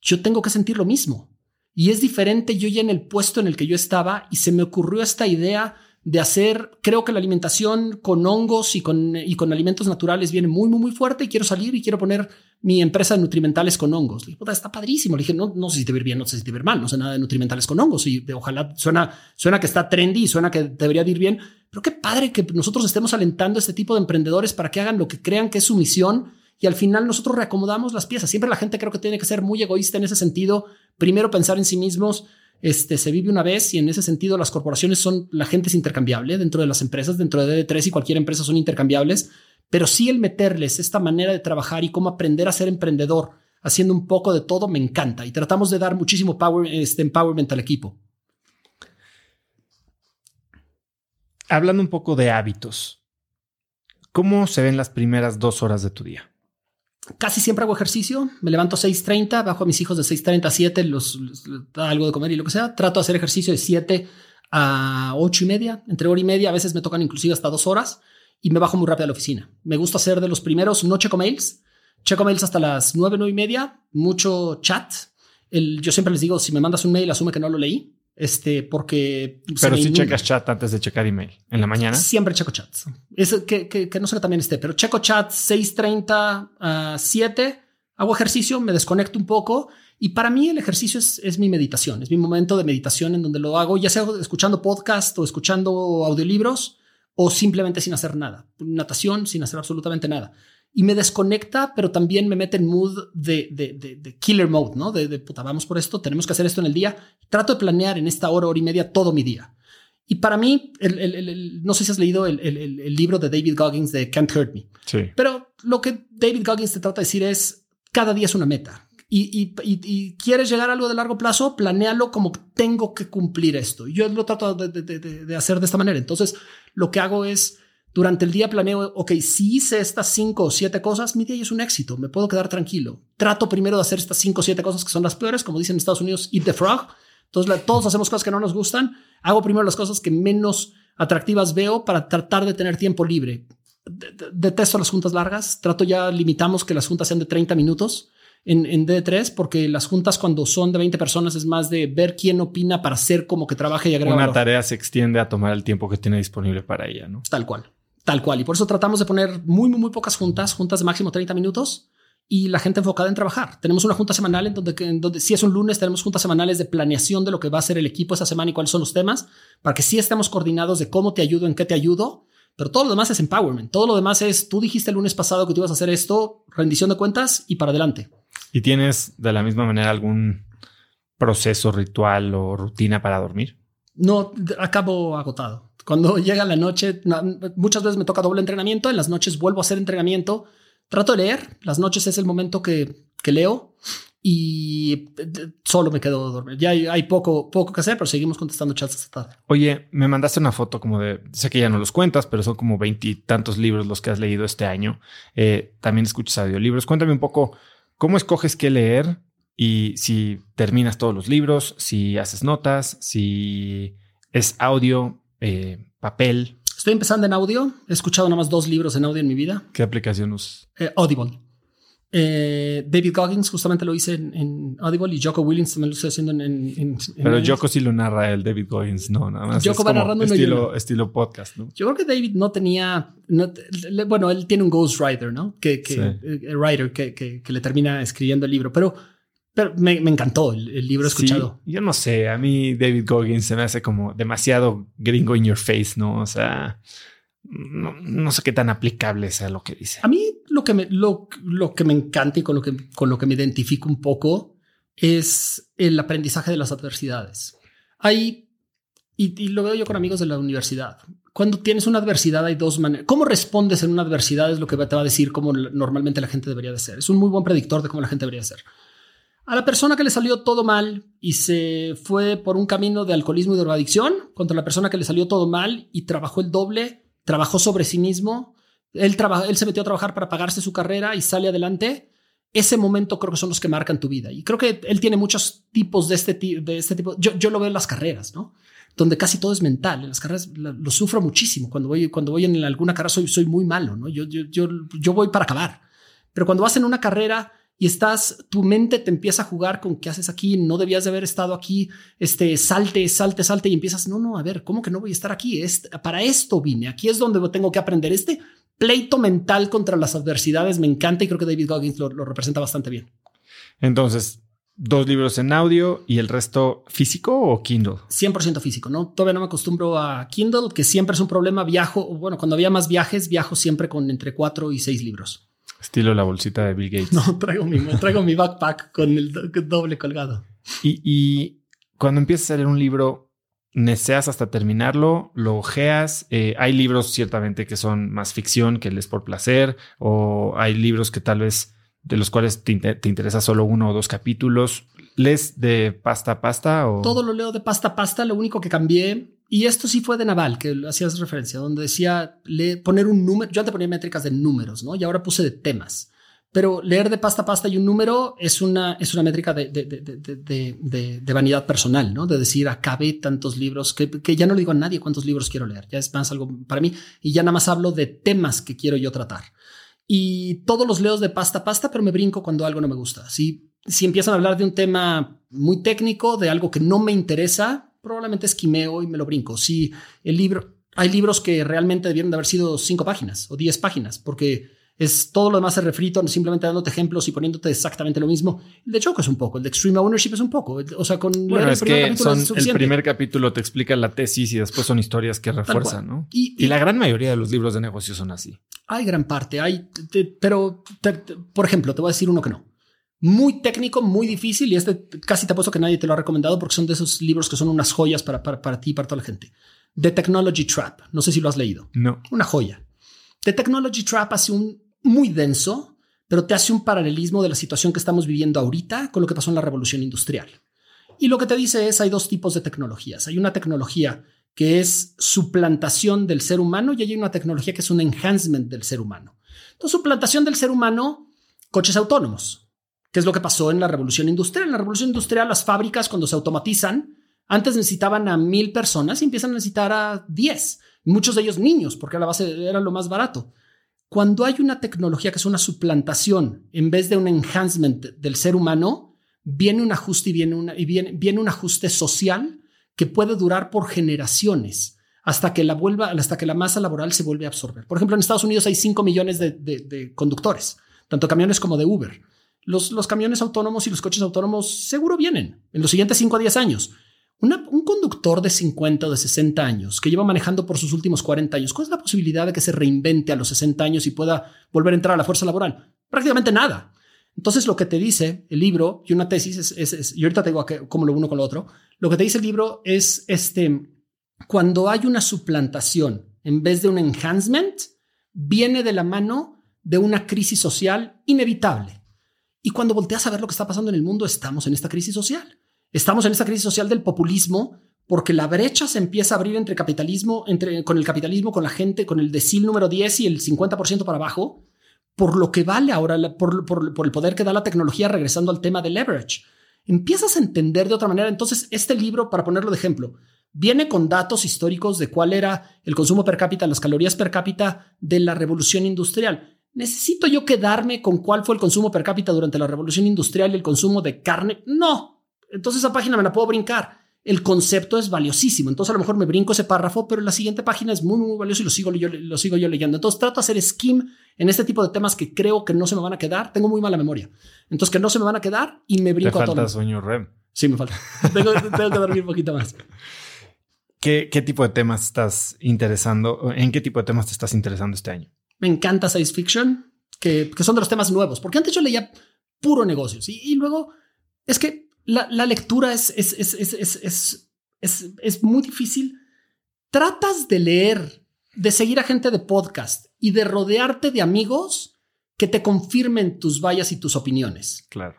yo tengo que sentir lo mismo. Y es diferente yo ya en el puesto en el que yo estaba y se me ocurrió esta idea de hacer, creo que la alimentación con hongos y con, y con alimentos naturales viene muy, muy, muy fuerte y quiero salir y quiero poner mi empresa de nutrimentales con hongos. Le dije, está padrísimo. Le dije, no, no sé si te ver bien, no sé si te ver mal, no sé nada de nutrimentales con hongos y ojalá suena, suena que está trendy y suena que debería ir bien, pero qué padre que nosotros estemos alentando a este tipo de emprendedores para que hagan lo que crean que es su misión y al final nosotros reacomodamos las piezas. Siempre la gente creo que tiene que ser muy egoísta en ese sentido. Primero pensar en sí mismos. Este se vive una vez y en ese sentido las corporaciones son la gente es intercambiable dentro de las empresas, dentro de D3 y cualquier empresa son intercambiables, pero sí el meterles esta manera de trabajar y cómo aprender a ser emprendedor haciendo un poco de todo me encanta y tratamos de dar muchísimo power, este empowerment al equipo. Hablando un poco de hábitos, ¿cómo se ven las primeras dos horas de tu día? Casi siempre hago ejercicio, me levanto a 6.30, bajo a mis hijos de 6.30 a 7, los, da algo de comer y lo que sea. Trato de hacer ejercicio de 7 a 8 y media, entre hora y media, a veces me tocan inclusive hasta dos horas y me bajo muy rápido a la oficina. Me gusta hacer de los primeros, no checo mails, checo mails hasta las 9, 9 y media, mucho chat. Yo siempre les digo, si me mandas un mail, asume que no lo leí. Este, porque. Pero si checas chat antes de checar email en la mañana. Siempre checo chats. Es que, que, que no sé que también esté, pero checo chat 6:30 a 7. Hago ejercicio, me desconecto un poco y para mí el ejercicio es, es, mi meditación, es mi momento de meditación en donde lo hago, ya sea escuchando podcast o escuchando audiolibros o simplemente sin hacer nada. Natación sin hacer absolutamente nada y me desconecta, pero también me mete en mood de, de, de, killer mode, ¿no? De, de, puta, vamos por esto, tenemos que hacer esto en el día. Trato de planear en esta hora, hora y media todo mi día. Y para mí, el, el, el, no sé si has leído el, libro de David Goggins de Can't Hurt Me, sí. pero lo que David Goggins te trata de decir es, cada día es una meta. Y, y, y, y, quieres llegar a algo de largo plazo, planéalo como tengo que cumplir esto. Yo lo trato de, hacer de esta manera. Entonces, lo que hago es durante el día planeo, ok, si hice estas cinco o siete cosas, mi día es un éxito, me puedo quedar tranquilo. Trato primero de hacer estas cinco o siete cosas que son las peores, como dicen en Estados Unidos, eat the frog. Entonces, todos hacemos cosas que no nos gustan. Hago primero las cosas que menos atractivas veo para tratar de tener tiempo libre. Detesto las juntas largas. Trato ya, limitamos que las juntas sean de 30 minutos. en, en D3 porque las juntas cuando son de 20 personas es más de ver quién opina para hacer como que trabaje y agrega Una valor. tarea se extiende a tomar el tiempo que tiene disponible para ella, ¿no? Tal cual, tal cual. Y por eso tratamos de poner muy, muy, muy pocas juntas, juntas de máximo 30 minutos y la gente enfocada en trabajar. Tenemos una junta semanal en donde, en donde si es un lunes, tenemos juntas semanales de planeación de lo que va a hacer el equipo esa semana y cuáles son los temas para que sí estemos coordinados de cómo te ayudo, en qué te ayudo. Pero todo lo demás es empowerment. Todo lo demás es tú dijiste el lunes pasado que tú ibas a hacer esto, rendición de cuentas y para adelante. ¿Y tienes de la misma manera algún proceso, ritual o rutina para dormir? No acabo agotado. Cuando llega la noche, no, muchas veces me toca doble entrenamiento. En las noches vuelvo a hacer entrenamiento. Trato de leer. Las noches es el momento que, leo y solo me quedo dormir. Ya hay, poco, poco que hacer, pero seguimos contestando chats esta tarde. Oye, me mandaste una foto como de, sé que ya no los cuentas, pero son como veintitantos libros los que has leído este año. Eh, también escuchas audiolibros. Cuéntame un poco cómo escoges qué leer y si terminas todos los libros, si haces notas, si es audio, eh, papel. Estoy empezando en audio. He escuchado nada más dos libros en audio en mi vida. ¿Qué aplicación usas? Eh, Audible. Eh, David Goggins justamente lo hice en, en, Audible y Joko Willings también lo estoy haciendo en. en, en Pero Joko sí lo narra el David Goggins, no, nada más. Joko va narrando estilo, estilo podcast, ¿no? Yo creo que David no tenía. No, bueno, él tiene un ghostwriter, ¿no? Que, que, sí. eh, writer que, que, que, le termina escribiendo el libro, pero. Pero me, me encantó el, el, libro escuchado. Sí, yo no sé, a mí David Goggins se me hace como demasiado gringo in your face, ¿no? O sea, no, no, sé qué tan aplicable sea lo que dice. A mí lo que me, lo, lo que me encanta y con lo que, con lo que me identifico un poco es el aprendizaje de las adversidades. Hay, y, y lo veo yo con amigos de la universidad, cuando tienes una adversidad hay dos maneras. ¿Cómo respondes en una adversidad es lo que te va a decir cómo normalmente la gente debería de ser? Es un muy buen predictor de cómo la gente debería ser. A la persona que le salió todo mal y se fue por un camino de alcoholismo y drogadicción, contra la persona que le salió todo mal y trabajó el doble, trabajó sobre sí mismo, él, trabajó, él se metió a trabajar para pagarse su carrera y sale adelante. Ese momento creo que son los que marcan tu vida. Y creo que él tiene muchos tipos de este, de este tipo. Yo, yo lo veo en las carreras, ¿no? Donde casi todo es mental. En las carreras lo sufro muchísimo. Cuando voy, cuando voy en alguna carrera soy, soy muy malo, ¿no? Yo, yo, yo, yo voy para acabar. Pero cuando vas en una carrera y estás, tu mente te empieza a jugar con qué haces aquí, no debías de haber estado aquí, este, salte, salte, salte y empiezas, no, no, a ver, ¿cómo que no voy a estar aquí? Es, para esto vine, aquí es donde tengo que aprender. Este pleito mental contra las adversidades me encanta y creo que David Goggins lo, lo representa bastante bien. Entonces, dos libros en audio y el resto físico o Kindle? 100% físico, ¿no? Todavía no me acostumbro a Kindle, que siempre es un problema. Viajo, bueno, cuando había más viajes, viajo siempre con entre cuatro y seis libros. Estilo la bolsita de Bill Gates. No, traigo mi, traigo mi backpack con el doble colgado. Y, y cuando empiezas a leer un libro, ¿deseas hasta terminarlo? ¿Lo ojeas? Eh, hay libros ciertamente que son más ficción, que lees por placer, o hay libros que tal vez de los cuales te, te interesa solo uno o dos capítulos. ¿Lees de pasta a pasta? O? Todo lo leo de pasta a pasta. Lo único que cambié y esto sí fue de Naval, que hacías referencia, donde decía poner un número. Yo antes ponía métricas de números, ¿no? Y ahora puse de temas. Pero leer de pasta a pasta y un número es una, es una métrica de, de, de, de vanidad personal, ¿no? De decir, acabé tantos libros, que, que, ya no le digo a nadie cuántos libros quiero leer. Ya es más algo para mí. Y ya nada más hablo de temas que quiero yo tratar. Y todos los leo de pasta a pasta, pero me brinco cuando algo no me gusta. Si, si empiezan a hablar de un tema muy técnico, de algo que no me interesa, probablemente esquimeo y me lo brinco. Si el libro, hay libros que realmente debieron de haber sido cinco páginas o diez páginas, porque es todo lo demás es refrito, simplemente dándote ejemplos y poniéndote exactamente lo mismo. El de Choco es un poco, el de Extreme Ownership es un poco. O sea, con bueno, el es que son, es el primer capítulo te explica la tesis y después son historias que refuerzan, ¿no? Y, y, y, la gran mayoría de los libros de negocios son así. Hay gran parte, hay, te, pero te, te, por ejemplo, te voy a decir uno que no muy técnico, muy difícil y este casi te apuesto que nadie te lo ha recomendado porque son de esos libros que son unas joyas para, para, para ti y para toda la gente. The Technology Trap. No sé si lo has leído. No. Una joya. The Technology Trap hace un muy denso, pero te hace un paralelismo de la situación que estamos viviendo ahorita con lo que pasó en la revolución industrial. Y lo que te dice es, hay dos tipos de tecnologías. Hay una tecnología que es suplantación del ser humano y hay una tecnología que es un enhancement del ser humano. Entonces, suplantación del ser humano, coches autónomos. ¿Qué es lo que pasó en la revolución industrial? En la revolución industrial, las fábricas, cuando se automatizan, antes necesitaban a mil personas y empiezan a necesitar a diez. Muchos de ellos niños, porque a la base era lo más barato. cuando hay una tecnología que es una suplantación en vez de un enhancement del ser humano, viene un ajuste y viene, una, y viene, viene un ajuste social que puede durar por generaciones hasta que la vuelva, hasta que la masa laboral se vuelve a absorber. Por ejemplo, en Estados Unidos hay 5 millones de, de, conductores, tanto camiones como de Uber. Los, camiones autónomos y los coches autónomos seguro vienen en los siguientes 5 a 10 años. un conductor de 50 o de 60 años que lleva manejando por sus últimos 40 años, ¿cuál es la posibilidad de que se reinvente a los 60 años y pueda volver a entrar a la fuerza laboral? Prácticamente nada. Entonces, lo que te dice el libro y una tesis es, es, y ahorita te digo cómo lo uno con lo otro, lo que te dice el libro es este, cuando hay una suplantación en vez de un enhancement, viene de la mano de una crisis social inevitable. Y cuando volteas a ver lo que está pasando en el mundo, estamos en esta crisis social. Estamos en esta crisis social del populismo porque la brecha se empieza a abrir entre capitalismo, entre, con el capitalismo, con la gente, con el decil número 10 y el 50% para abajo, por lo que vale ahora, por, por el poder que da la tecnología, regresando al tema de leverage. Empiezas a entender de otra manera. Entonces, este libro, para ponerlo de ejemplo, viene con datos históricos de cuál era el consumo per cápita, las calorías per cápita de la revolución industrial. ¿Necesito yo quedarme con cuál fue el consumo per cápita durante la revolución industrial y el consumo de carne? No. Entonces esa página me la puedo brincar. El concepto es valiosísimo. Entonces a lo mejor me brinco ese párrafo, pero la siguiente página es muy, muy valioso y lo sigo yo, lo sigo yo leyendo. Entonces trato de hacer skim en este tipo de temas que creo que no se me van a quedar. Tengo muy mala memoria. Entonces que no se me van a quedar y me brinco Te a todo. sueño REM. Sí, me falta. tengo, tengo que dormir un poquito más. ¿Qué, tipo de temas estás interesando? ¿En qué tipo de temas te estás interesando este año? Me encanta science fiction, que, son de los temas nuevos, porque antes yo leía puro negocios y, luego es que la, lectura es, es, es, es, muy difícil. Tratas de leer, de seguir a gente de podcast y de rodearte de amigos que te confirmen tus vallas y tus opiniones. Claro.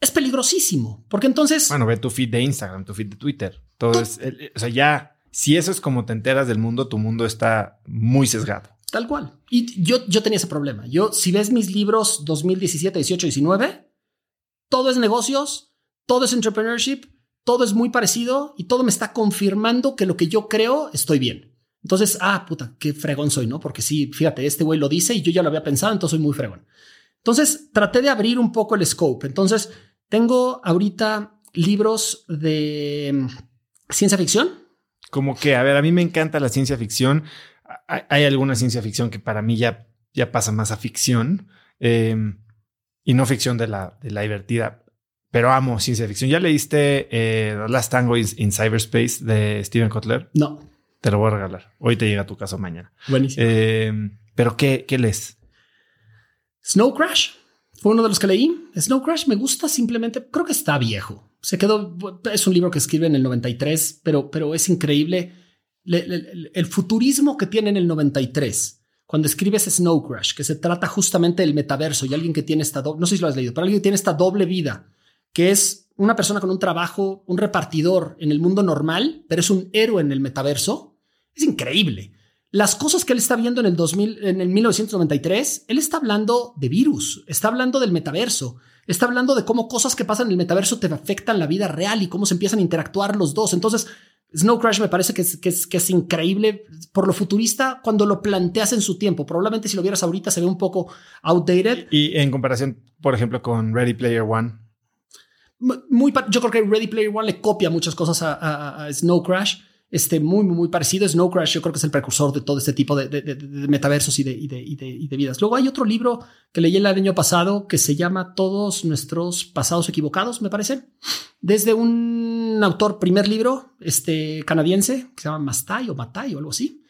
Es peligrosísimo, porque entonces... Bueno, ve tu feed de Instagram, tu feed de Twitter. Todo es, o sea, ya, si eso es como te enteras del mundo, tu mundo está muy sesgado. Tal cual. Y yo, yo tenía ese problema. Yo, si ves mis libros 2017, 18, 19, todo es negocios, todo es entrepreneurship, todo es muy parecido y todo me está confirmando que lo que yo creo estoy bien. Entonces, ah, puta, qué fregón soy, ¿no? Porque sí, fíjate, este güey lo dice y yo ya lo había pensado, entonces soy muy fregón. Entonces, traté de abrir un poco el scope. Entonces, tengo ahorita libros de ciencia ficción. Como que, a ver, a mí me encanta la ciencia ficción. Hay, alguna ciencia ficción que para mí ya, ya pasa más a ficción em, y no ficción de la, de la divertida, pero amo ciencia ficción. ¿Ya leíste eh, Last Tango in Cyberspace de Steven Kotler? No. Te lo voy a regalar. Hoy te llega a tu casa mañana. Buenísimo. Em, pero ¿qué, qué lees? Snow Crash fue uno de los que leí. Snow Crash me gusta simplemente, creo que está viejo. Se quedó, es un libro que escribe en el 93, pero, pero es increíble el futurismo que tiene en el 93 cuando escribes Snow Crash, que se trata justamente del metaverso y alguien que tiene esta doble, no sé si lo has leído, pero alguien que tiene esta doble vida, que es una persona con un trabajo, un repartidor en el mundo normal, pero es un héroe en el metaverso, es increíble las cosas que él está viendo en el 2000, en el 1993, él está hablando de virus, está hablando del metaverso, está hablando de cómo cosas que pasan en el metaverso te afectan la vida real y cómo se empiezan a interactuar los dos. Entonces, Snow Crash me parece que es, que es, que es increíble por lo futurista cuando lo planteas en su tiempo. Probablemente si lo vieras ahorita se ve un poco outdated. Y en comparación, por ejemplo, con Ready Player One. Muy, yo creo que Ready Player One le copia muchas cosas a Snow Crash este, muy, muy parecido. Snow Crash, yo creo que es el precursor de todo este tipo de, metaversos y de, vidas. Luego hay otro libro que leí el año pasado que se llama Todos nuestros pasados equivocados, me parece. Desde un autor, primer libro, este canadiense, que se llama Mastai o Matai o algo así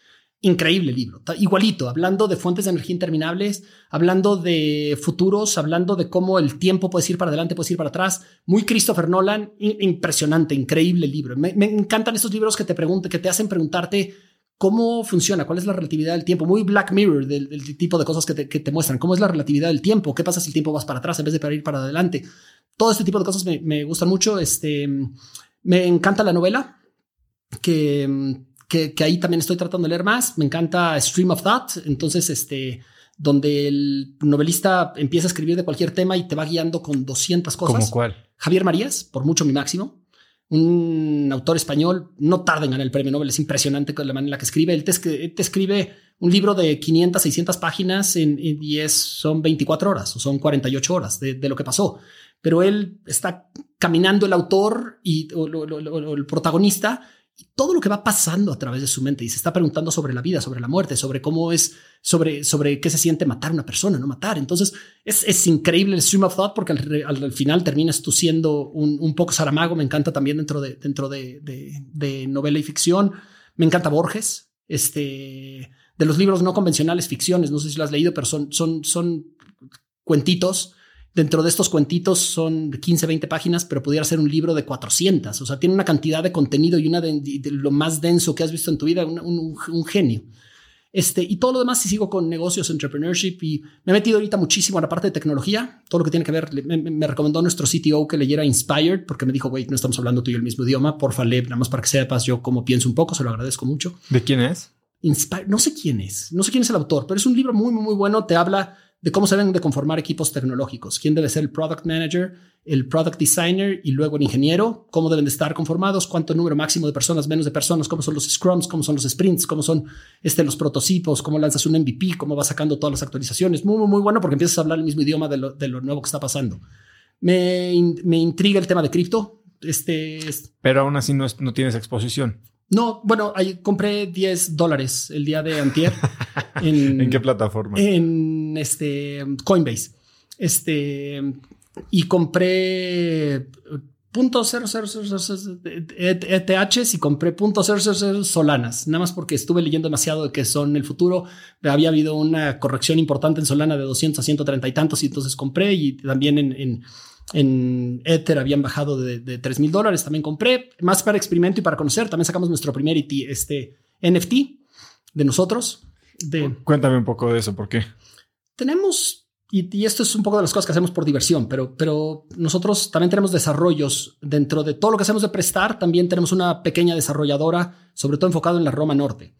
increíble libro, igualito, hablando de fuentes de energía interminables, hablando de futuros, hablando de cómo el tiempo puede ir para adelante, puede ir para atrás. Muy Christopher Nolan, impresionante, increíble libro. Me, encantan estos libros que te preguntan, que te hacen preguntarte cómo funciona, cuál es la relatividad del tiempo. Muy Black Mirror del, tipo de cosas que te, muestran, cómo es la relatividad del tiempo, qué pasa si el tiempo vas para atrás en vez de para ir para adelante. Todo este tipo de cosas me, me gustan mucho. Este, me encanta la novela que que, ahí también estoy tratando de leer más. Me encanta Stream of Thought. Entonces, este, donde el novelista empieza a escribir de cualquier tema y te va guiando con 200 cosas. ¿Como cuál? Javier Marías, por mucho mi máximo. Un autor español, no tarda en ganar el premio Nobel, es impresionante con la manera en la que escribe. Él te, escribe un libro de 500, 600 páginas en, en, son 24 horas o son 48 horas de, de, lo que pasó. Pero él está caminando el autor y o, o, o, el protagonista todo lo que va pasando a través de su mente y se está preguntando sobre la vida, sobre la muerte, sobre cómo es, sobre, sobre qué se siente matar a una persona, no matar. Entonces es, es increíble el stream of thought porque al, al, al final terminas tú siendo un, un, poco Saramago. Me encanta también dentro de, dentro de, de, de novela y ficción. Me encanta Borges. Este, de los libros no convencionales, ficciones, no sé si lo has leído, pero son, son, son cuentitos Dentro de estos cuentitos son 15, 20 páginas, pero pudiera ser un libro de 400. O sea, tiene una cantidad de contenido y una de, de lo más denso que has visto en tu vida, un, un, un, genio. Este, y todo lo demás, si sigo con negocios, entrepreneurship y me he metido ahorita muchísimo a la parte de tecnología, todo lo que tiene que ver. Me, me recomendó nuestro CTO que leyera Inspired porque me dijo, güey, no estamos hablando tú y el mismo idioma, porfa, lee, nada más para que sepas yo cómo pienso un poco, se lo agradezco mucho. ¿De quién es? Inspire, no sé quién es, no sé quién es el autor, pero es un libro muy, muy, muy bueno. Te habla de cómo se deben de conformar equipos tecnológicos, quién debe ser el product manager, el product designer y luego el ingeniero, cómo deben de estar conformados, cuánto número máximo de personas, menos de personas, cómo son los scrums, cómo son los sprints, cómo son este, los prototipos, cómo lanzas un MVP, cómo vas sacando todas las actualizaciones. Muy, muy, muy bueno porque empiezas a hablar el mismo idioma de lo, de lo nuevo que está pasando. Me, me intriga el tema de cripto. Este, Pero aún así no, es, no tienes exposición. No, bueno, ahí compré 10 dólares el día de antier. En, ¿En qué plataforma? En este Coinbase. Este y compré punto cero cero cero ETHs y compré punto cero cero Solanas, nada más porque estuve leyendo demasiado de que son el futuro. Había habido una corrección importante en Solana de 200 a 130 y tantos y entonces compré y también en, en en Ether habían bajado de, de 3 mil dólares. También compré más para experimento y para conocer. También sacamos nuestro primer este, NFT de nosotros. De, Cuéntame un poco de eso, ¿por qué? Tenemos, y, y, esto es un poco de las cosas que hacemos por diversión, pero, pero nosotros también tenemos desarrollos dentro de todo lo que hacemos de prestar. También tenemos una pequeña desarrolladora, sobre todo enfocado en la Roma Norte.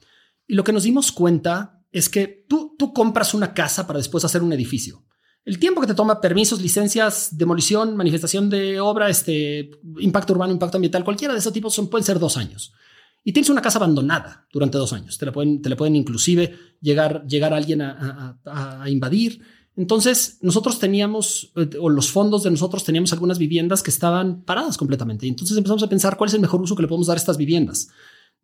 Y lo que nos dimos cuenta es que tú, tú compras una casa para después hacer un edificio. El tiempo que te toma permisos, licencias, demolición, manifestación de obra, este, impacto urbano, impacto ambiental, cualquiera de esos tipos pueden ser dos años. Y tienes una casa abandonada durante dos años. Te la pueden, te la pueden inclusive llegar, llegar alguien a, a, a invadir. Entonces, nosotros teníamos, o los fondos de nosotros teníamos algunas viviendas que estaban paradas completamente. Y entonces empezamos a pensar cuál es el mejor uso que le podemos dar a estas viviendas.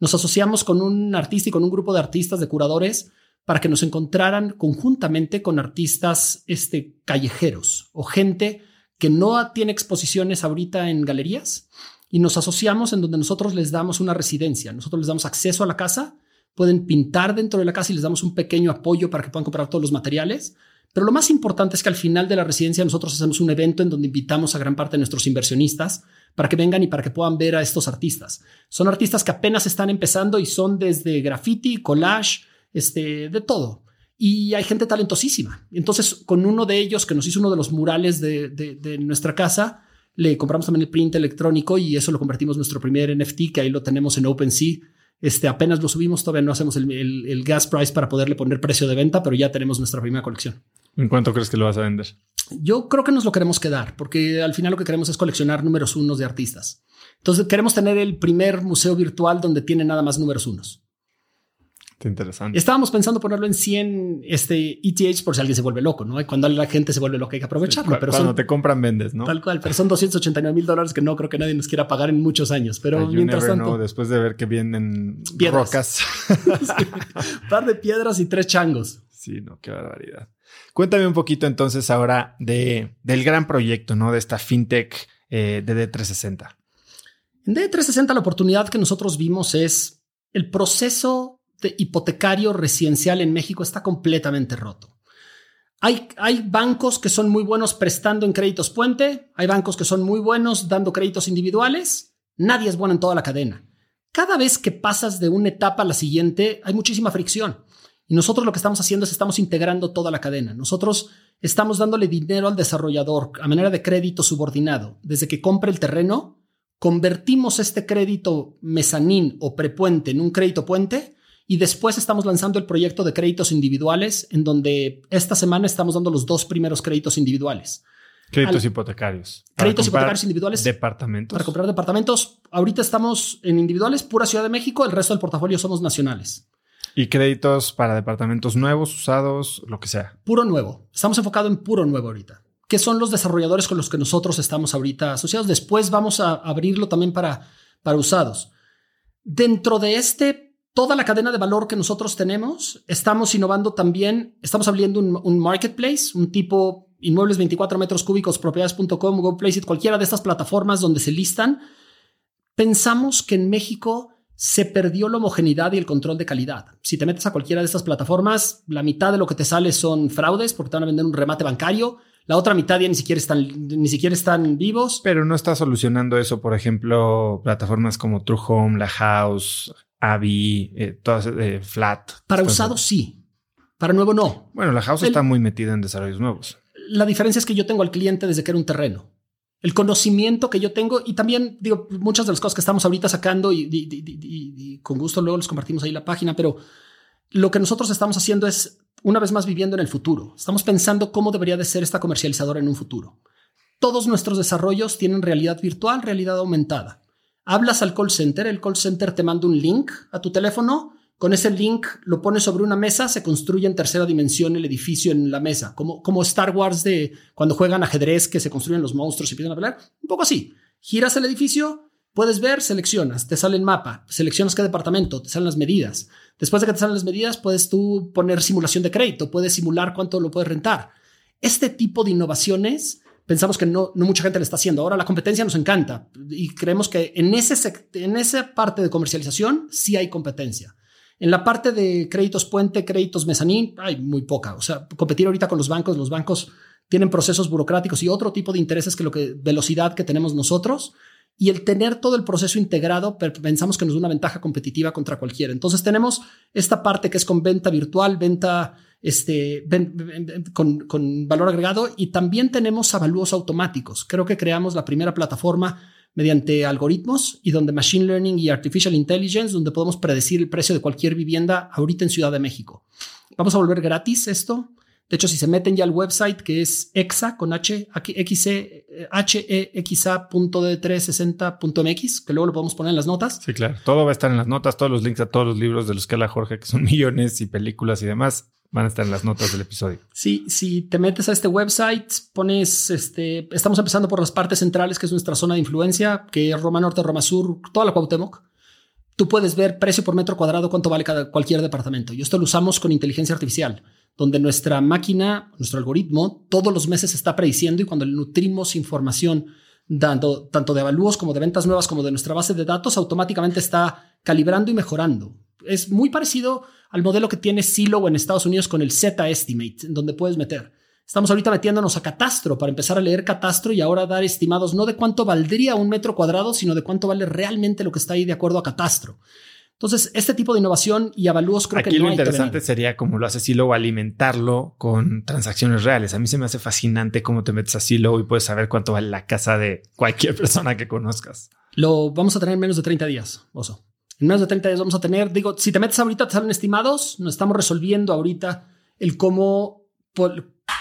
Nos asociamos con un artista y con un grupo de artistas, de curadores, para que nos encontraran conjuntamente con artistas este, callejeros o gente que no tiene exposiciones ahorita en galerías y nos asociamos en donde nosotros les damos una residencia, nosotros les damos acceso a la casa, pueden pintar dentro de la casa y les damos un pequeño apoyo para que puedan comprar todos los materiales. Pero lo más importante es que al final de la residencia nosotros hacemos un evento en donde invitamos a gran parte de nuestros inversionistas para que vengan y para que puedan ver a estos artistas. Son artistas que apenas están empezando y son desde graffiti, collage, este, de todo. Y hay gente talentosísima. Entonces, con uno de ellos que nos hizo uno de los murales de, de, de nuestra casa, le compramos también el print electrónico y eso lo convertimos en nuestro primer NFT, que ahí lo tenemos en OpenSea. Este, apenas lo subimos, todavía no hacemos el, el, el, gas price para poderle poner precio de venta, pero ya tenemos nuestra primera colección. ¿En cuánto crees que lo vas a vender? Yo creo que nos lo queremos quedar, porque al final lo que queremos es coleccionar números unos de artistas. Entonces queremos tener el primer museo virtual donde tiene nada más números unos. Interesante. Estábamos pensando ponerlo en 100 este, ETH por si alguien se vuelve loco, ¿no? Y cuando la gente se vuelve loca hay que aprovecharlo. Pero cuando son, te compran, vendes, ¿no? Tal cual, pero son 289 mil dólares que no creo que nadie nos quiera pagar en muchos años. Pero you mientras tanto. Know, después de ver que vienen piedras. rocas. sí. Un par de piedras y tres changos. Sí, no, qué barbaridad. Cuéntame un poquito entonces ahora de, del gran proyecto, ¿no? De esta fintech eh, de D360. En D360 la oportunidad que nosotros vimos es el proceso hipotecario residencial en México está completamente roto. Hay, hay, bancos que son muy buenos prestando en créditos puente, hay bancos que son muy buenos dando créditos individuales, nadie es bueno en toda la cadena. Cada vez que pasas de una etapa a la siguiente, hay muchísima fricción. Y nosotros lo que estamos haciendo es estamos integrando toda la cadena. Nosotros estamos dándole dinero al desarrollador a manera de crédito subordinado. Desde que compre el terreno, convertimos este crédito mezanín o prepuente en un crédito puente y después estamos lanzando el proyecto de créditos individuales, en donde esta semana estamos dando los dos primeros créditos individuales. Créditos Al, hipotecarios. Créditos hipotecarios individuales. Departamentos. Para comprar departamentos. Ahorita estamos en individuales, pura Ciudad de México, el resto del portafolio somos nacionales. Y créditos para departamentos nuevos, usados, lo que sea. Puro nuevo. Estamos enfocados en puro nuevo ahorita. ¿Qué son los desarrolladores con los que nosotros estamos ahorita asociados? Después vamos a abrirlo también para, para usados. Dentro de este, toda la cadena de valor que nosotros tenemos, estamos innovando también, estamos abriendo un, marketplace, un tipo inmuebles 24 metros cúbicos, propiedades.com, GoPlaceit, cualquiera de estas plataformas donde se listan. Pensamos que en México se perdió la homogeneidad y el control de calidad. Si te metes a cualquiera de estas plataformas, la mitad de lo que te sale son fraudes porque te van a vender un remate bancario. La otra mitad ya ni siquiera están, ni siquiera están vivos. Pero no está solucionando eso, por ejemplo, plataformas como True Home, La House, Avi, eh, todas eh, Flat. Para usados sí, para nuevo no. Bueno, La House está muy metida en desarrollos nuevos. La diferencia es que yo tengo al cliente desde que era un terreno el conocimiento que yo tengo y también digo muchas de las cosas que estamos ahorita sacando y, con gusto luego les compartimos ahí la página, pero lo que nosotros estamos haciendo es una vez más viviendo en el futuro. Estamos pensando cómo debería de ser esta comercializadora en un futuro. Todos nuestros desarrollos tienen realidad virtual, realidad aumentada. Hablas al call center, el call center te manda un link a tu teléfono con ese link lo pones sobre una mesa, se construye en tercera dimensión el edificio en la mesa, como, como Star Wars de cuando juegan ajedrez que se construyen los monstruos y empiezan a pelear. Un poco así. Giras el edificio, puedes ver, seleccionas, te sale el mapa, seleccionas qué departamento, te salen las medidas. Después de que te salen las medidas, puedes tú poner simulación de crédito, puedes simular cuánto lo puedes rentar. Este tipo de innovaciones pensamos que no, mucha gente le está haciendo. Ahora la competencia nos encanta y creemos que en, ese, en esa parte de comercialización sí hay competencia. En la parte de créditos puente, créditos mezanín, hay muy poca. O sea, competir ahorita con los bancos, los bancos tienen procesos burocráticos y otro tipo de intereses que lo que velocidad que tenemos nosotros. Y el tener todo el proceso integrado, pensamos que nos da una ventaja competitiva contra cualquiera. Entonces tenemos esta parte que es con venta virtual, venta este, con, con valor agregado y también tenemos avalúos automáticos. Creo que creamos la primera plataforma mediante algoritmos y donde Machine Learning y Artificial Intelligence, donde podemos predecir el precio de cualquier vivienda ahorita en Ciudad de México. Vamos a volver gratis esto. De hecho, si se meten ya al website que es exa con h x e, h e x a d 360.mx, que luego lo podemos poner en las notas. Sí, claro. Todo va a estar en las notas, todos los links a todos los libros de los que habla Jorge, que son millones y películas y demás van a estar en las notas del episodio. Sí, si te metes a este website, pones este. Estamos empezando por las partes centrales, que es nuestra zona de influencia, que es Roma Norte, Roma Sur, toda la Cuauhtémoc. Tú puedes ver precio por metro cuadrado, cuánto vale cada, cualquier departamento. Y esto lo usamos con inteligencia artificial, donde nuestra máquina, nuestro algoritmo, todos los meses está prediciendo y cuando le nutrimos información dando tanto de avalúos como de ventas nuevas como de nuestra base de datos, automáticamente está calibrando y mejorando. Es muy parecido al modelo que tiene Silo en Estados Unidos con el Z-Estimate, donde puedes meter. Estamos ahorita metiéndonos a catastro para empezar a leer catastro y ahora dar estimados no de cuánto valdría un metro cuadrado, sino de cuánto vale realmente lo que está ahí de acuerdo a catastro. Entonces, este tipo de innovación y avalúos creo que no lo interesante sería como lo hace Silo alimentarlo con transacciones reales. A mí se me hace fascinante cómo te metes a Silo y puedes saber cuánto vale la casa de cualquier persona que conozcas. Lo vamos a tener en menos de 30 días, Oso. En menos de 30 días vamos a tener, digo, si te metes ahorita, te salen estimados. Nos estamos resolviendo ahorita el cómo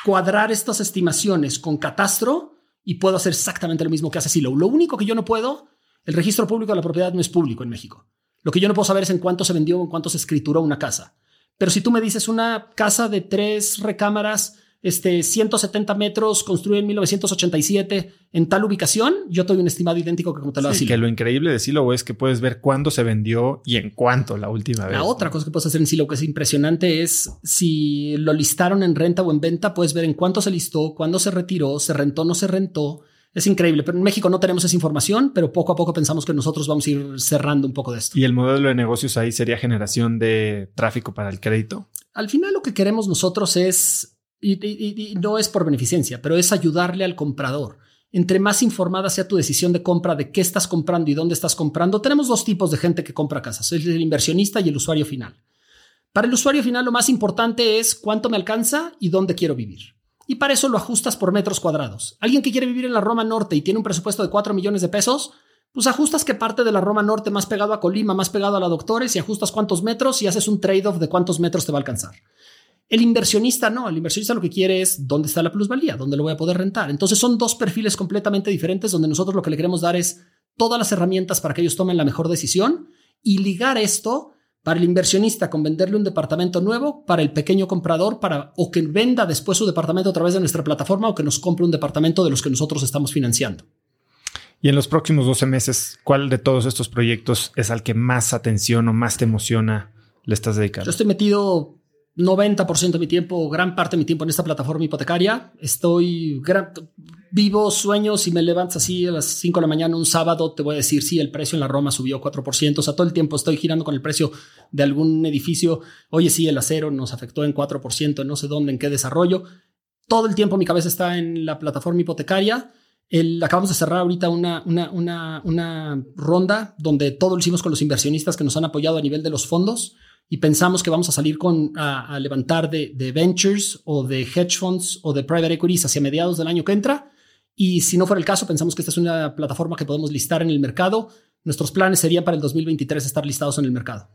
cuadrar estas estimaciones con catastro y puedo hacer exactamente lo mismo que hace Silo. Lo único que yo no puedo, el registro público de la propiedad no es público en México. Lo que yo no puedo saber es en cuánto se vendió o en cuánto se escrituró una casa. Pero si tú me dices una casa de tres recámaras este, 170 metros, construido en 1987 en tal ubicación, yo te doy un estimado idéntico que como te lo sí, que lo increíble de Silo es que puedes ver cuándo se vendió y en cuánto la última vez. La otra cosa que puedes hacer en Silo que es impresionante es si lo listaron en renta o en venta, puedes ver en cuánto se listó, cuándo se retiró, se rentó, no se rentó. Es increíble, pero en México no tenemos esa información, pero poco a poco pensamos que nosotros vamos a ir cerrando un poco de esto. ¿Y el modelo de negocios ahí sería generación de tráfico para el crédito? Al final lo que queremos nosotros es y, no es por beneficencia, pero es ayudarle al comprador. Entre más informada sea tu decisión de compra de qué estás comprando y dónde estás comprando, tenemos dos tipos de gente que compra casas, el inversionista y el usuario final. Para el usuario final lo más importante es cuánto me alcanza y dónde quiero vivir. Y para eso lo ajustas por metros cuadrados. Alguien que quiere vivir en la Roma Norte y tiene un presupuesto de 4 millones de pesos, pues ajustas qué parte de la Roma Norte más pegado a Colima, más pegado a la Doctores y ajustas cuántos metros y haces un trade-off de cuántos metros te va a alcanzar. El inversionista no, el inversionista lo que quiere es dónde está la plusvalía, dónde lo voy a poder rentar. Entonces son dos perfiles completamente diferentes donde nosotros lo que le queremos dar es todas las herramientas para que ellos tomen la mejor decisión y ligar esto para el inversionista con venderle un departamento nuevo, para el pequeño comprador, para o que venda después su departamento a través de nuestra plataforma o que nos compre un departamento de los que nosotros estamos financiando. Y en los próximos 12 meses, ¿cuál de todos estos proyectos es al que más atención o más te emociona le estás dedicando? Yo estoy metido 90% de mi tiempo, gran parte de mi tiempo en esta plataforma hipotecaria. Estoy vivo sueños y me levantas así a las 5 de la mañana un sábado, te voy a decir, sí, el precio en la Roma subió 4%. O sea, todo el tiempo estoy girando con el precio de algún edificio. Oye, sí, el acero nos afectó en 4%, no sé dónde, en qué desarrollo. Todo el tiempo mi cabeza está en la plataforma hipotecaria. Acabamos de cerrar ahorita una, una ronda donde todo lo hicimos con los inversionistas que nos han apoyado a nivel de los fondos y pensamos que vamos a salir con, a, levantar de, de, ventures o de hedge funds o de private equities hacia mediados del año que entra. Y si no fuera el caso, pensamos que esta es una plataforma que podemos listar en el mercado. Nuestros planes serían para el 2023 estar listados en el mercado.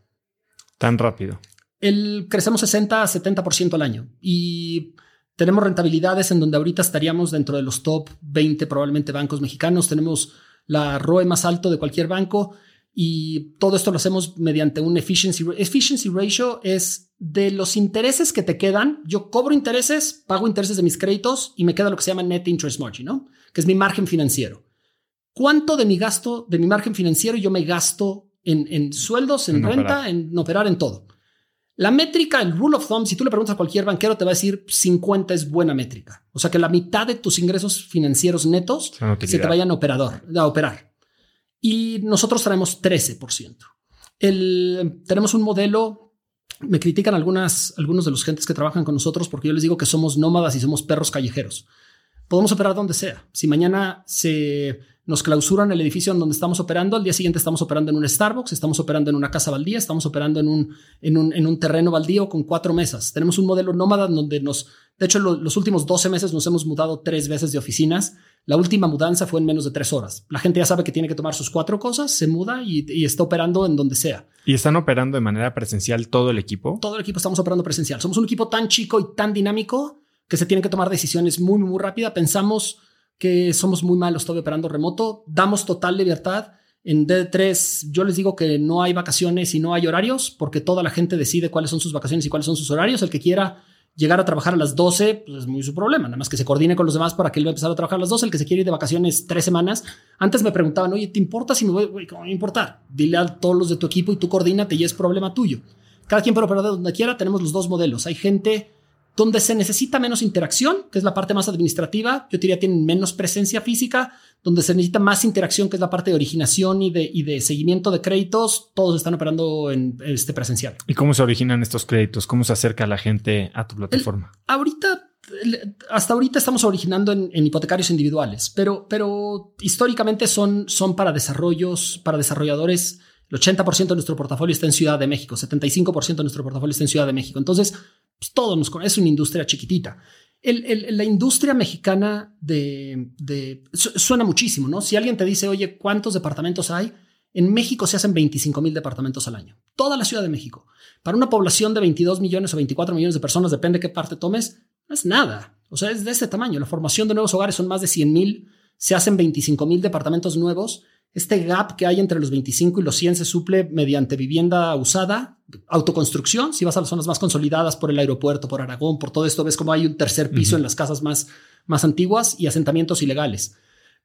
Tan rápido. El, crecemos 60 a 70% al año y tenemos rentabilidades en donde ahorita estaríamos dentro de los top 20 probablemente bancos mexicanos. Tenemos la ROE más alto de cualquier banco y todo esto lo hacemos mediante un efficiency, efficiency ratio. Es de los intereses que te quedan. Yo cobro intereses, pago intereses de mis créditos y me queda lo que se llama net interest margin, ¿no? Que es mi margen financiero. ¿Cuánto de mi gasto, de mi margen financiero yo me gasto en, en sueldos, en, renta, en operar, en todo? La métrica, el rule of thumb, si tú le preguntas a cualquier banquero, te va a decir 50 es buena métrica. O sea que la mitad de tus ingresos financieros netos se te vayan a, operador, a operar y nosotros traemos 13%. El, tenemos un modelo, me critican algunas, algunos de los gentes que trabajan con nosotros porque yo les digo que somos nómadas y somos perros callejeros. Podemos operar donde sea. Si mañana se nos clausuran el edificio en donde estamos operando, al día siguiente estamos operando en un Starbucks, estamos operando en una casa baldía, estamos operando en un, en un, en un terreno baldío con cuatro mesas. Tenemos un modelo nómada donde nos, de hecho, los últimos 12 meses nos hemos mudado tres veces de oficinas la última mudanza fue en menos de tres horas. La gente ya sabe que tiene que tomar sus cuatro cosas, se muda y, está operando en donde sea. ¿Y están operando de manera presencial todo el equipo? Todo el equipo estamos operando presencial. Somos un equipo tan chico y tan dinámico que se tienen que tomar decisiones muy, muy rápida. Pensamos que somos muy malos todavía operando remoto. Damos total libertad. En D3 yo les digo que no hay vacaciones y no hay horarios porque toda la gente decide cuáles son sus vacaciones y cuáles son sus horarios. El que quiera llegar a trabajar a las 12, pues es muy su problema. Nada más que se coordine con los demás para que él va a empezar a trabajar a las 12. El que se quiere ir de vacaciones tres semanas. Antes me preguntaban, oye, ¿te importa si me voy? ¿Cómo me importa? Dile a todos los de tu equipo y tú coordínate y es problema tuyo. Cada quien puede operar de donde quiera. Tenemos los dos modelos. Hay gente donde se necesita menos interacción, que es la parte más administrativa. Yo diría tienen menos presencia física, donde se necesita más interacción, que es la parte de originación y de, y de seguimiento de créditos, todos están operando en este presencial. ¿Y cómo se originan estos créditos? ¿Cómo se acerca la gente a tu plataforma? ahorita, hasta ahorita estamos originando en, hipotecarios individuales, pero, pero históricamente son, son para desarrollos, para desarrolladores. El 80% de nuestro portafolio está en Ciudad de México, 75% de nuestro portafolio está en Ciudad de México. Entonces, pues todo nos es una industria chiquitita la industria mexicana de, suena muchísimo, ¿no? Si alguien te dice, oye, ¿cuántos departamentos hay? En México se hacen 25 mil departamentos al año. Toda la Ciudad de México. Para una población de 22 millones o 24 millones de personas, depende qué parte tomes, no es nada. O sea, es de ese tamaño. La formación de nuevos hogares son más de 100 mil. Se hacen 25 mil departamentos nuevos este gap que hay entre los 25 y los 100 se suple mediante vivienda usada, autoconstrucción. Si vas a las zonas más consolidadas por el aeropuerto, por Aragón, por todo esto, ves como hay un tercer piso en las casas más, más antiguas y asentamientos ilegales.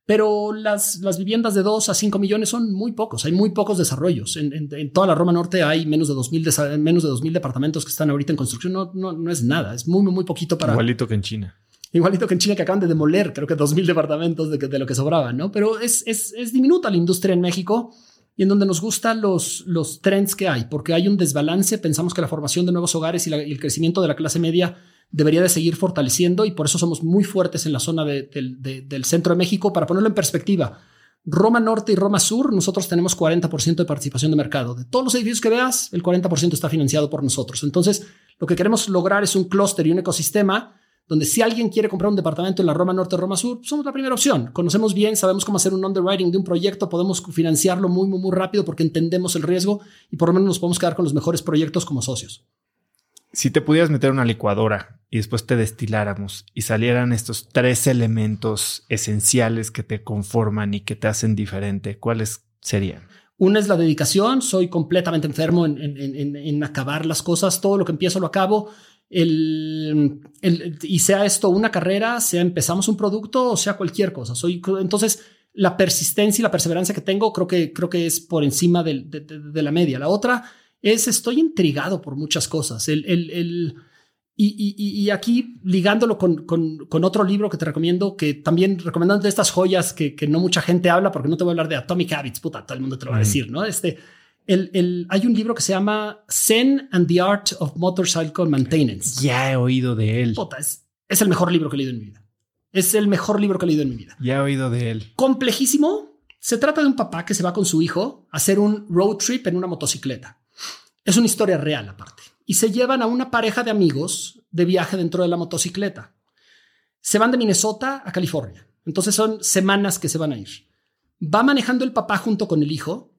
Pero las, las viviendas de 2 a 5 millones son muy pocos, hay muy pocos desarrollos. En, toda la Roma Norte hay menos de 2.000 menos de 2000 departamentos que están ahorita en construcción. No, no, no es nada, es muy, muy poquito para... Igualito que en China. Igualito que en China que acaban de demoler, creo que 2.000 departamentos de, de, lo que sobraba, ¿no? Pero es, es, es, diminuta la industria en México y en donde nos gustan los, los trends que hay, porque hay un desbalance. Pensamos que la formación de nuevos hogares y, el crecimiento de la clase media debería de seguir fortaleciendo y por eso somos muy fuertes en la zona del centro de México. Para ponerlo en perspectiva, Roma Norte y Roma Sur, nosotros tenemos 40% de participación de mercado. De todos los edificios que veas, el 40% está financiado por nosotros. Entonces, lo que queremos lograr es un clúster y un ecosistema donde si alguien quiere comprar un departamento en la Roma Norte o Roma Sur, somos la primera opción. Conocemos bien, sabemos cómo hacer un underwriting de un proyecto, podemos financiarlo muy, muy, muy rápido porque entendemos el riesgo y por lo menos nos podemos quedar con los mejores proyectos como socios. Si te pudieras meter una licuadora y después te destiláramos y salieran estos tres elementos esenciales que te conforman y que te hacen diferente, ¿cuáles serían? Una es la dedicación, soy completamente enfermo en, en, en, acabar las cosas, todo lo que empiezo lo acabo. El, y sea esto una carrera, sea empezamos un producto o sea cualquier cosa. Soy, entonces, la persistencia y la perseverancia que tengo creo que, creo que es por encima de, de, la media. La otra es estoy intrigado por muchas cosas. El, el, el y, y, y, aquí ligándolo con, con, con, otro libro que te recomiendo, que también recomendando de estas joyas que, que, no mucha gente habla, porque no te voy a hablar de Atomic Habits, puta, todo el mundo te lo va a decir, ¿no? Este, el, el, hay un libro que se llama Zen and the Art of Motorcycle Maintenance. Ya he oído de él. Puta, es, es el mejor libro que he leído en mi vida. Es el mejor libro que he leído en mi vida. Ya he oído de él. Complejísimo. Se trata de un papá que se va con su hijo a hacer un road trip en una motocicleta. Es una historia real aparte. Y se llevan a una pareja de amigos de viaje dentro de la motocicleta. Se van de Minnesota a California. Entonces son semanas que se van a ir. Va manejando el papá junto con el hijo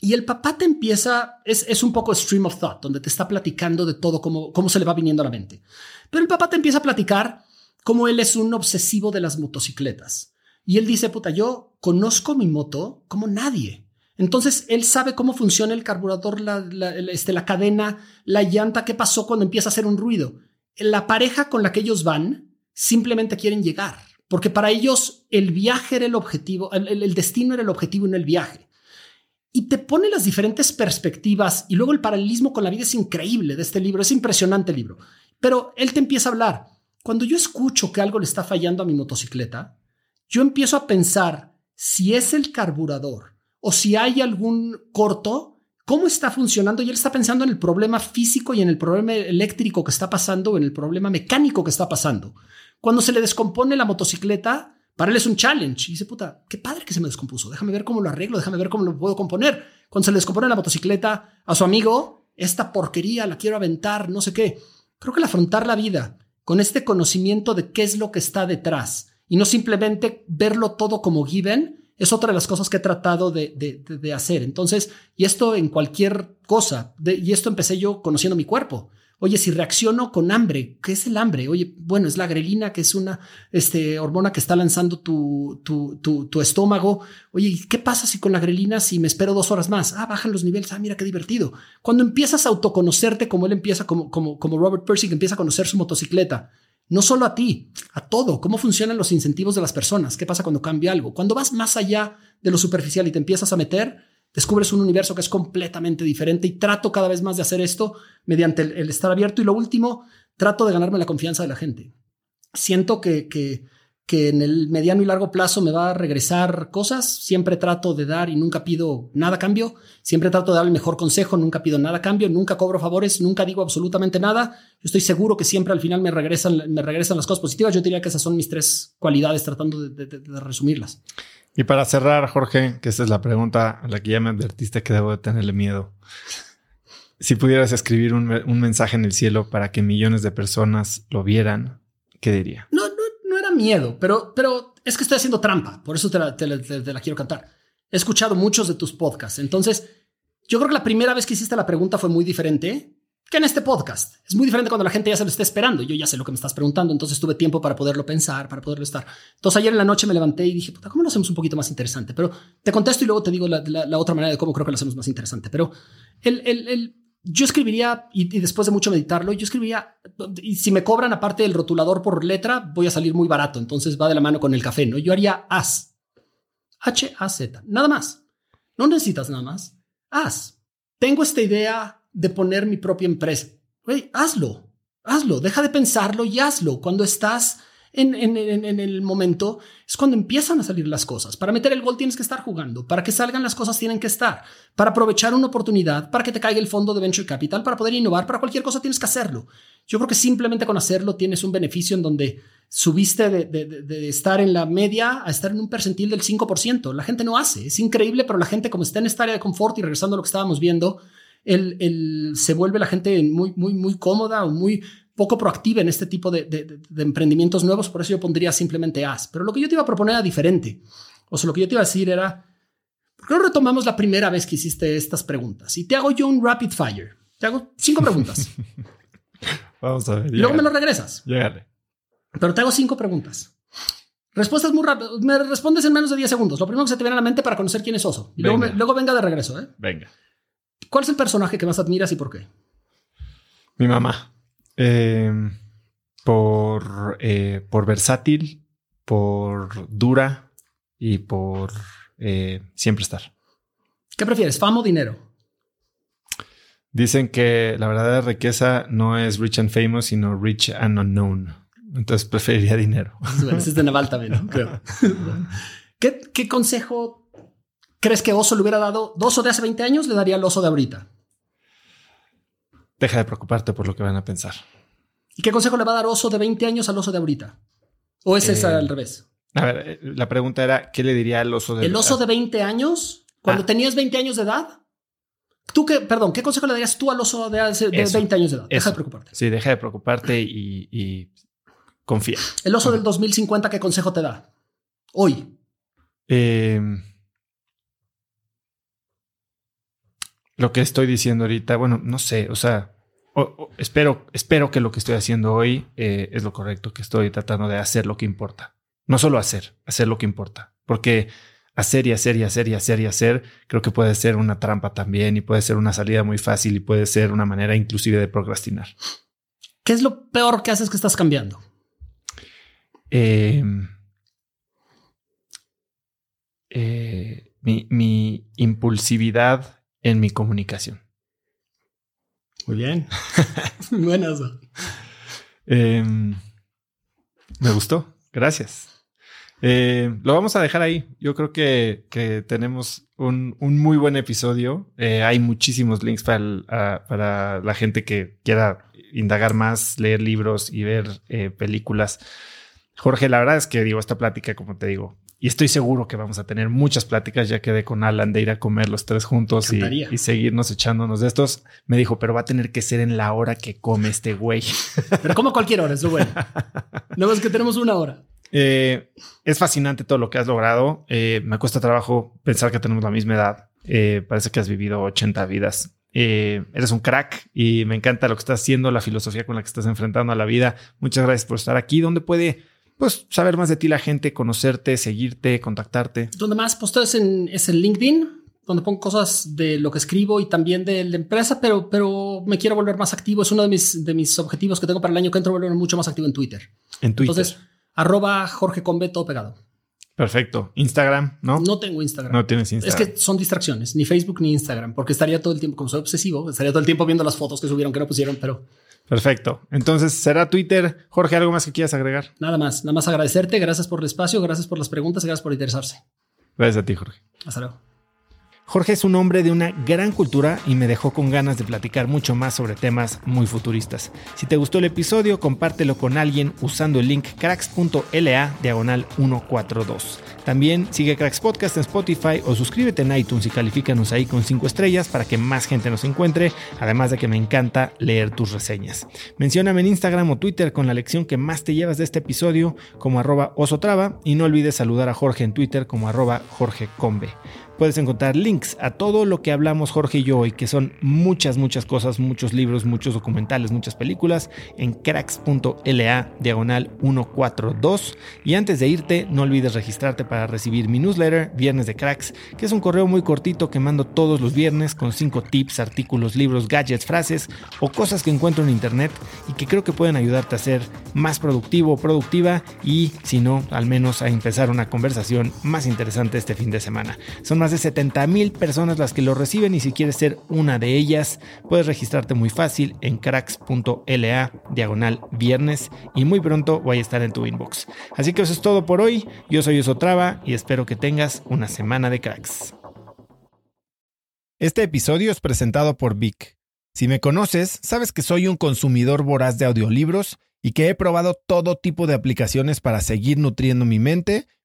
y el papá te empieza, es, es un poco stream of thought, donde te está platicando de todo, cómo, cómo se le va viniendo a la mente. Pero el papá te empieza a platicar cómo él es un obsesivo de las motocicletas. Y él dice, puta, yo conozco mi moto como nadie. Entonces él sabe cómo funciona el carburador, la, la, este, la cadena, la llanta, qué pasó cuando empieza a hacer un ruido. La pareja con la que ellos van simplemente quieren llegar, porque para ellos el viaje era el objetivo, el, el destino era el objetivo y no el viaje. Y te pone las diferentes perspectivas y luego el paralelismo con la vida es increíble de este libro, es impresionante el libro. Pero él te empieza a hablar. Cuando yo escucho que algo le está fallando a mi motocicleta, yo empiezo a pensar si es el carburador o si hay algún corto, cómo está funcionando. Y él está pensando en el problema físico y en el problema eléctrico que está pasando, en el problema mecánico que está pasando. Cuando se le descompone la motocicleta, para él es un challenge. Y dice, puta, qué padre que se me descompuso. Déjame ver cómo lo arreglo, déjame ver cómo lo puedo componer. Cuando se le descompone la motocicleta a su amigo, esta porquería la quiero aventar, no sé qué. Creo que el afrontar la vida con este conocimiento de qué es lo que está detrás y no simplemente verlo todo como given, es otra de las cosas que he tratado de, de, hacer. Entonces, y esto en cualquier cosa, y esto empecé yo conociendo mi cuerpo. Oye, si reacciono con hambre, ¿qué es el hambre? Oye, bueno, es la grelina, que es una este, hormona que está lanzando tu, tu, tu, estómago. Oye, ¿qué pasa si con la grelina, si me espero dos horas más? Ah, bajan los niveles. Ah, mira qué divertido. Cuando empiezas a autoconocerte como él empieza, como, como, como Robert Percy, que empieza a conocer su motocicleta, no solo a ti, a todo, cómo funcionan los incentivos de las personas, qué pasa cuando cambia algo. Cuando vas más allá de lo superficial y te empiezas a meter, descubres un universo que es completamente diferente y trato cada vez más de hacer esto mediante el, estar abierto. Y lo último, trato de ganarme la confianza de la gente. Siento que, que que en el mediano y largo plazo me va a regresar cosas. Siempre trato de dar y nunca pido nada a cambio. Siempre trato de dar el mejor consejo, nunca pido nada a cambio, nunca cobro favores, nunca digo absolutamente nada. Yo estoy seguro que siempre al final me regresan, me regresan las cosas positivas. Yo diría que esas son mis tres cualidades, tratando de, resumirlas. Y para cerrar, Jorge, que esta es la pregunta a la que ya me advertiste que debo de tenerle miedo. Si pudieras escribir un, un mensaje en el cielo para que millones de personas lo vieran, ¿qué diría? No, miedo, pero, pero es que estoy haciendo trampa, por eso te la, quiero cantar. He escuchado muchos de tus podcasts, entonces yo creo que la primera vez que hiciste la pregunta fue muy diferente que en este podcast. Es muy diferente cuando la gente ya se lo está esperando. Yo ya sé lo que me estás preguntando, entonces tuve tiempo para poderlo pensar, para poderlo estar. Entonces ayer en la noche me levanté y dije, ¿cómo lo hacemos un poquito más interesante? Pero te contesto y luego te digo la, otra manera de cómo creo que lo hacemos más interesante. Pero el, el yo escribiría, y, después de mucho meditarlo, yo escribiría, y si me cobran aparte del rotulador por letra, voy a salir muy barato, entonces va de la mano con el café, ¿no? Yo haría AS, H-A-Z, nada más. No necesitas nada más. Haz. Tengo esta idea de poner mi propia empresa. Hazlo, hazlo, deja de pensarlo y hazlo. Cuando estás en, en, el momento es cuando empiezan a salir las cosas. Para meter el gol tienes que estar jugando. Para que salgan las cosas tienen que estar. Para aprovechar una oportunidad, para que te caiga el fondo de venture capital, para poder innovar, para cualquier cosa tienes que hacerlo. Yo creo que simplemente con hacerlo tienes un beneficio en donde subiste de, de, estar en la media a estar en un percentil del 5%. La gente no hace. Es increíble, pero la gente como está en esta área de confort y regresando a lo que estábamos viendo, el, el, se vuelve la gente muy, muy, muy cómoda o muy poco proactiva en este tipo de, emprendimientos nuevos, por eso yo pondría simplemente as. Pero lo que yo te iba a proponer era diferente. O sea, lo que yo te iba a decir era, ¿por qué no retomamos la primera vez que hiciste estas preguntas? Y te hago yo un rapid fire. Te hago cinco preguntas. Vamos a ver. Y luego me lo regresas. Llegale. Pero te hago cinco preguntas. Respuestas muy rápidas. Me respondes en menos de 10 segundos. Lo primero que se te viene a la mente para conocer quién es Oso. Y luego, Venga. me- luego venga de regreso. ¿eh? Venga. ¿Cuál es el personaje que más admiras y por qué? Mi mamá. Eh, por, eh, por versátil, por dura y por eh, siempre estar. ¿Qué prefieres, fama o dinero? Dicen que la verdadera riqueza no es rich and famous, sino rich and unknown. Entonces preferiría dinero. Bueno, ese es de Naval también. Creo. ¿Qué, qué consejo crees que Oso le hubiera dado? ¿Oso de hace 20 años le daría al Oso de ahorita? Deja de preocuparte por lo que van a pensar. ¿Y qué consejo le va a dar Oso de 20 años al Oso de ahorita? ¿O es Eh, al revés? A ver, eh, la pregunta era, ¿qué le diría al oso de El oso de 20 años, cuando Ah. tenías 20 años de edad, tú qué, perdón, ¿qué consejo le darías tú al oso de, de Eso, 20 años de edad? Deja eso. de preocuparte. Sí, deja de preocuparte y, y confía. El oso del 2050, ¿qué consejo te da? Hoy. Eh, lo que estoy diciendo ahorita, bueno, no sé, o sea, o- o- espero, espero que lo que estoy haciendo hoy eh, es lo correcto, que estoy tratando de hacer lo que importa. No solo hacer, hacer lo que importa, porque hacer y hacer y hacer y hacer y hacer creo que puede ser una trampa también y puede ser una salida muy fácil y puede ser una manera inclusive de procrastinar. ¿Qué es lo peor que haces que estás cambiando? Eh, eh, mi, mi impulsividad en mi comunicación. Muy bien. Buenas. Eh, me gustó. Gracias. Eh, lo vamos a dejar ahí. Yo creo que, que tenemos un, un muy buen episodio. Eh, hay muchísimos links para, el- a- para la gente que quiera indagar más, leer libros y ver eh, películas. Jorge, la verdad es que digo, esta plática, como te digo, y estoy seguro que vamos a tener muchas pláticas. Ya quedé con Alan de ir a comer los tres juntos y, y seguirnos echándonos de estos. Me dijo, pero va a tener que ser en la hora que come este güey. Pero como cualquier hora, es lo bueno. Nada más que tenemos una hora. Eh, es fascinante todo lo que has logrado. Eh, me cuesta trabajo pensar que tenemos la misma edad. Eh, parece que has vivido 80 vidas. Eh, eres un crack y me encanta lo que estás haciendo, la filosofía con la que estás enfrentando a la vida. Muchas gracias por estar aquí. ¿Dónde puede pues, saber más de ti la gente, conocerte, seguirte, contactarte? Donde más posteo es en, es en LinkedIn, donde pongo cosas de lo que escribo y también de la empresa, pero, pero me quiero volver más activo. Es uno de mis, de mis objetivos que tengo para el año que entro, volverme mucho más activo en Twitter. En Twitter. Entonces, arroba Jorge Combe, todo pegado. Perfecto. Instagram, ¿no? No tengo Instagram. No tienes Es Instagram. que son distracciones, ni Facebook ni Instagram, porque estaría todo el tiempo, como soy obsesivo, estaría todo el tiempo viendo las fotos que subieron, que no pusieron, pero Perfecto. Entonces será Twitter. Jorge, ¿algo más que quieras agregar? nada más, nada más agradecerte, gracias por el espacio, gracias por las preguntas y gracias por interesarse. Gracias a ti, Jorge. Hasta luego. Jorge es un hombre de una gran cultura y me dejó con ganas de platicar mucho más sobre temas muy futuristas. Si te gustó el episodio, compártelo con alguien usando el link cracks.la diagonal 142. También sigue Cracks Podcast en Spotify o suscríbete en iTunes y califícanos ahí con 5 estrellas para que más gente nos encuentre, además de que me encanta leer tus reseñas. Mencióname en Instagram o Twitter con la lección que más te llevas de este episodio como arroba osotrava y no olvides saludar a Jorge en Twitter como arroba Jorge Combe. Puedes encontrar links a todo lo que hablamos Jorge y yo hoy, que son muchas, muchas cosas, muchos libros, muchos documentales, muchas películas, en cracks.la diagonal 142. Y antes de irte, no olvides registrarte para recibir mi newsletter Viernes de Cracks, que es un correo muy cortito que mando todos los viernes con 5 tips, artículos, libros, gadgets, frases o cosas que encuentro en internet y que creo que pueden ayudarte a ser más productivo o productiva y, si no, al menos a empezar una conversación más interesante este fin de semana. Son más de 70 mil personas las que lo reciben y si quieres ser una de ellas, puedes registrarte muy fácil en cracks.la diagonal viernes y muy pronto voy a estar en tu inbox. Así que eso es todo por hoy. Yo soy Osotrava y espero que tengas una semana de cracks. Este episodio es presentado por Vic. Si me conoces, sabes que soy un consumidor voraz de audiolibros y que he probado todo tipo de aplicaciones para seguir nutriendo mi mente